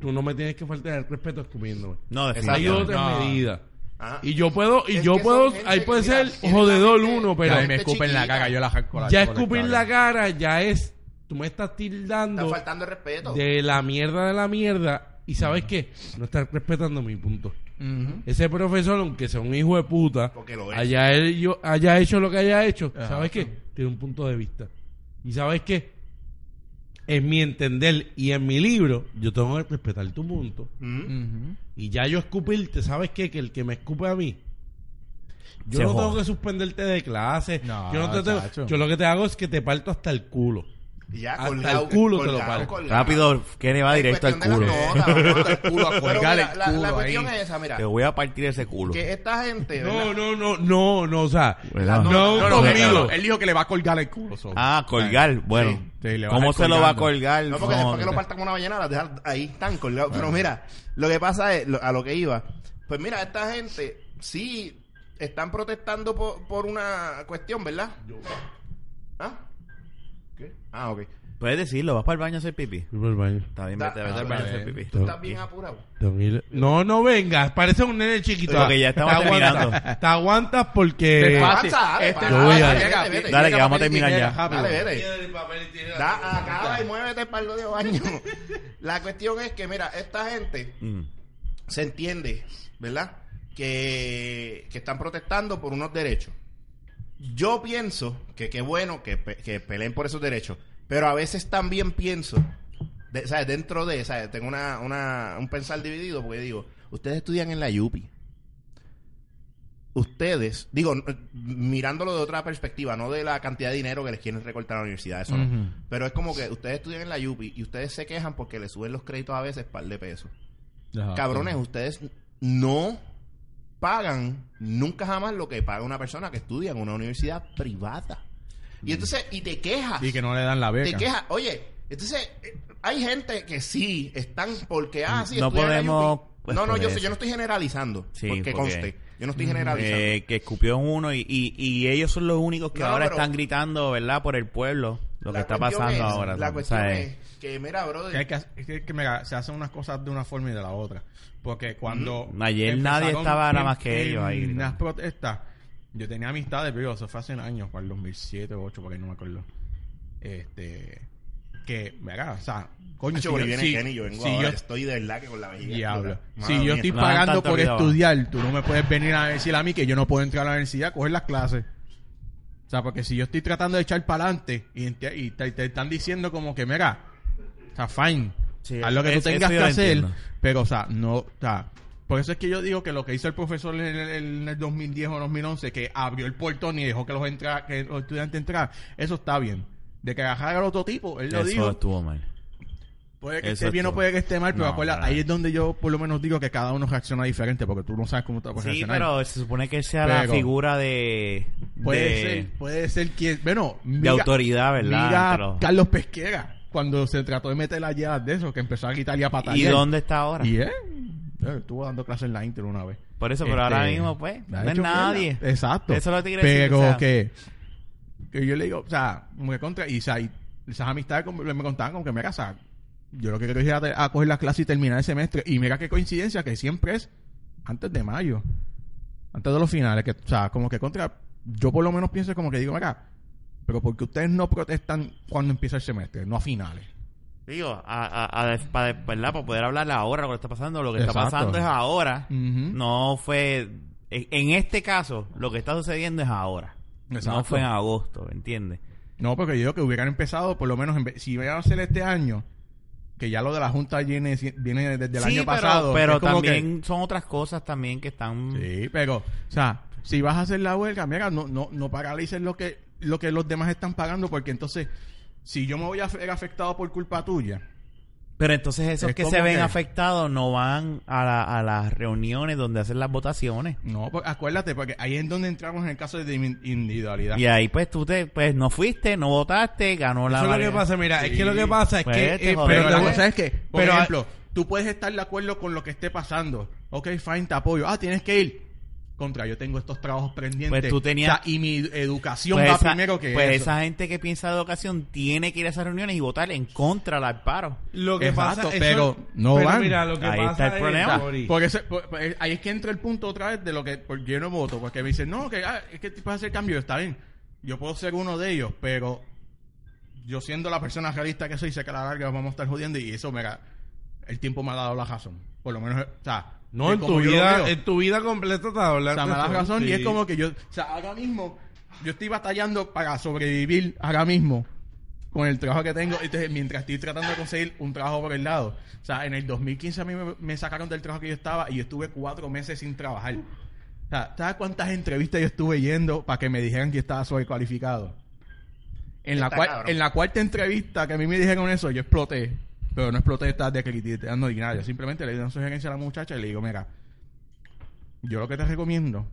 Speaker 3: tú no me tienes que faltar el respeto escupiéndome.
Speaker 1: No,
Speaker 2: Exacto.
Speaker 3: Hay
Speaker 1: definitivamente.
Speaker 3: otras
Speaker 4: No.
Speaker 3: medidas.
Speaker 2: Ajá.
Speaker 3: Y yo puedo, y
Speaker 2: Es
Speaker 3: yo puedo, ahí puede
Speaker 2: mira,
Speaker 3: ser jodedor uno, pero
Speaker 4: Ya me escupen la cara, yo la
Speaker 3: ya escupir la cara ya es, tú me estás
Speaker 2: Está
Speaker 3: tildando
Speaker 2: faltando el respeto.
Speaker 3: de la mierda de la mierda y sabes qué, no estás respetando mi punto. Ese profesor, aunque sea un hijo de puta,
Speaker 2: Porque lo es.
Speaker 3: haya, él, yo, haya hecho lo que haya hecho. ¿sabes qué? Tiene un punto de vista. Y ¿sabes qué? En mi entender y en mi libro, yo tengo que respetar tu punto.
Speaker 2: Mm.
Speaker 3: Y ya yo escupirte, ¿sabes qué? Que el que me escupe a mí, yo
Speaker 1: Se
Speaker 3: no
Speaker 1: joda.
Speaker 3: tengo que suspenderte de clase.
Speaker 4: No,
Speaker 3: yo, no te tengo- yo lo que te hago es que te parto hasta el culo.
Speaker 2: Y ya,
Speaker 3: Hasta
Speaker 2: colgado,
Speaker 3: el culo te lo
Speaker 2: colgado, colgado.
Speaker 1: Rápido, Kenny va directo al culo.
Speaker 2: las notas, vamos
Speaker 4: El culo a
Speaker 2: Pero
Speaker 4: colgar
Speaker 2: mira,
Speaker 4: el
Speaker 2: la, la cuestión
Speaker 4: ahí.
Speaker 2: es esa, mira.
Speaker 1: Te voy a partir ese culo.
Speaker 2: Que esta gente,
Speaker 3: No,
Speaker 2: ¿verdad?
Speaker 3: no, no, no, no, o sea,
Speaker 1: ¿Verdad?
Speaker 3: no,
Speaker 2: No,
Speaker 4: No, no,
Speaker 3: conmigo.
Speaker 4: él, él dijo que le va a colgar el culo. so.
Speaker 1: Ah, colgar. Bueno,
Speaker 4: Sí,
Speaker 1: ¿cómo
Speaker 4: a
Speaker 1: se lo va a colgar?
Speaker 2: No, porque
Speaker 1: No,
Speaker 2: después que lo partan como una ballena, las dejan ahí están colgados. Pero mira, lo que pasa es, lo- a lo que iba, pues mira, esta gente sí están protestando por, por una cuestión, ¿verdad? ¿Ah? ¿Qué? Ah, ok.
Speaker 1: Puedes decirlo, vas para el baño a hacer pipí.
Speaker 3: Voy al baño.
Speaker 1: Está bien,
Speaker 2: Da-
Speaker 1: vete, vete
Speaker 2: ah,
Speaker 1: al baño a hacer pipí.
Speaker 2: Tú estás bien apurado.
Speaker 3: Tengo que ir- No, no vengas, parece un nene chiquito.
Speaker 1: Porque ya estamos
Speaker 3: Te aguantas,
Speaker 1: terminando.
Speaker 3: Te aguantas porque...
Speaker 4: Es fácil.
Speaker 2: Avanza, dale,
Speaker 4: Este-
Speaker 2: pa-
Speaker 3: Yo voy a-
Speaker 2: dale, vete, vete,
Speaker 1: Dale, que vamos a terminar ya.
Speaker 2: Dale, vete. Da, acaba y muévete para el de baño. La cuestión es que, mira, esta gente
Speaker 1: Mm.
Speaker 2: se entiende, ¿verdad? Que, que están protestando por unos derechos. Yo pienso que qué bueno que, pe- que peleen por esos derechos, pero a veces también pienso, de, ¿sabes? Dentro de, ¿sabes? Tengo una, una, un pensar dividido porque digo, ustedes estudian en la Yupi. Ustedes, digo, mirándolo de otra perspectiva, no de la cantidad de dinero que les quieren recortar a la universidad, eso no. Pero es como que ustedes estudian en la Yupi y ustedes se quejan porque les suben los créditos a veces par de pesos. Cabrones, ustedes no pagan nunca jamás lo que paga una persona que estudia en una universidad privada. Y entonces, y te quejas.
Speaker 4: Y que no le dan la
Speaker 2: Te
Speaker 4: beca.
Speaker 2: quejas. Oye, entonces, eh, hay gente que sí están porque, ah, sí,
Speaker 1: No podemos, pues,
Speaker 2: no, no, yo, yo no estoy generalizando.
Speaker 1: Sí,
Speaker 2: porque,
Speaker 1: porque-
Speaker 2: conste. Yo no estoy generalizando.
Speaker 1: Eh, que escupió en uno y, y, y ellos son los únicos que
Speaker 2: No,
Speaker 1: ahora
Speaker 2: pero-
Speaker 1: están gritando, ¿verdad? Por el pueblo, lo que está pasando
Speaker 2: es-
Speaker 1: ahora.
Speaker 2: La
Speaker 1: ¿no?
Speaker 2: cuestión
Speaker 1: O sea,
Speaker 2: es que, mira, brother.
Speaker 4: Que hay que, es que, que, mira, se hacen unas cosas de una forma y de la otra. Porque cuando.
Speaker 1: Mm. Ayer nadie estaba nada más que ellos ahí
Speaker 4: En las protestas, yo tenía amistades, pero eso fue hace años, para el 2007 o 2008, porque no me acuerdo. Este. Que, mira, o sea, coño,
Speaker 2: Hacho,
Speaker 4: si yo-
Speaker 2: viene
Speaker 4: si-
Speaker 2: Kenny, yo vengo
Speaker 4: si
Speaker 2: ahora,
Speaker 4: yo-
Speaker 2: estoy de verdad que con la vejiga.
Speaker 4: Diablo. Si
Speaker 2: Mala
Speaker 4: yo
Speaker 2: mía.
Speaker 4: estoy
Speaker 1: No
Speaker 4: pagando por
Speaker 1: vida abajo.
Speaker 4: estudiar, tú no me puedes venir a decir a mí que yo no puedo entrar a la universidad a coger las clases. O sea, porque si yo estoy tratando de echar para adelante y, y te, te están diciendo como que, mira, sea, fine,
Speaker 1: Sí,
Speaker 4: haz lo que tú
Speaker 1: eso-
Speaker 4: tengas
Speaker 1: eso
Speaker 4: que hacer,
Speaker 1: entiendo.
Speaker 4: pero, o sea, no, o sea, por eso es que yo digo que lo que hizo el profesor en el, en el 2010 o 2011, que abrió el portón y dejó que los, entra, que los estudiantes entraran, eso está bien. De que agarrar al otro tipo, él lo
Speaker 1: eso
Speaker 4: dijo,
Speaker 1: estuvo mal.
Speaker 4: Puede que
Speaker 1: Eso
Speaker 4: esté bien o puede que esté mal, pero
Speaker 1: No,
Speaker 4: acuérdate, ahí es donde yo por lo menos digo que cada uno reacciona diferente, porque tú no sabes cómo te vas a
Speaker 1: Sí,
Speaker 4: reaccionar.
Speaker 1: pero se supone que sea la figura de...
Speaker 4: puede
Speaker 1: de,
Speaker 4: ser, puede ser quien, bueno,
Speaker 1: de autoridad, ¿verdad?
Speaker 4: Mira Carlos Pesquera, cuando se trató de meter las llaves de eso, que empezó a gritar y a patallar.
Speaker 1: ¿Y dónde está ahora?
Speaker 4: Y él, eh, estuvo dando clases en la Inter una vez.
Speaker 1: Por eso, pero
Speaker 4: Este,
Speaker 1: ahora mismo, pues, no es nadie.
Speaker 4: mierda. Exacto.
Speaker 1: Eso es lo que te quiero decir,
Speaker 4: Pero
Speaker 1: o sea.
Speaker 4: que, que yo le digo, o sea, me contra, y, o sea, y esas amistades me contaban como que me casa. Yo lo que quiero es ir a, a coger la clase y terminar el semestre. Y mira qué coincidencia que siempre es antes de mayo. Antes de los finales. Que, o sea, como que contra. Yo por lo menos pienso como que digo, mira, pero porque ustedes no protestan cuando empieza el semestre, no a finales.
Speaker 1: Digo, a, a, a- para, ¿verdad? para poder hablar ahora lo que está pasando, lo que está pasando es ahora. No fue... En, este caso, lo que está sucediendo es ahora.
Speaker 4: Exacto.
Speaker 1: No fue en agosto, ¿entiendes?
Speaker 4: No, porque yo digo que hubieran empezado, por lo menos, en vez- si iban a hacer este año, que ya lo de la Junta viene, viene desde el
Speaker 1: sí,
Speaker 4: año
Speaker 1: pero,
Speaker 4: pasado.
Speaker 1: pero
Speaker 4: que-
Speaker 1: también son otras cosas también que están...
Speaker 4: Sí, pero, o sea, si vas a hacer la huelga, mira, no, no, no paralices lo que, lo que los demás están pagando, porque entonces, si yo me voy a ver afectado por culpa tuya,
Speaker 1: Pero entonces esos
Speaker 4: Es
Speaker 1: que se ven
Speaker 4: que-
Speaker 1: afectados no van a, la- a las reuniones donde hacen las votaciones.
Speaker 4: no, pues, acuérdate, porque ahí es donde entramos en el caso de in- individualidad.
Speaker 1: Y ahí pues tú te, pues no fuiste, no votaste, ganó la...
Speaker 3: Eso es lo que
Speaker 1: mayoría.
Speaker 3: pasa, mira, es que lo que pasa es
Speaker 1: Pues,
Speaker 3: que...
Speaker 1: te
Speaker 3: eh.
Speaker 4: Pero
Speaker 3: pero
Speaker 4: la
Speaker 3: te-
Speaker 4: cosa es que, por
Speaker 3: pero-
Speaker 4: ejemplo, tú puedes estar de acuerdo con lo que esté pasando. Ok, fine, te apoyo. Ah, tienes que ir. Contra, yo tengo estos trabajos pendientes.
Speaker 1: Pues tú tenías-
Speaker 4: O sea, y mi educación
Speaker 1: Pues,
Speaker 4: va
Speaker 1: esa,
Speaker 4: primero que
Speaker 1: pues
Speaker 4: eso.
Speaker 1: esa gente que piensa de educación tiene que ir a esas reuniones y votar en contra del paro.
Speaker 3: Lo que
Speaker 4: Exacto,
Speaker 3: pasa... eso-
Speaker 4: pero no
Speaker 3: pero
Speaker 4: van.
Speaker 3: mira, lo que
Speaker 1: Ahí
Speaker 3: pasa
Speaker 1: está el
Speaker 3: es,
Speaker 1: problema.
Speaker 4: Por- por- ahí es que entra el punto otra vez de lo que por, yo no voto. Porque me dicen, no, que ah, es que puedes hacer cambio. Está bien. Yo puedo ser uno de ellos, pero yo siendo la persona realista que soy, sé que a la larga vamos a estar jodiendo y eso, mira, el tiempo me ha dado la razón. Por lo menos, o sea,
Speaker 3: No, en tu vida, en tu vida completa te hablar
Speaker 4: O sea, me da
Speaker 3: eso.
Speaker 4: razón y es como que yo, o sea, ahora mismo, yo estoy batallando para sobrevivir ahora mismo con el trabajo que tengo. Entonces, mientras estoy tratando de conseguir un trabajo por el lado. O sea, en el 2015 a mí me, me sacaron del trabajo que yo estaba y yo estuve cuatro meses sin trabajar. O sea, ¿sabes cuántas entrevistas yo estuve yendo para que me dijeran que estaba sobrecualificado? En la, cual- en la cuarta entrevista que a mí me dijeron eso, yo exploté. Pero no exploté estar criticando ni nada. Yo simplemente le di sugerencia a la muchacha y le digo, mira, yo lo que te recomiendo,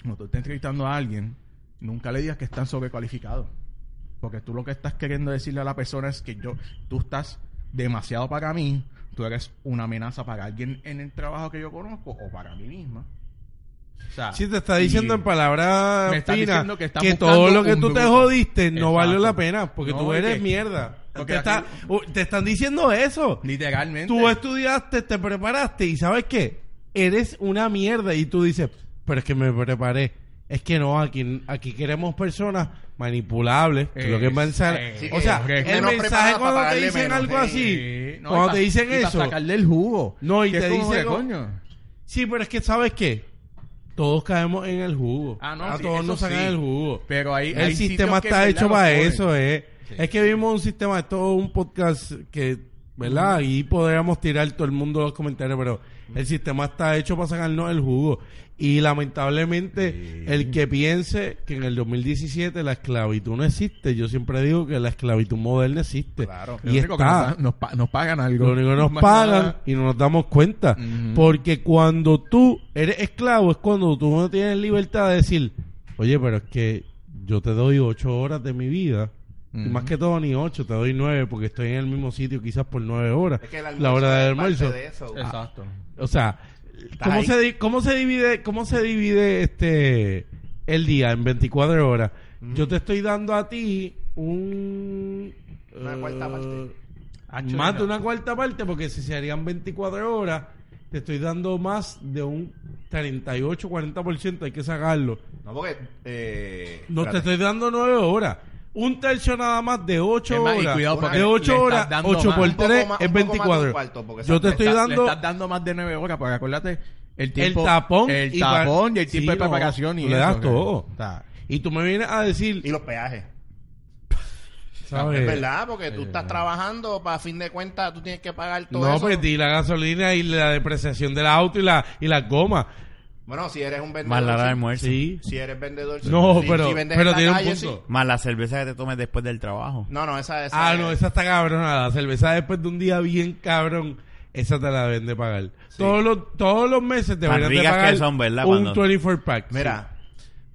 Speaker 4: cuando tú estés entrevistando a alguien, nunca le digas que están sobrecualificados. Porque tú lo que estás queriendo decirle a la persona es que yo, tú estás demasiado para mí, tú eres una amenaza para alguien en el trabajo que yo conozco o para mí misma. O sea,
Speaker 3: Si te está diciendo en palabras finas
Speaker 4: que
Speaker 3: todo lo que tú te jodiste no
Speaker 4: Exacto.
Speaker 3: valió la pena porque
Speaker 4: No,
Speaker 3: tú eres mierda.
Speaker 4: porque
Speaker 3: Te, está-
Speaker 4: aquí-
Speaker 3: te están diciendo eso.
Speaker 4: literalmente.
Speaker 3: Tú estudiaste, te preparaste y ¿sabes qué? Eres una mierda y tú dices, pero es que me preparé. Es que no, aquí, aquí queremos personas manipulables. que lo que
Speaker 4: Eh,
Speaker 3: pensar.
Speaker 4: sí,
Speaker 3: o sea, el mensaje cuando
Speaker 2: para
Speaker 3: te dicen
Speaker 2: menos,
Speaker 3: algo
Speaker 2: sí.
Speaker 3: así,
Speaker 4: Sí, no,
Speaker 3: cuando te dicen
Speaker 4: y
Speaker 3: eso,
Speaker 4: sacarle el jugo.
Speaker 3: No, y te
Speaker 4: es
Speaker 3: dicen
Speaker 4: coño.
Speaker 3: sí, pero es que ¿sabes qué? Todos caemos en el jugo.
Speaker 4: Ah, no,
Speaker 3: a
Speaker 4: sí,
Speaker 3: todos nos sacan
Speaker 4: sí.
Speaker 3: el jugo.
Speaker 4: Pero hay,
Speaker 3: El
Speaker 4: hay
Speaker 3: sistema está hecho para eso, eh. Es que vimos un sistema, esto es un podcast que, ¿verdad? Y podríamos tirar todo el mundo los comentarios, pero el sistema está hecho para sacarnos el jugo. Y lamentablemente, el que piense que en el 2017 la esclavitud no existe, yo siempre digo que la esclavitud moderna existe.
Speaker 2: Claro.
Speaker 4: Lo
Speaker 3: Y
Speaker 4: único que
Speaker 3: está.
Speaker 4: nos, nos pa- nos pagan algo.
Speaker 3: Lo único que nos
Speaker 4: Más
Speaker 3: pagan
Speaker 4: nada.
Speaker 3: y no nos damos cuenta. Porque cuando tú eres esclavo es cuando tú no tienes libertad de decir, oye, pero es que yo te doy ocho horas de mi vida.
Speaker 4: Ujú.
Speaker 3: más que todo ni ocho, te doy nueve porque estoy en el mismo sitio quizás por nueve horas.
Speaker 2: Es que
Speaker 3: la hora del almuerzo.
Speaker 2: de eso.
Speaker 4: Exacto.
Speaker 3: O sea, ¿cómo se, di- ¿cómo se divide cómo se divide este el día en 24 horas? Yo te estoy dando a ti un
Speaker 2: Una cuarta parte.
Speaker 4: Hacho,
Speaker 3: más
Speaker 4: no.
Speaker 3: de una cuarta parte porque si se harían 24 horas te estoy dando más de un 38 40% hay que sacarlo.
Speaker 2: No, porque. Eh,
Speaker 3: No te
Speaker 2: espérate.
Speaker 3: estoy dando 9 horas. Un tercio nada más de 8
Speaker 4: Es más, y
Speaker 3: horas.
Speaker 4: cuidado,
Speaker 2: porque
Speaker 3: de
Speaker 2: le
Speaker 3: 8
Speaker 4: estás
Speaker 3: horas,
Speaker 4: dando
Speaker 3: 8
Speaker 4: más.
Speaker 3: por
Speaker 2: Un poco
Speaker 3: 3
Speaker 2: más-
Speaker 3: es
Speaker 2: un poco más de un
Speaker 3: 24.
Speaker 2: cuarto, porque
Speaker 3: Yo te estoy dando
Speaker 4: estás dando más de nueve horas, porque acuérdate el tiempo.
Speaker 3: tapón
Speaker 4: El
Speaker 3: y pa-
Speaker 4: tapón y el
Speaker 3: Sí,
Speaker 4: tiempo de
Speaker 3: no,
Speaker 4: preparación y
Speaker 3: tú le das
Speaker 4: eso,
Speaker 3: todo.
Speaker 4: o sea,
Speaker 3: y tú me vienes a decir,
Speaker 2: Y los peajes.
Speaker 3: ¿sabes?
Speaker 2: Es verdad, porque tú
Speaker 3: Eh,
Speaker 2: estás trabajando, para fin de cuentas, tú tienes que pagar todo
Speaker 3: No,
Speaker 2: eso.
Speaker 3: porque di la gasolina y la depreciación del auto y la y las gomas.
Speaker 2: Bueno, si eres un vendedor.
Speaker 1: Más la hora
Speaker 2: si-
Speaker 1: de almuerzo.
Speaker 3: Sí.
Speaker 2: Si eres vendedor.
Speaker 3: No,
Speaker 2: si-
Speaker 3: pero
Speaker 2: si vendes
Speaker 3: pero
Speaker 2: en la
Speaker 3: tiene un punto.
Speaker 2: sí.
Speaker 1: Más la cerveza que te tomes después del trabajo.
Speaker 2: No, no, esa, esa
Speaker 3: Ah,
Speaker 2: es-
Speaker 3: no, esa está cabrona. La cerveza después de un día bien cabrón, esa te la deben de pagar. Todos, los, todos los meses de
Speaker 1: ricas que
Speaker 3: pagar
Speaker 1: son, ¿verdad?
Speaker 3: un
Speaker 1: Cuando-
Speaker 3: 24 pack.
Speaker 2: Mira,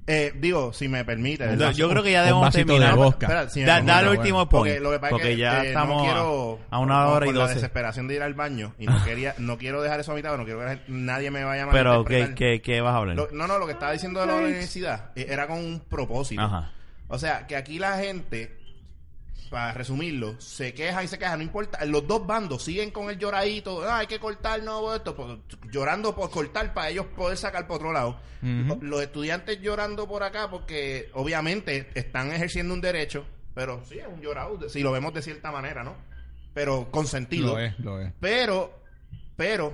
Speaker 2: eh, digo, si me permite.
Speaker 1: Yo,
Speaker 2: ¿verdad?
Speaker 1: yo creo que ya debemos
Speaker 4: de
Speaker 1: terminar.
Speaker 4: voz.
Speaker 2: Espera, si me
Speaker 1: Da, da el
Speaker 2: bueno.
Speaker 1: último
Speaker 2: Porque
Speaker 1: point.
Speaker 2: lo que pasa
Speaker 1: porque
Speaker 2: es que
Speaker 1: ya
Speaker 2: eh,
Speaker 1: estamos
Speaker 2: no
Speaker 1: a-
Speaker 2: quiero,
Speaker 1: a, una hora y
Speaker 2: por la
Speaker 1: doce.
Speaker 2: desesperación de ir al baño y no quería no quiero dejar eso a mitad, no quiero que la gente- nadie me vaya a
Speaker 1: Pero, ¿qué, qué, qué vas a hablar?
Speaker 2: Lo- no, no, lo que estaba diciendo de la universidad eh, era con un propósito.
Speaker 1: Ajá.
Speaker 2: O sea, que aquí la gente, para resumirlo, se queja y se queja, no importa. Los dos bandos siguen con el lloradito, ah, hay que cortar, no, esto, por- llorando por cortar para ellos poder sacar por otro lado. Los estudiantes llorando por acá porque obviamente están ejerciendo un derecho, pero sí, es un llorado, si lo vemos de cierta manera, ¿no? Pero con sentido.
Speaker 4: Lo es, lo es.
Speaker 2: Pero, pero,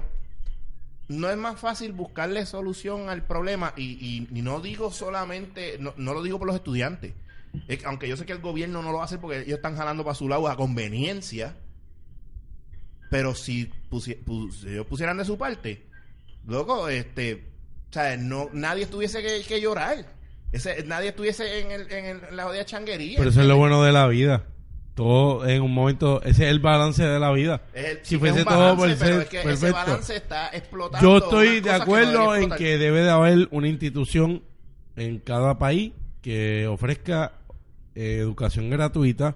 Speaker 2: no es más fácil buscarle solución al problema y, y- y no digo solamente, no, no lo digo por los estudiantes. Es aunque yo sé que el gobierno no lo hacer porque ellos están jalando para su lado a conveniencia, pero si, pusi- ellos pusieran de su parte, loco, este, o sea, no, nadie tuviese que, que llorar. Ese, nadie estuviese en, el, en, el- en la jodida changuería.
Speaker 3: Pero eso es lo bueno de la vida. Todo en un momento, ese es el balance de la vida.
Speaker 2: El-
Speaker 3: si
Speaker 2: es
Speaker 3: fuese
Speaker 2: un
Speaker 3: todo
Speaker 2: balance,
Speaker 3: por
Speaker 2: pero
Speaker 3: ser
Speaker 2: es que ese
Speaker 3: perfecto.
Speaker 2: balance está explotando.
Speaker 3: Yo estoy de
Speaker 2: cosas que no
Speaker 3: acuerdo en que debe de haber una institución en cada país que ofrezca eh, educación gratuita.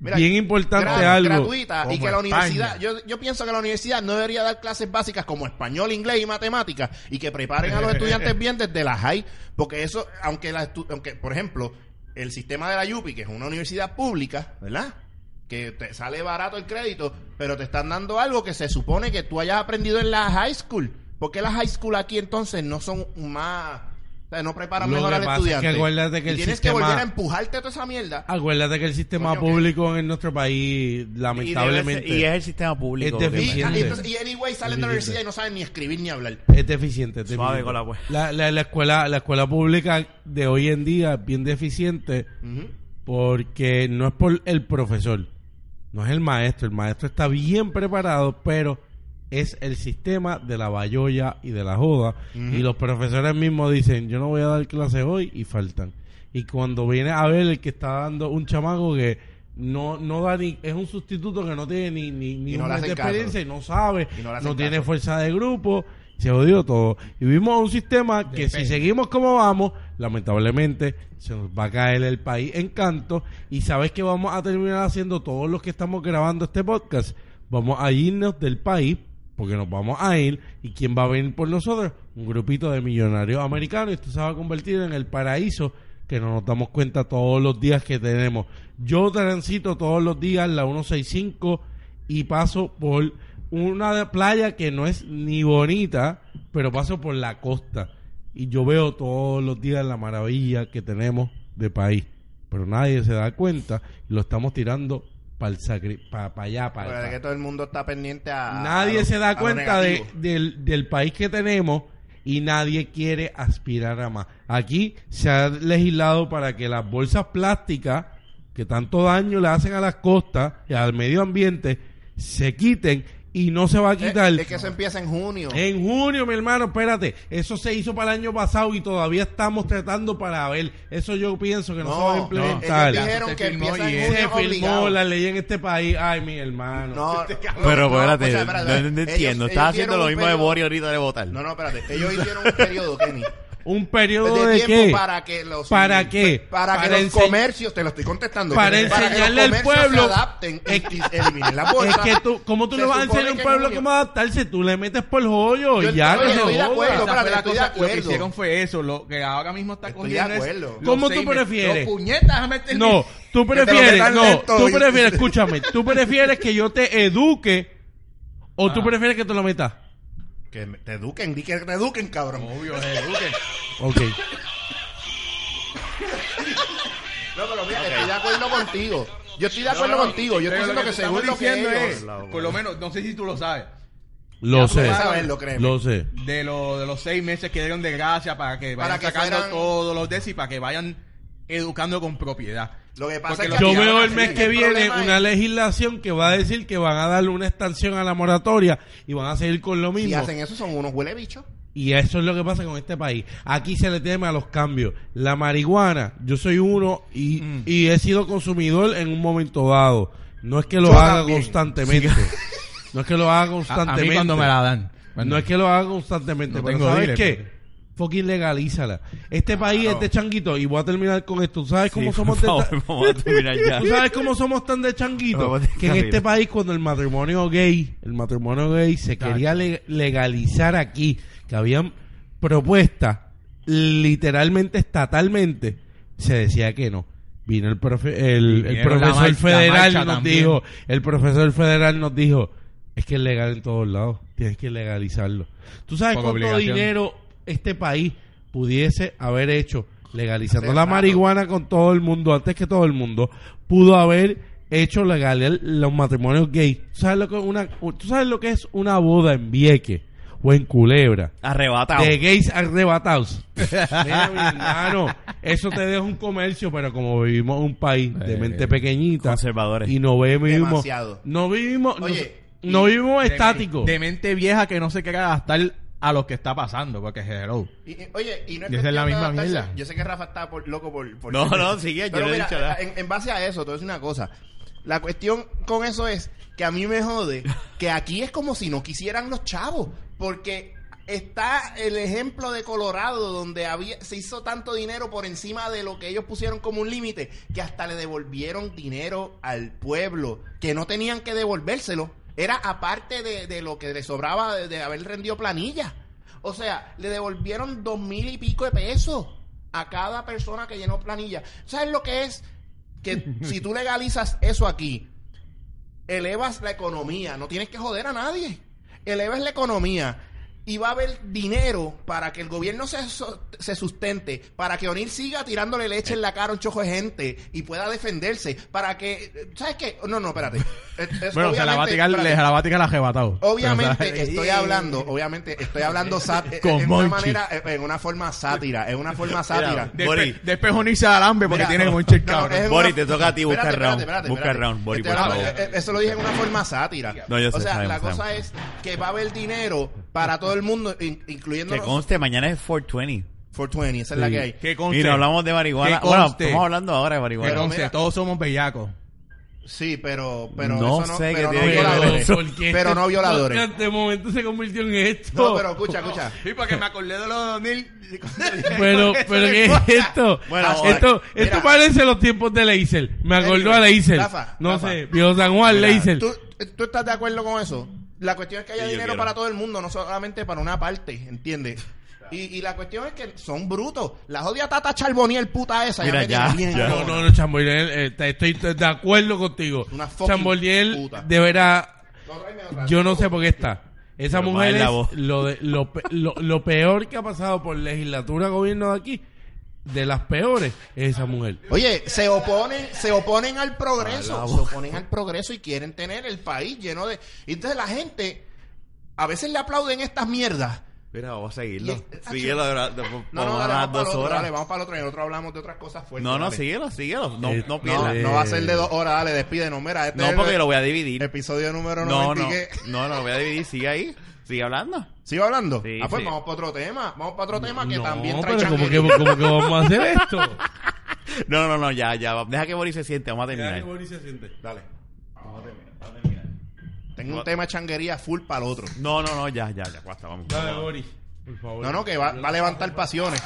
Speaker 3: Bien importante
Speaker 2: gra-
Speaker 3: algo.
Speaker 2: gratuita y que la universidad yo, yo pienso que la universidad no debería dar clases básicas como español inglés y matemáticas y que preparen a los estudiantes bien desde la high porque eso aunque la aunque por ejemplo el sistema de la UPI que es una universidad pública verdad que te sale barato el crédito pero te están dando algo que se supone que tú hayas aprendido en la high school ¿por qué las high school aquí entonces no son más sea, no preparan
Speaker 3: Lo
Speaker 2: mejor
Speaker 3: que
Speaker 2: al
Speaker 3: pasa es que
Speaker 2: estudiante
Speaker 3: acuérdate que
Speaker 2: Y
Speaker 3: el
Speaker 2: tienes
Speaker 3: sistema-
Speaker 2: que volver a empujarte toda esa mierda
Speaker 3: Acuérdate que el sistema
Speaker 2: Coño, ¿qué?
Speaker 3: público en nuestro país,
Speaker 1: Y,
Speaker 3: lamentablemente,
Speaker 1: ser- y es el sistema público.
Speaker 3: Es deficiente.
Speaker 2: y entonces, y anyway salen de la universidad y no saben ni escribir ni hablar.
Speaker 3: es deficiente. es
Speaker 1: Suave
Speaker 3: deficiente.
Speaker 1: con la pues.
Speaker 3: la, la, la escuela, la escuela pública de hoy en día es bien deficiente porque no es por el profesor, no es el maestro, el maestro está bien preparado, pero es el sistema de la bayoya y de la joda. Y los profesores mismos dicen, yo no voy a dar clase hoy y faltan. Y cuando viene a ver el que está dando un chamaco que no, no da ni, es un sustituto que no tiene ni, ni, ni
Speaker 2: no
Speaker 3: un
Speaker 2: le
Speaker 3: mes de
Speaker 2: hacen caso.
Speaker 3: experiencia y no sabe,
Speaker 2: Y no
Speaker 3: tiene
Speaker 2: caso.
Speaker 3: fuerza de grupo, se jodió todo. Y vimos un sistema que si seguimos como vamos, lamentablemente se nos va a caer el país en canto y sabes que vamos a terminar haciendo todos los que estamos grabando este podcast, vamos a irnos del país porque nos vamos a ir y quién va a venir por nosotros, un grupito de millonarios americanos esto se va a convertir en el paraíso que no nos damos cuenta todos los días que tenemos. Yo transito todos los días la 165 y paso por una playa que no es ni bonita, pero paso por la costa y yo veo todos los días la maravilla que tenemos de país, pero nadie se da cuenta y lo estamos tirando para allá,
Speaker 2: Pero
Speaker 3: para
Speaker 2: es que todo el mundo está pendiente a. a
Speaker 3: Nadie
Speaker 2: lo-
Speaker 3: se da cuenta de, del, del país que tenemos y nadie quiere aspirar a más. Aquí se ha legislado para que las bolsas plásticas que tanto daño le hacen a las costas y al medio ambiente se quiten y no se va a quitar.
Speaker 2: Es, es que eso empieza en junio.
Speaker 3: En junio, mi hermano, espérate. Eso se hizo para el año pasado y todavía estamos tratando para ver. Eso yo pienso que no,
Speaker 2: No,
Speaker 3: se va a
Speaker 2: no,
Speaker 3: implementar.
Speaker 2: ellos dijeron
Speaker 4: Se
Speaker 2: que
Speaker 4: filmó
Speaker 2: empieza en
Speaker 4: es-
Speaker 2: junio
Speaker 3: se
Speaker 2: obligado.
Speaker 3: la ley en este país. Ay, mi hermano.
Speaker 2: No,
Speaker 1: Pero
Speaker 2: no,
Speaker 1: espérate,
Speaker 2: o sea,
Speaker 1: no,
Speaker 2: espérate,
Speaker 1: no
Speaker 2: ellos-
Speaker 1: entiendo.
Speaker 2: ellos
Speaker 1: Estás haciendo
Speaker 2: dieron
Speaker 1: lo mismo de
Speaker 2: periodo-
Speaker 1: Bori ahorita de votar.
Speaker 2: No, no, espérate. Ellos hicieron un periodo, Kenny.
Speaker 3: ¿Un periodo
Speaker 2: de
Speaker 3: de,
Speaker 2: tiempo
Speaker 3: qué?
Speaker 2: para que los
Speaker 3: ¿Para qué?
Speaker 2: para que
Speaker 3: Para
Speaker 2: los comercios te lo estoy contestando
Speaker 3: Para
Speaker 2: que
Speaker 3: enseñarle al pueblo-
Speaker 2: se adapten y, y eliminen la
Speaker 3: Es
Speaker 2: bolsa
Speaker 3: que tú, ¿cómo tú
Speaker 2: Se
Speaker 3: le vas a enseñar a un pueblo cómo adaptarse? Tú le metes por joyo
Speaker 2: Yo
Speaker 3: y ya que se joda.
Speaker 4: Lo que hicieron fue eso. Lo que ahora mismo está
Speaker 2: Estoy de
Speaker 4: cogiendo es
Speaker 3: ¿Cómo tú prefieres?
Speaker 4: Puñetas.
Speaker 3: No, tú prefieres, no, tú prefieres, escúchame, tú prefieres que yo te eduque o tú
Speaker 4: Ah.
Speaker 3: prefieres que te lo metas.
Speaker 2: Que me- te eduquen di que te eduquen cabrón
Speaker 4: Obvio, se eduquen.
Speaker 3: Ok.
Speaker 2: no pero mira estoy de acuerdo contigo yo estoy de acuerdo
Speaker 4: No, no,
Speaker 2: contigo yo estoy
Speaker 4: pero
Speaker 2: diciendo
Speaker 4: lo
Speaker 2: que según lo que ellos
Speaker 4: es, por lo menos, no sé si tú lo sabes,
Speaker 3: Lo
Speaker 4: Ya,
Speaker 3: sé.
Speaker 4: pues,
Speaker 2: saberlo, créeme.
Speaker 3: Lo sé.
Speaker 4: de, lo, de los seis meses que dieron de gracia para que vayan
Speaker 2: Para que
Speaker 4: sacando
Speaker 2: fueran-
Speaker 4: todos los DES y para que vayan educando con propiedad.
Speaker 2: Lo que pasa
Speaker 4: Porque
Speaker 2: es
Speaker 4: lo-
Speaker 2: que
Speaker 3: Yo veo el mes que viene una
Speaker 2: es-
Speaker 3: legislación que va a decir que van a darle una extensión a la moratoria y van a seguir con lo
Speaker 2: si
Speaker 3: mismo.
Speaker 2: hacen eso son unos huele bichos
Speaker 3: Y eso es lo que pasa con este país. Aquí se le teme a los cambios. La marihuana, yo soy uno y,
Speaker 4: Mm.
Speaker 3: y he sido consumidor en un momento dado. No es que lo
Speaker 2: Yo
Speaker 3: haga
Speaker 2: también.
Speaker 3: constantemente. No es que lo haga
Speaker 4: A, a
Speaker 3: constantemente.
Speaker 4: mí cuando me la dan.
Speaker 3: No es que lo haga constantemente.
Speaker 4: No
Speaker 3: pero
Speaker 4: tengo
Speaker 3: ¿sabes
Speaker 4: dealer,
Speaker 3: qué? Fucking legalízala. Este país
Speaker 2: Claro.
Speaker 3: es de changuito y voy a terminar con esto. ¿Tú sabes cómo
Speaker 1: Sí,
Speaker 3: somos de
Speaker 1: favor, vamos a terminar ya.
Speaker 3: ¿Tú sabes cómo somos tan de changuito? Que en este país cuando el matrimonio gay, el matrimonio gay se quería le- legalizar aquí, que habían propuestas literalmente estatalmente, se decía que no. Vino el, profe- el, profesor federal y nos
Speaker 4: también.
Speaker 3: dijo, el profesor federal nos dijo, es que es legal en todos lados, tienes que legalizarlo. ¿Tú sabes
Speaker 4: Por
Speaker 3: cuánto
Speaker 4: obligación.
Speaker 3: dinero este país pudiese haber hecho legalizando
Speaker 2: Hace
Speaker 3: la
Speaker 2: rato.
Speaker 3: marihuana con todo el mundo, antes que todo el mundo, pudo haber hecho legal los matrimonios gay. ¿Tú sabes lo que, una, ¿Tú sabes lo que es una boda en Vieque o en Culebra?
Speaker 1: Arrebatado.
Speaker 3: De gays arrebatados. Mira, mi hermano, eso te deja un comercio, pero como vivimos en un país de
Speaker 4: Eh,
Speaker 3: mente pequeñita
Speaker 1: conservadores.
Speaker 3: y no vivimos,
Speaker 2: Demasiado.
Speaker 3: no vivimos, no-
Speaker 2: Oye,
Speaker 3: no, vivimos estáticos.
Speaker 4: De mente vieja que no se quiera gastar a lo que está pasando, porque hello.
Speaker 2: Y- y- oye, y no es
Speaker 4: Y esa es la misma mierda.
Speaker 2: Yo sé que Rafa está por, loco por, por-
Speaker 1: No, no, sigue, yo no he dicho nada.
Speaker 2: En, en base a eso, te voy a decir una cosa. La cuestión con eso es que a mí me jode que aquí es como si no quisieran los chavos. Porque está el ejemplo de Colorado donde había, se hizo tanto dinero por encima de lo que ellos pusieron como un límite que hasta le devolvieron dinero al pueblo que no tenían que devolvérselo. Era aparte de, de lo que le sobraba de, de haber rendido planilla. O sea, le devolvieron dos mil y pico de pesos a cada persona que llenó planilla. ¿Sabes lo que es? Que si tú legalizas eso aquí, elevas la economía, no tienes que joder a nadie. Elevas la economía, y va a haber dinero para que el gobierno se, se sustente, para que O'Neill siga tirándole leche en la cara a un chojo de gente y pueda defenderse, para que... ¿Sabes qué? No, no, espérate. Es-
Speaker 4: Bueno, se la va a
Speaker 2: obviamente-
Speaker 4: tirar, se la va a tirar arrebatado.
Speaker 2: Obviamente
Speaker 4: Pero, o sea,
Speaker 2: estoy hablando, obviamente estoy hablando sat-
Speaker 4: Con
Speaker 2: en una
Speaker 4: Monchi.
Speaker 2: manera, en una forma sátira, en una forma sátira.
Speaker 1: Mira,
Speaker 4: Después,
Speaker 1: Boris.
Speaker 4: después O'Neill se da alambre porque
Speaker 2: Mira,
Speaker 4: tiene
Speaker 2: no,
Speaker 4: mucho el
Speaker 2: no,
Speaker 4: cabrón.
Speaker 2: es
Speaker 1: Boris,
Speaker 2: una-
Speaker 1: te toca a ti buscar
Speaker 2: Espérate,
Speaker 1: round.
Speaker 2: espérate,
Speaker 1: Busca
Speaker 2: espérate.
Speaker 1: round, favor.
Speaker 2: eh, Eso lo dije en una forma sátira.
Speaker 1: No, yo sé,
Speaker 2: o sea,
Speaker 1: sabemos,
Speaker 2: la cosa
Speaker 1: sabemos.
Speaker 2: es que va a haber dinero para todo el mundo, in- incluyendo
Speaker 1: Que
Speaker 2: los-
Speaker 1: conste, mañana es 420.
Speaker 2: 420, esa es la que hay.
Speaker 4: Que conste,
Speaker 1: Y no hablamos de marihuana.
Speaker 4: Que
Speaker 1: Bueno,
Speaker 4: conste.
Speaker 1: estamos hablando ahora de
Speaker 4: que
Speaker 1: marihuana.
Speaker 4: conste,
Speaker 2: mira.
Speaker 4: todos somos bellacos.
Speaker 2: Sí, pero, pero
Speaker 1: No
Speaker 2: eso no,
Speaker 1: sé
Speaker 2: pero
Speaker 1: qué
Speaker 2: no
Speaker 1: que ver
Speaker 2: violadores.
Speaker 1: eso.
Speaker 3: porque
Speaker 2: Pero
Speaker 3: este
Speaker 2: no violadores.
Speaker 3: De momento se convirtió en esto.
Speaker 2: No, pero escucha, escucha.
Speaker 4: Sí, porque me acordé de los 2000.
Speaker 3: Pero, pero ¿qué es esto?
Speaker 2: Bueno,
Speaker 3: esto,
Speaker 2: mira.
Speaker 3: esto parece los tiempos de Leisel. Me acordó a Leisel. No
Speaker 2: Rafa.
Speaker 3: sé, Viejo San Juan,
Speaker 2: Mira,
Speaker 3: Leisel.
Speaker 2: ¿tú, ¿Tú estás de acuerdo con eso? La cuestión es que haya dinero
Speaker 1: quiero.
Speaker 2: para todo el mundo, no solamente para una parte, ¿entiendes? Y, y la cuestión es que son brutos. La jodida Tata Charboniel puta esa.
Speaker 1: Mira,
Speaker 2: me
Speaker 1: ya,
Speaker 2: tiene bien
Speaker 1: ya.
Speaker 3: No, no, no, Chamboliel, eh, te- estoy de acuerdo contigo.
Speaker 2: Una
Speaker 3: Chamboliel, de veras,
Speaker 2: No,
Speaker 3: yo no sé por qué está. Esa
Speaker 1: Pero
Speaker 3: mujer es lo, de- lo, pe- lo, lo peor que ha pasado por legislatura, gobierno de aquí. De las peores es esa mujer.
Speaker 2: Oye, se oponen, se oponen al progreso, se oponen al progreso y quieren tener el país lleno de... Entonces la gente, a veces le aplauden estas mierdas.
Speaker 1: Mira, vamos a seguirlo. Síguelo.
Speaker 2: No,
Speaker 1: vamos
Speaker 2: no, dale, vamos para
Speaker 1: dos
Speaker 2: otro,
Speaker 1: horas.
Speaker 2: dale, vamos para el otro y el otro hablamos de otras cosas fuertes.
Speaker 1: No, no,
Speaker 2: dale.
Speaker 1: síguelo, síguelo. No,
Speaker 3: Eh,
Speaker 1: no
Speaker 2: No,
Speaker 1: pierdas.
Speaker 2: no va a ser de dos horas, dale, despídenos. Mira, este
Speaker 1: No,
Speaker 2: es
Speaker 1: porque
Speaker 2: el
Speaker 1: lo voy a dividir.
Speaker 2: episodio número
Speaker 1: No,
Speaker 2: 90
Speaker 1: no, no, no lo voy a dividir. Sigue ahí. Sigue hablando.
Speaker 2: ¿Sigo hablando?
Speaker 1: Sí,
Speaker 2: ah, pues
Speaker 1: sí.
Speaker 2: vamos para otro tema. Vamos para otro tema que
Speaker 3: no,
Speaker 2: también trae
Speaker 3: pero como que, como que vamos a hacer esto.
Speaker 1: No, no, no, ya, ya. Deja que Boris se siente. Vamos a terminar.
Speaker 2: Dale.
Speaker 1: Vamos a terminar. Vamos a terminar.
Speaker 2: Tengo un tema de changuería full para el otro.
Speaker 1: No, no, no, ya, ya, ya. Basta, vamos.
Speaker 3: Dale, Boris, por favor.
Speaker 2: No, no, que va, va a levantar pasiones.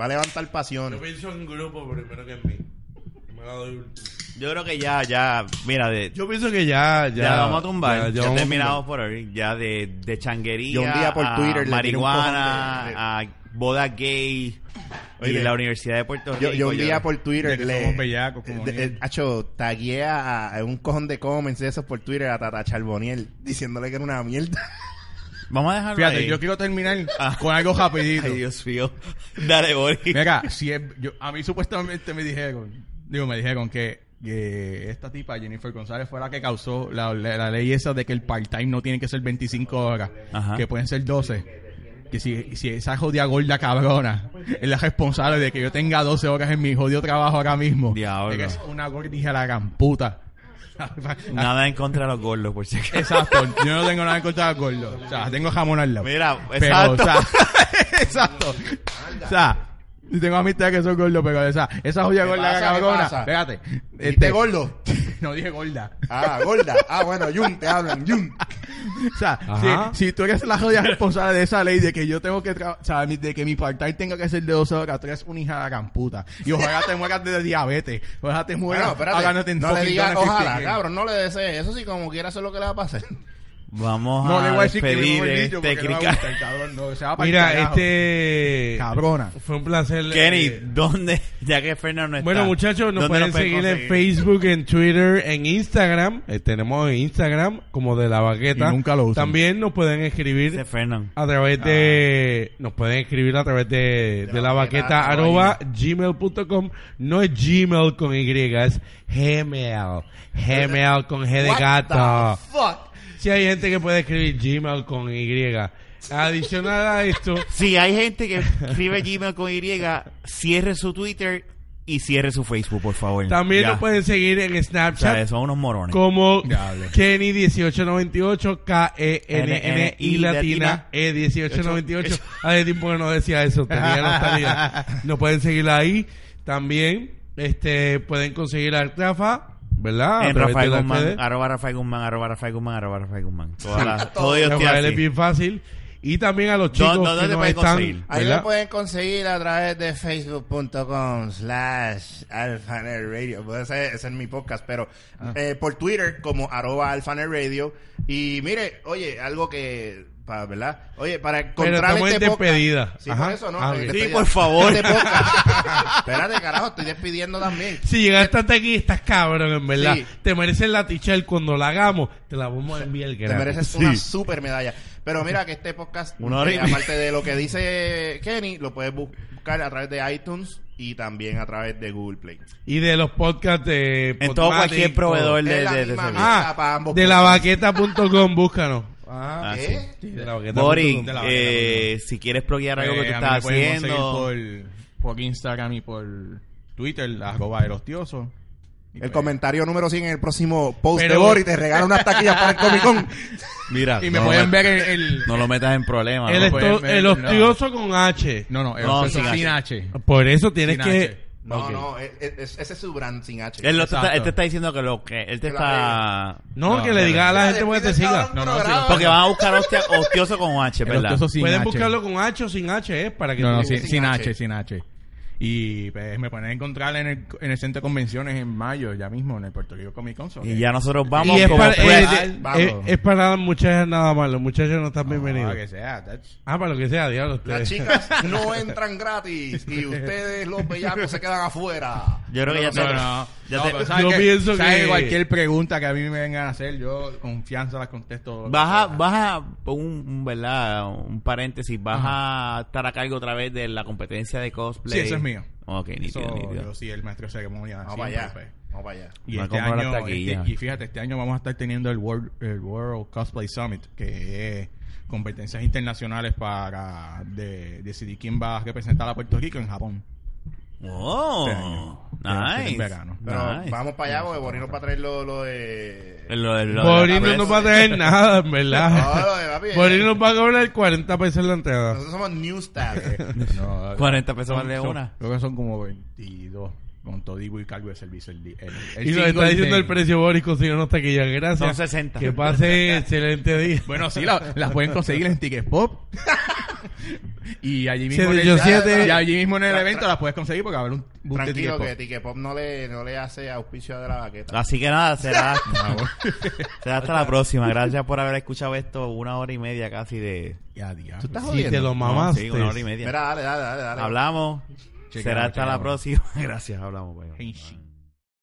Speaker 2: Va a levantar
Speaker 3: Yo
Speaker 2: pasiones.
Speaker 3: pienso en grupo primero que en mí. Me la doy último.
Speaker 1: Yo creo que ya, ya, mira, de,
Speaker 3: Yo pienso que ya, ya.
Speaker 1: ya, vamos a tumbar. Ya,
Speaker 3: vamos a
Speaker 1: terminamos por hoy. Ya de, de changuería.
Speaker 2: Yo un día por Twitter le
Speaker 1: marihuana,
Speaker 2: de- de-
Speaker 1: a boda gay.
Speaker 2: Oye,
Speaker 1: y la Universidad de Puerto Rico.
Speaker 2: Yo, yo un día por Twitter
Speaker 4: De
Speaker 2: le...
Speaker 4: bellacos, como
Speaker 2: de- de- Hacho, tagué a, a un cojón de comments de esos por Twitter a Tata Charboniel diciéndole que era una mierda.
Speaker 1: Vamos a dejarlo
Speaker 4: Fíjate,
Speaker 1: ahí.
Speaker 4: yo quiero terminar
Speaker 1: Ah.
Speaker 4: con algo rapidito.
Speaker 1: Ay, Dios mío. Dale, Boris.
Speaker 4: Mira, si es, yo, a mí supuestamente me dijeron, digo, me dijeron que, que esta tipa, Jennifer González, fue la que causó la, la- la ley esa de que el part-time no tiene que ser 25 horas,
Speaker 1: Ajá.
Speaker 4: que pueden ser 12. Que si, si esa jodida gorda cabrona es la responsable de que yo tenga 12 horas en mi jodido trabajo ahora mismo.
Speaker 1: Diablo.
Speaker 4: De que es una gordija la gran puta.
Speaker 1: Nada en contra de los gordos, por si acaso.
Speaker 4: Exacto, yo no tengo nada en contra de gordo. O sea, tengo jamón al lado.
Speaker 1: Mira,
Speaker 4: Pero,
Speaker 1: exacto.
Speaker 4: o sea, exacto. O sea, y tengo amistades que son gordos, pero esa, esa joya
Speaker 2: ¿Qué
Speaker 4: gorda cabrona.
Speaker 2: ¿Dijiste
Speaker 4: Este,
Speaker 2: gordo?
Speaker 4: no dije gorda.
Speaker 2: Ah, gorda. Ah, bueno, Jun, te hablan, Jun.
Speaker 4: O sea, si, si tú eres la jodida responsable de esa ley de que yo tengo que tra- o sea, de que mi part-time tenga que ser de 12 horas, tú eres una hija de la gran puta. Y ojalá te mueras de diabetes. Ojalá te mueras.
Speaker 2: Bueno, espérate. No le digas ojalá,
Speaker 4: 50.
Speaker 2: cabrón. No le desees. Eso sí, como quiera hacer lo que le va a pasar.
Speaker 1: Vamos
Speaker 4: No le
Speaker 1: a
Speaker 4: voy a decir
Speaker 1: este
Speaker 4: no me
Speaker 1: crical.
Speaker 4: gusta el cabrón. No, se va pa'l
Speaker 3: Mira,
Speaker 4: carajo.
Speaker 3: este.
Speaker 4: Cabrona.
Speaker 3: Fue un placer.
Speaker 1: Kenny,
Speaker 3: eh,
Speaker 1: ¿dónde? Ya que Fernando no está.
Speaker 3: Bueno, muchachos, nos
Speaker 1: ¿dónde
Speaker 3: pueden seguir en? Facebook, en Twitter, en Instagram. Eh, tenemos en Instagram como de la baqueta.
Speaker 4: Y nunca lo usan.
Speaker 3: También nos pueden escribir
Speaker 1: Fernando.
Speaker 3: a través de. Nos pueden escribir a través de, de, la baqueta arroba gmail.com. No es Gmail con Y, es Gmail. Gmail con G de
Speaker 2: What
Speaker 3: gato.
Speaker 2: the fuck?
Speaker 3: Si hay gente que puede escribir Gmail con Y. Adicional a esto.
Speaker 1: Si hay gente que escribe Gmail con Y, cierre su Twitter y cierre su Facebook, por favor.
Speaker 3: También nos pueden seguir en
Speaker 1: O
Speaker 3: Snapchat.
Speaker 1: sea, son unos morones.
Speaker 3: como
Speaker 4: Diablo.
Speaker 3: Kenny1898, K-E-N-N-I latina, E1898. Hace tiempo que no decía eso, tenía nostalgia. Nos pueden seguir ahí. También este pueden conseguir a Rafa, ¿verdad?
Speaker 1: En Rafael Guzmán, arroba Rafael Guzmán, arroba Rafael Guzmán, arroba Rafael Guzmán. Todas las- todo Dios te
Speaker 3: Rafael es bien fácil. Y también a los chicos
Speaker 1: ¿Dónde
Speaker 3: que nos
Speaker 1: pueden
Speaker 3: están...
Speaker 1: conseguir?
Speaker 2: Ahí me pueden conseguir a través de facebook.com slash alphanet radio. Puede ser, ese es mi podcast, pero eh, por Twitter como arroba alphanet radio. Y mire, oye, algo que para, ¿verdad? Oye, para
Speaker 3: Pero
Speaker 2: encontrar
Speaker 3: estamos
Speaker 2: este podcast-
Speaker 3: despedida.
Speaker 2: Sí,
Speaker 3: Ajá.
Speaker 2: por eso, ¿no?
Speaker 3: Ah.
Speaker 1: Sí, por favor.
Speaker 2: Este. Espérate, carajo, estoy despidiendo también.
Speaker 3: Si llegaste hasta aquí, estás cabrón, en verdad.
Speaker 2: Sí.
Speaker 3: Te mereces la t-shirt cuando la hagamos. Te la vamos a enviar
Speaker 2: Te mereces una super medalla. Pero mira que este podcast,
Speaker 1: Una hora y
Speaker 2: eh, aparte de lo que dice Kenny, lo puedes buscar a través de iTunes y también a través de Google Play.
Speaker 3: Y de los podcasts de
Speaker 1: En todo
Speaker 3: Podmatic,
Speaker 1: cualquier proveedor de,
Speaker 2: la
Speaker 1: de, de servicio.
Speaker 3: Ah,
Speaker 2: para ambos
Speaker 3: de lavaqueta.com, búscanos.
Speaker 1: Ah, sí.
Speaker 2: ¿Eh?
Speaker 3: Sí, de lavaqueta.com.
Speaker 1: Bori,
Speaker 4: de la
Speaker 1: eh, si quieres pluguear algo que
Speaker 4: Pues,
Speaker 1: tú
Speaker 4: a mí
Speaker 1: estás
Speaker 4: pueden
Speaker 1: haciendo.
Speaker 4: conseguir Por, por Instagram y por Twitter, arroba erostioso. Y
Speaker 2: El
Speaker 4: pues-
Speaker 2: comentario número 100 en el próximo post
Speaker 3: Pero-
Speaker 2: de Boris te regala unas taquillas para el Comic Con.
Speaker 1: Mira,
Speaker 4: Y me
Speaker 1: no
Speaker 4: pueden ver el... el-
Speaker 1: No lo metas en problemas.
Speaker 3: El, el
Speaker 4: no.
Speaker 3: hostioso con H.
Speaker 4: no, no,
Speaker 1: No,
Speaker 4: erostioso
Speaker 1: sin
Speaker 4: sin
Speaker 1: H.
Speaker 4: H.
Speaker 3: Por eso tienes
Speaker 4: Sin
Speaker 3: que...
Speaker 4: H.
Speaker 2: No, no, es- es- ese es su brand sin H.
Speaker 1: Él, te está,
Speaker 4: Exacto.
Speaker 1: él te está diciendo que lo que él te
Speaker 2: Que
Speaker 1: está
Speaker 3: No,
Speaker 4: No,
Speaker 3: que le diga a la gente porque te
Speaker 2: el
Speaker 3: siga.
Speaker 4: No, no,
Speaker 1: porque van a buscar hostia, hostioso con H, ¿verdad?
Speaker 4: Sin
Speaker 3: Pueden
Speaker 4: H.
Speaker 3: buscarlo con H o sin H, ¿eh? Para que
Speaker 4: No, no, sin.
Speaker 2: H,
Speaker 4: sin H. Y pues, me pueden encontrar en el, en el centro de convenciones en mayo, ya mismo, en el Puerto Rico Comic Con.
Speaker 1: Y ya nosotros vamos
Speaker 3: y es para, eh,
Speaker 2: vamos.
Speaker 3: es- es para las muchachas nada más. Los muchachos no están
Speaker 4: Ah,
Speaker 3: bienvenidos.
Speaker 4: que sea,
Speaker 3: Ah, para lo que sea, diablo.
Speaker 2: Las
Speaker 3: Ustedes.
Speaker 2: chicas no entran gratis y ustedes los bellacos se quedan afuera.
Speaker 1: Yo creo que ya te...
Speaker 4: No, no,
Speaker 1: ya
Speaker 4: no,
Speaker 1: te-
Speaker 4: pero ¿sabes
Speaker 3: yo pienso
Speaker 4: ¿Sabes
Speaker 3: que-
Speaker 4: cualquier pregunta que a mí me vengan a hacer, yo confianza las contesto.
Speaker 1: Baja, baja un, un, ¿verdad? Un paréntesis, vas a estar a cargo otra vez de la competencia de cosplay.
Speaker 4: Sí, eso es mío.
Speaker 1: Ok, nítido,
Speaker 4: Eso,
Speaker 1: nítido.
Speaker 4: yo sí, el maestro de ceremonia.
Speaker 2: Vamos para allá.
Speaker 4: pues.
Speaker 2: Vamos para allá.
Speaker 4: Y, este año, este- y fíjate, este año vamos a estar teniendo el World, el World Cosplay Summit, que es competencias internacionales para de- decidir quién va a representar a Puerto Rico en Japón.
Speaker 1: Oh,
Speaker 4: Este año. En
Speaker 1: nice.
Speaker 4: verano.
Speaker 2: Pero
Speaker 1: Nice.
Speaker 2: vamos para allá porque Boris nos va a traer lo, lo de...
Speaker 1: Lo de- lo de
Speaker 3: Boris
Speaker 1: la
Speaker 3: no va a traer nada, en
Speaker 2: No,
Speaker 3: verdad.
Speaker 2: de papi.
Speaker 3: Boris nos va a cobrar 40 pesos la entrada.
Speaker 2: Nosotros somos New Staff.
Speaker 4: No,
Speaker 1: 40 pesos vale una.
Speaker 4: Creo que son como 22 con todo y cargo de servicio. El, el, el
Speaker 3: Y nos está diciendo el precio Boris, consiguió taquillas. Gracias.
Speaker 1: Son 60.
Speaker 3: Que pase excelente día.
Speaker 4: Bueno, sí, la- las pueden conseguir en Ticket Pop. y allí mismo,
Speaker 3: Siete,
Speaker 4: en el,
Speaker 3: siete.
Speaker 4: y allí mismo en el evento las puedes conseguir porque va a haber un booth de
Speaker 2: Tranquilo
Speaker 4: Ticket
Speaker 2: que
Speaker 4: Pop.
Speaker 2: Ticket Pop no le, no le hace auspicio de la baqueta.
Speaker 1: Así que nada, será, será hasta la próxima. Gracias por haber escuchado esto una hora y media casi de...
Speaker 4: Ya, diablo.
Speaker 2: ¿Tú estás jodiendo?
Speaker 3: te lo mamaste.
Speaker 1: sí, una hora y media.
Speaker 2: Mira, dale, dale, dale. dale.
Speaker 1: Hablamos. Será hasta la próxima. Gracias, hablamos.
Speaker 4: shit.